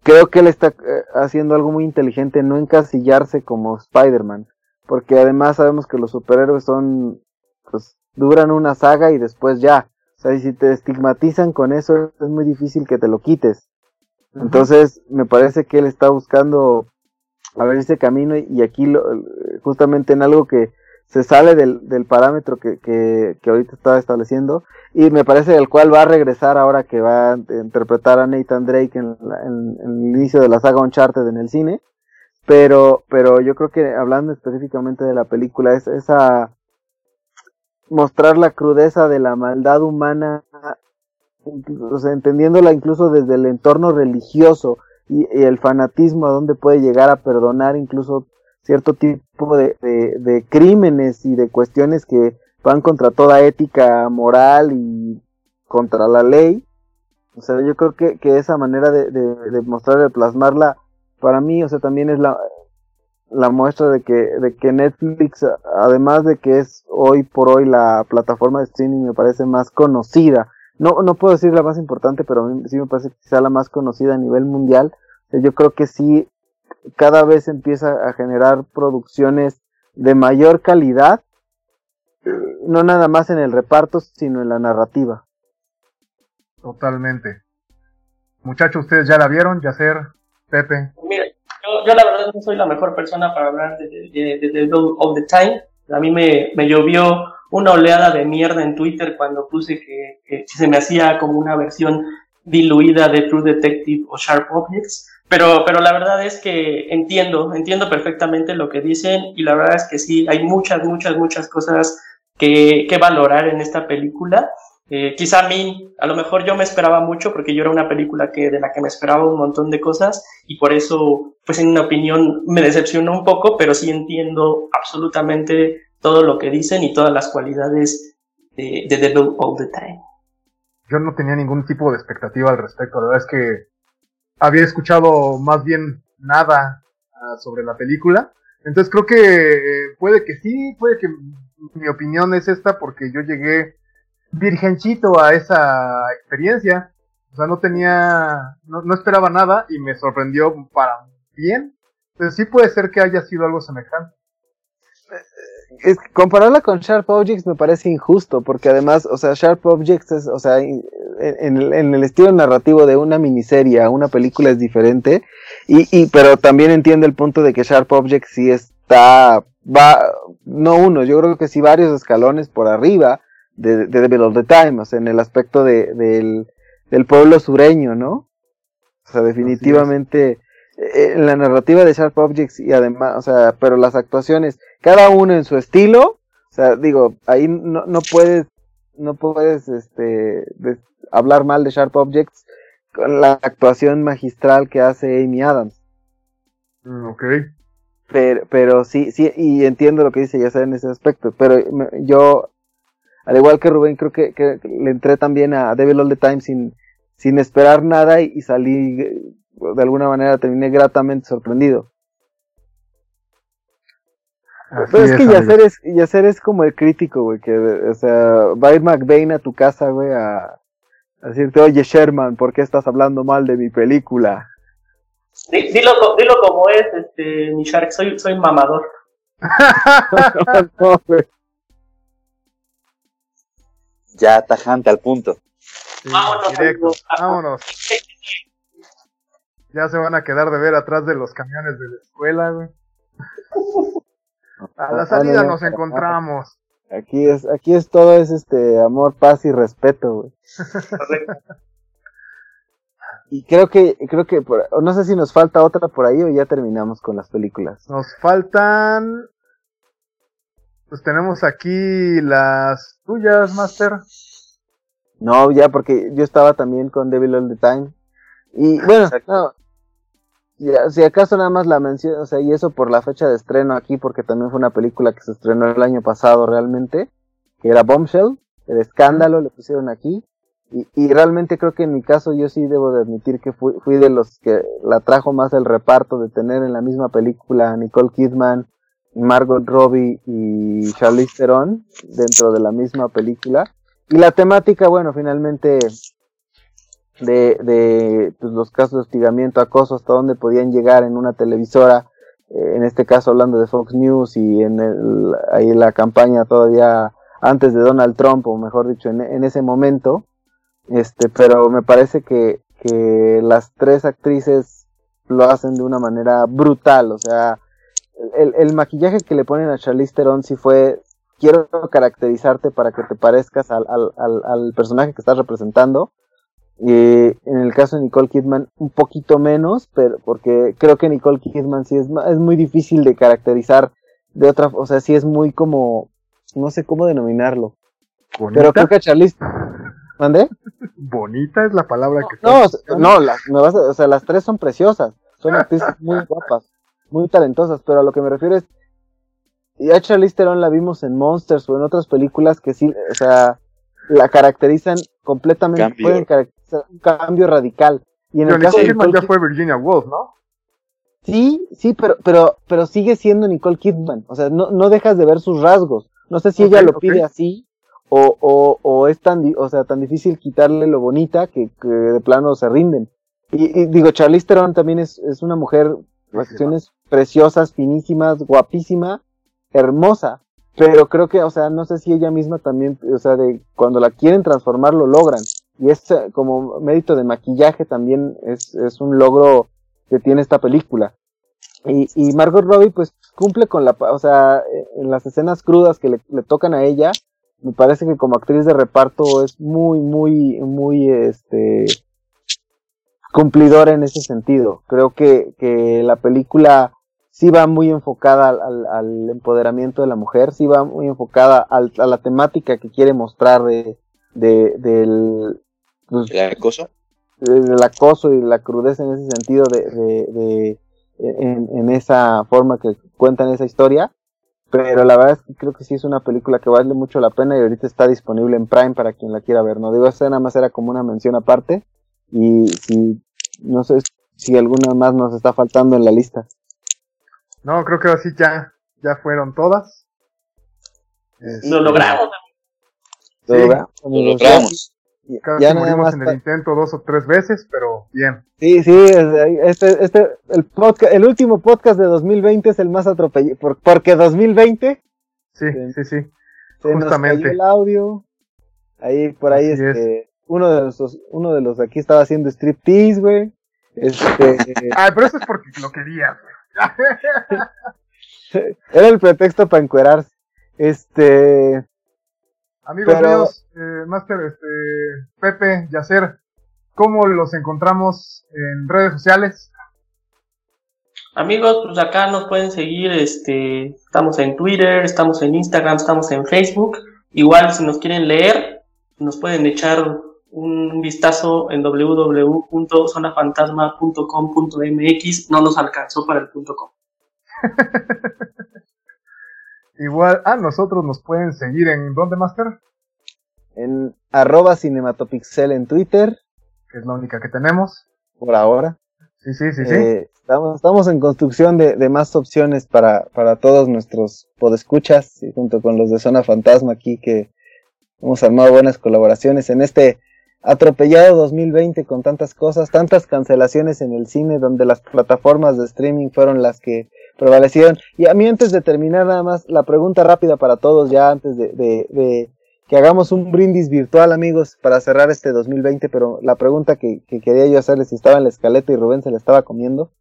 creo que él está eh, haciendo algo muy inteligente, no encasillarse como Spider-Man, porque además sabemos que los superhéroes son, pues, duran una saga y después ya. O sea, y si te estigmatizan con eso, es muy difícil que te lo quites. Entonces, me parece que él está buscando abrirse camino y aquí lo, justamente en algo que se sale del, del parámetro que, que, que, ahorita estaba estableciendo y me parece el cual va a regresar ahora que va a interpretar a Nathan Drake en, en, en, el inicio de la saga Uncharted en el cine. Pero pero yo creo que hablando específicamente de la película es esa mostrar la crudeza de la maldad humana o sea, entendiéndola incluso desde el entorno religioso y, y el fanatismo a donde puede llegar a perdonar incluso cierto tipo de, de, crímenes y de cuestiones que van contra toda ética moral y contra la ley. O sea, yo creo que, que esa manera de, de, de mostrar, de plasmarla, para mí, o sea, también es la, la muestra de que, de que Netflix, además de que es hoy por hoy la plataforma de streaming, me parece más conocida. No, no puedo decir la más importante, pero a mí sí me parece sea la más conocida a nivel mundial. Yo creo que sí cada vez empieza a generar producciones de mayor calidad, no nada más en el reparto, sino en la narrativa. Totalmente. Muchachos, ustedes ya la vieron, Yacer, Pepe. Mira, yo, yo, la verdad no soy la mejor persona para hablar de, de, de, de All the Time. A mí me, me llovió una oleada de mierda en Twitter cuando puse que, que se me hacía como una versión diluida de True Detective o Sharp Objects. Pero, pero la verdad es que entiendo, entiendo perfectamente lo que dicen y la verdad es que sí, hay muchas, muchas, muchas cosas que, que valorar en esta película. Eh, quizá a mí, a lo mejor yo me esperaba mucho porque yo era una película que, de la que me esperaba un montón de cosas y por eso, pues en mi opinión, me decepcionó un poco, pero sí entiendo absolutamente todo lo que dicen y todas las cualidades de, de Devil All the Time. Yo no tenía ningún tipo de expectativa al respecto, la verdad es que había escuchado más bien nada uh, sobre la película. Entonces creo que eh, puede que sí, puede que mi opinión es esta porque yo llegué virgencito a esa experiencia. O sea, no tenía, no, no esperaba nada y me sorprendió para bien. Entonces sí puede ser que haya sido algo semejante. Es, compararla con Sharp Objects me parece injusto, porque además, o sea, Sharp Objects es, o sea, en, en, en, el estilo narrativo de una miniserie a una película es diferente, y, y, pero también entiendo el punto de que Sharp Objects sí está, va, no uno, yo creo que sí varios escalones por arriba de, de Devil of the Time, en el aspecto de, del, del pueblo sureño, ¿no? O sea, definitivamente, en la narrativa de Sharp Objects y además, o sea, pero las actuaciones, cada uno en su estilo, o sea, digo, ahí no, no puedes, no puedes, este, hablar mal de Sharp Objects con la actuación magistral que hace Amy Adams. Ok. Pero, pero sí, sí, y entiendo lo que dice ya en ese aspecto, pero yo, al igual que Rubén, creo que, que le entré también a Devil All the Time sin, sin esperar nada y, y salí, de alguna manera terminé gratamente sorprendido. Así Pero es, es que Yacer es, Yacer es como el crítico, güey, que, o sea, va a ir McBain a tu casa, güey, a, a decirte, oye Sherman, ¿por qué estás hablando mal de mi película? Dilo, dilo como es, este, mi Shark, soy, soy mamador. no, ya tajante al punto. Sí, vámonos, directo, vámonos. Ya se van a quedar de ver atrás de los camiones de la escuela, güey. A la salida nos encontramos. Aquí es, aquí es todo es este amor, paz y respeto, güey. y creo que, creo que, por, no sé si nos falta otra por ahí o ya terminamos con las películas. Nos faltan, pues tenemos aquí las tuyas, Master. No, ya porque yo estaba también con Devil All the Time. Y bueno, no, ya, si acaso nada más la mención, o sea, y eso por la fecha de estreno aquí, porque también fue una película que se estrenó el año pasado realmente, que era Bombshell, el escándalo, le pusieron aquí, y, y realmente creo que en mi caso yo sí debo de admitir que fui, fui de los que la trajo más el reparto de tener en la misma película a Nicole Kidman, Margot Robbie y Charlize Theron dentro de la misma película. Y la temática, bueno, finalmente de, de pues, los casos de hostigamiento, acoso, hasta dónde podían llegar en una televisora, eh, en este caso hablando de Fox News y en el, ahí la campaña todavía antes de Donald Trump, o mejor dicho, en, en ese momento. Este, pero me parece que, que las tres actrices lo hacen de una manera brutal, o sea, el, el maquillaje que le ponen a Charlize Theron sí fue, quiero caracterizarte para que te parezcas al, al, al, al personaje que estás representando, y en el caso de Nicole Kidman, un poquito menos, pero porque creo que Nicole Kidman sí es, es muy difícil de caracterizar de otra, o sea, sí es muy como, no sé cómo denominarlo. Bonita, Pero creo que a Charlize, ¿mandé? bonita es la palabra que No, no, las, me vas a- o sea, las tres son preciosas, son actrices muy guapas, muy talentosas, pero a lo que me refiero es, y a Charlize Theron la vimos en Monsters o en otras películas que sí, o sea, la caracterizan completamente, Cambio. pueden caracterizar un cambio radical. Y en Pero el caso Nicole Kidman Nicole ya fue Virginia Woolf, ¿no? Sí, sí, pero, pero, pero sigue siendo Nicole Kidman. O sea, no, no dejas de ver sus rasgos. No sé si ella lo pide así o, o, o es tan, o sea, tan difícil quitarle lo bonita que, que de plano se rinden. Y, y digo, Charlize Theron también es, es una mujer, facciones preciosas, finísimas, guapísima, hermosa. Pero creo que, o sea, no sé si ella misma también, o sea, de cuando la quieren transformar lo logran. Y es como mérito de maquillaje también es, un logro que tiene esta película. Y, y Margot Robbie pues cumple con la, o sea, en las escenas crudas que le, tocan a ella, me parece que como actriz de reparto es muy, muy, muy, este, cumplidora en ese sentido. Creo que, que la película sí va muy enfocada al, al- al empoderamiento de la mujer, sí va muy enfocada al- a la temática que quiere mostrar de, de, del, pues, El acoso. del acoso y la crudeza en ese sentido de, de, de- en, en esa forma que cuentan esa historia pero la verdad es que creo que sí es una película que vale mucho la pena y ahorita está disponible en Prime para quien la quiera ver no digo esa nada más era como una mención aparte y si no sé si alguna más nos está faltando en la lista No, creo que así ya, ya fueron todas. Este, Lo logramos. ¿Todo Sí, va? Lo Amigos, logramos. Casi ya nada morimos más en el intento dos o tres veces, pero bien. Sí, sí, es- este, este, el podcast, el último podcast de 2020 es el más atropellado, porque 2020 Sí, Sí. sí, sí. se nos Justamente. cayó el audio, ahí, por ahí, Así este, uno de los, uno de los de aquí estaba haciendo striptease, güey, este, Ah, pero eso es porque lo querías, güey. era el pretexto para encuerarse, este, Amigos Pero- míos, eh, Master, este, Pepe, Yacer, ¿cómo los encontramos en redes sociales? Amigos, pues acá nos pueden seguir, este, estamos en Twitter, estamos en Instagram, estamos en Facebook. Igual si nos quieren leer, nos pueden echar un vistazo en www.zonafantasma.com.mx. No nos alcanzó para el punto .com. Igual a nosotros nos pueden seguir en ¿dónde, Master? en arroba cinematopixel en Twitter, Que es la única que tenemos. por ahora, Sí, sí, sí, sí. Eh, estamos, estamos en construcción de, de más opciones para, para todos nuestros podescuchas y junto con los de Zona Fantasma aquí que hemos armado buenas colaboraciones en este atropellado 2020 con tantas cosas, tantas cancelaciones en el cine donde las plataformas de streaming fueron las que prevalecieron. Y a mí antes de terminar nada más la pregunta rápida para todos ya antes de, que hagamos un brindis virtual amigos para cerrar este 2020, pero la pregunta que, que quería yo hacerles si estaba en la escaleta y Rubén se la estaba comiendo,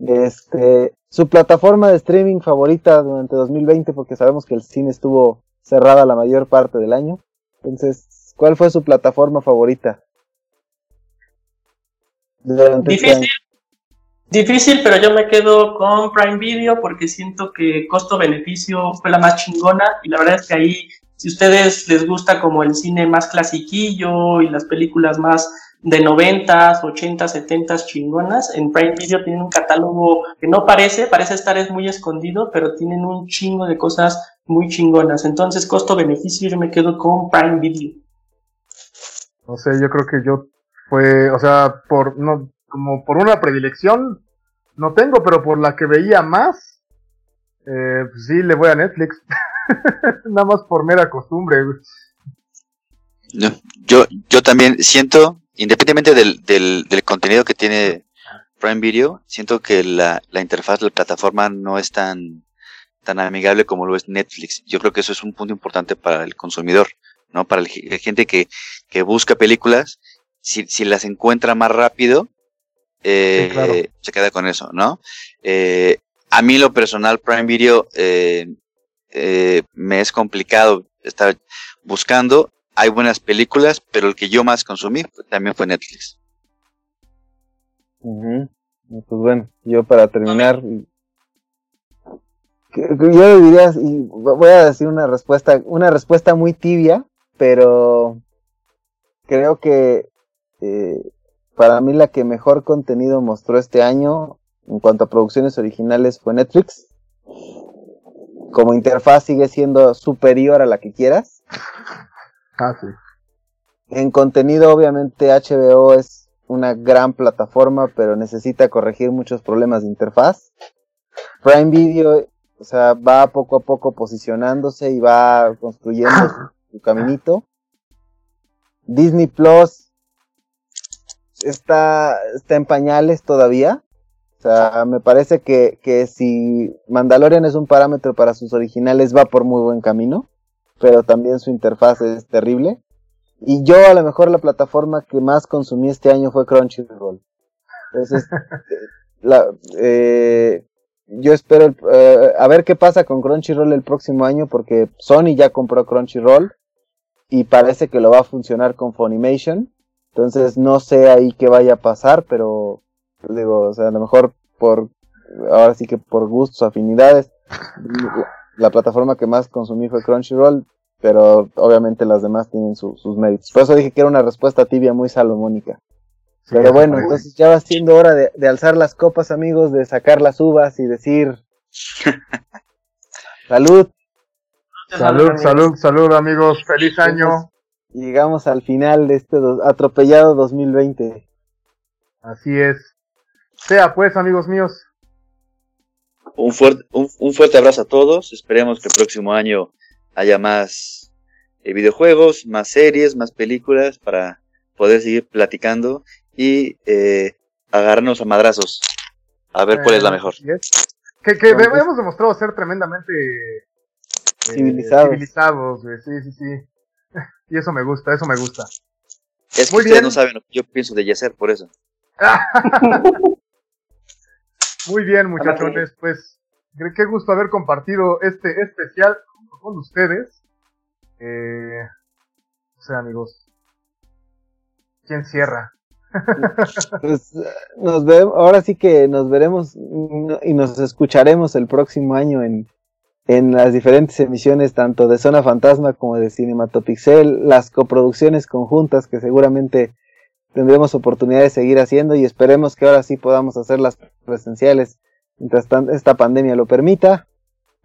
este, su plataforma de streaming favorita durante 2020 porque sabemos que el cine estuvo cerrada la mayor parte del año. Entonces, ¿cuál fue su plataforma favorita? Durante este? Difícil, pero yo me quedo con Prime Video porque siento que costo-beneficio fue la más chingona y la verdad es que ahí, si ustedes les gusta como el cine más clasiquillo y las películas más de 90s, 80s, 70s chingonas, en Prime Video tienen un catálogo que no parece, parece estar es muy escondido, pero tienen un chingo de cosas muy chingonas. Entonces, costo-beneficio yo me quedo con Prime Video. No sé, yo creo que yo fue, o sea, por, no, como por una predilección, no tengo, pero por la que veía más, eh, pues sí, le voy a Netflix. Nada más por mera costumbre. No, yo, yo también siento, independientemente del, del, del contenido que tiene Prime Video, siento que la, la interfaz de la plataforma no es tan, tan amigable como lo es Netflix. Yo creo que eso es un punto importante para el consumidor, ¿no? Para la gente que, que busca películas, si, si las encuentra más rápido, eh, se queda con eso, ¿no? Eh, a mí lo personal, Prime Video, eh, eh, me es complicado estar buscando. Hay buenas películas, pero el que yo más consumí también fue Netflix. Pues bueno, yo para terminar, yo diría, voy a decir una respuesta, una respuesta muy tibia, pero creo que eh, para mí la que mejor contenido mostró este año en cuanto a producciones originales fue Netflix. Como interfaz sigue siendo superior a la que quieras. Ah, sí. En contenido, obviamente, HBO es una gran plataforma, pero necesita corregir muchos problemas de interfaz. Prime Video, o sea, va poco a poco posicionándose y va construyendo su, su caminito. Disney Plus está, está en pañales todavía. O sea, me parece que, que si Mandalorian es un parámetro para sus originales, va por muy buen camino. Pero también su interfaz es terrible. Y yo a lo mejor la plataforma que más consumí este año fue Crunchyroll. Entonces, la, eh, yo espero eh, a ver qué pasa con Crunchyroll el próximo año porque Sony ya compró Crunchyroll y parece que lo va a funcionar con Funimation. Entonces no sé ahí qué vaya a pasar, pero digo, o sea, a lo mejor por, ahora sí que por gustos, afinidades, la, plataforma que más consumí fue Crunchyroll, pero obviamente las demás tienen sus méritos. Por eso dije que era una respuesta tibia muy salomónica. pero bueno, entonces ya va siendo hora de, de alzar las copas, amigos, de sacar las uvas y decir salud. Salud, salud, salud, amigos. Feliz año llegamos al final de este atropellado 2020. Así es. Sea pues, amigos míos. Un fuerte, un, fuerte abrazo a todos. Esperemos que el próximo año haya más eh, videojuegos, más series, más películas para poder seguir platicando y eh, agarrarnos a madrazos. A ver cuál es la eh, mejor. Que, que hemos demostrado ser tremendamente civilizados. civilizados sí, sí, sí. Y eso me gusta, eso me gusta. Es que ustedes no saben lo que yo pienso de Yacer, por eso. Muy bien, muchachones, pues qué gusto haber compartido este especial con ustedes. Eh, o sea, amigos, ¿quién cierra? pues nos vemos, ahora sí que nos veremos y nos escucharemos el próximo año en en las diferentes emisiones tanto de Zona Fantasma como de Cinematopixel, las coproducciones conjuntas que seguramente tendremos oportunidad de seguir haciendo y esperemos que ahora sí podamos hacerlas presenciales mientras esta pandemia lo permita.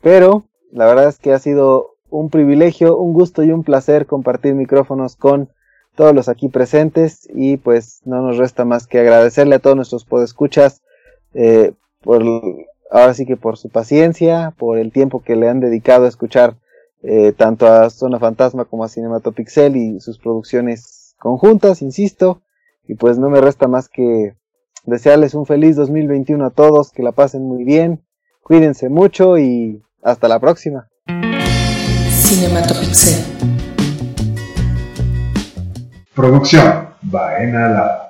Pero la verdad es que ha sido un privilegio, un gusto y un placer compartir micrófonos con todos los aquí presentes y pues no nos resta más que agradecerle a todos nuestros podescuchas eh, por ahora sí que por su paciencia, por el tiempo que le han dedicado a escuchar eh, tanto a Zona Fantasma como a Cinematopixel y sus producciones conjuntas, insisto, y pues no me resta más que desearles un feliz 2021 a todos, que la pasen muy bien, cuídense mucho y hasta la próxima. Cinematopixel. Producción Baena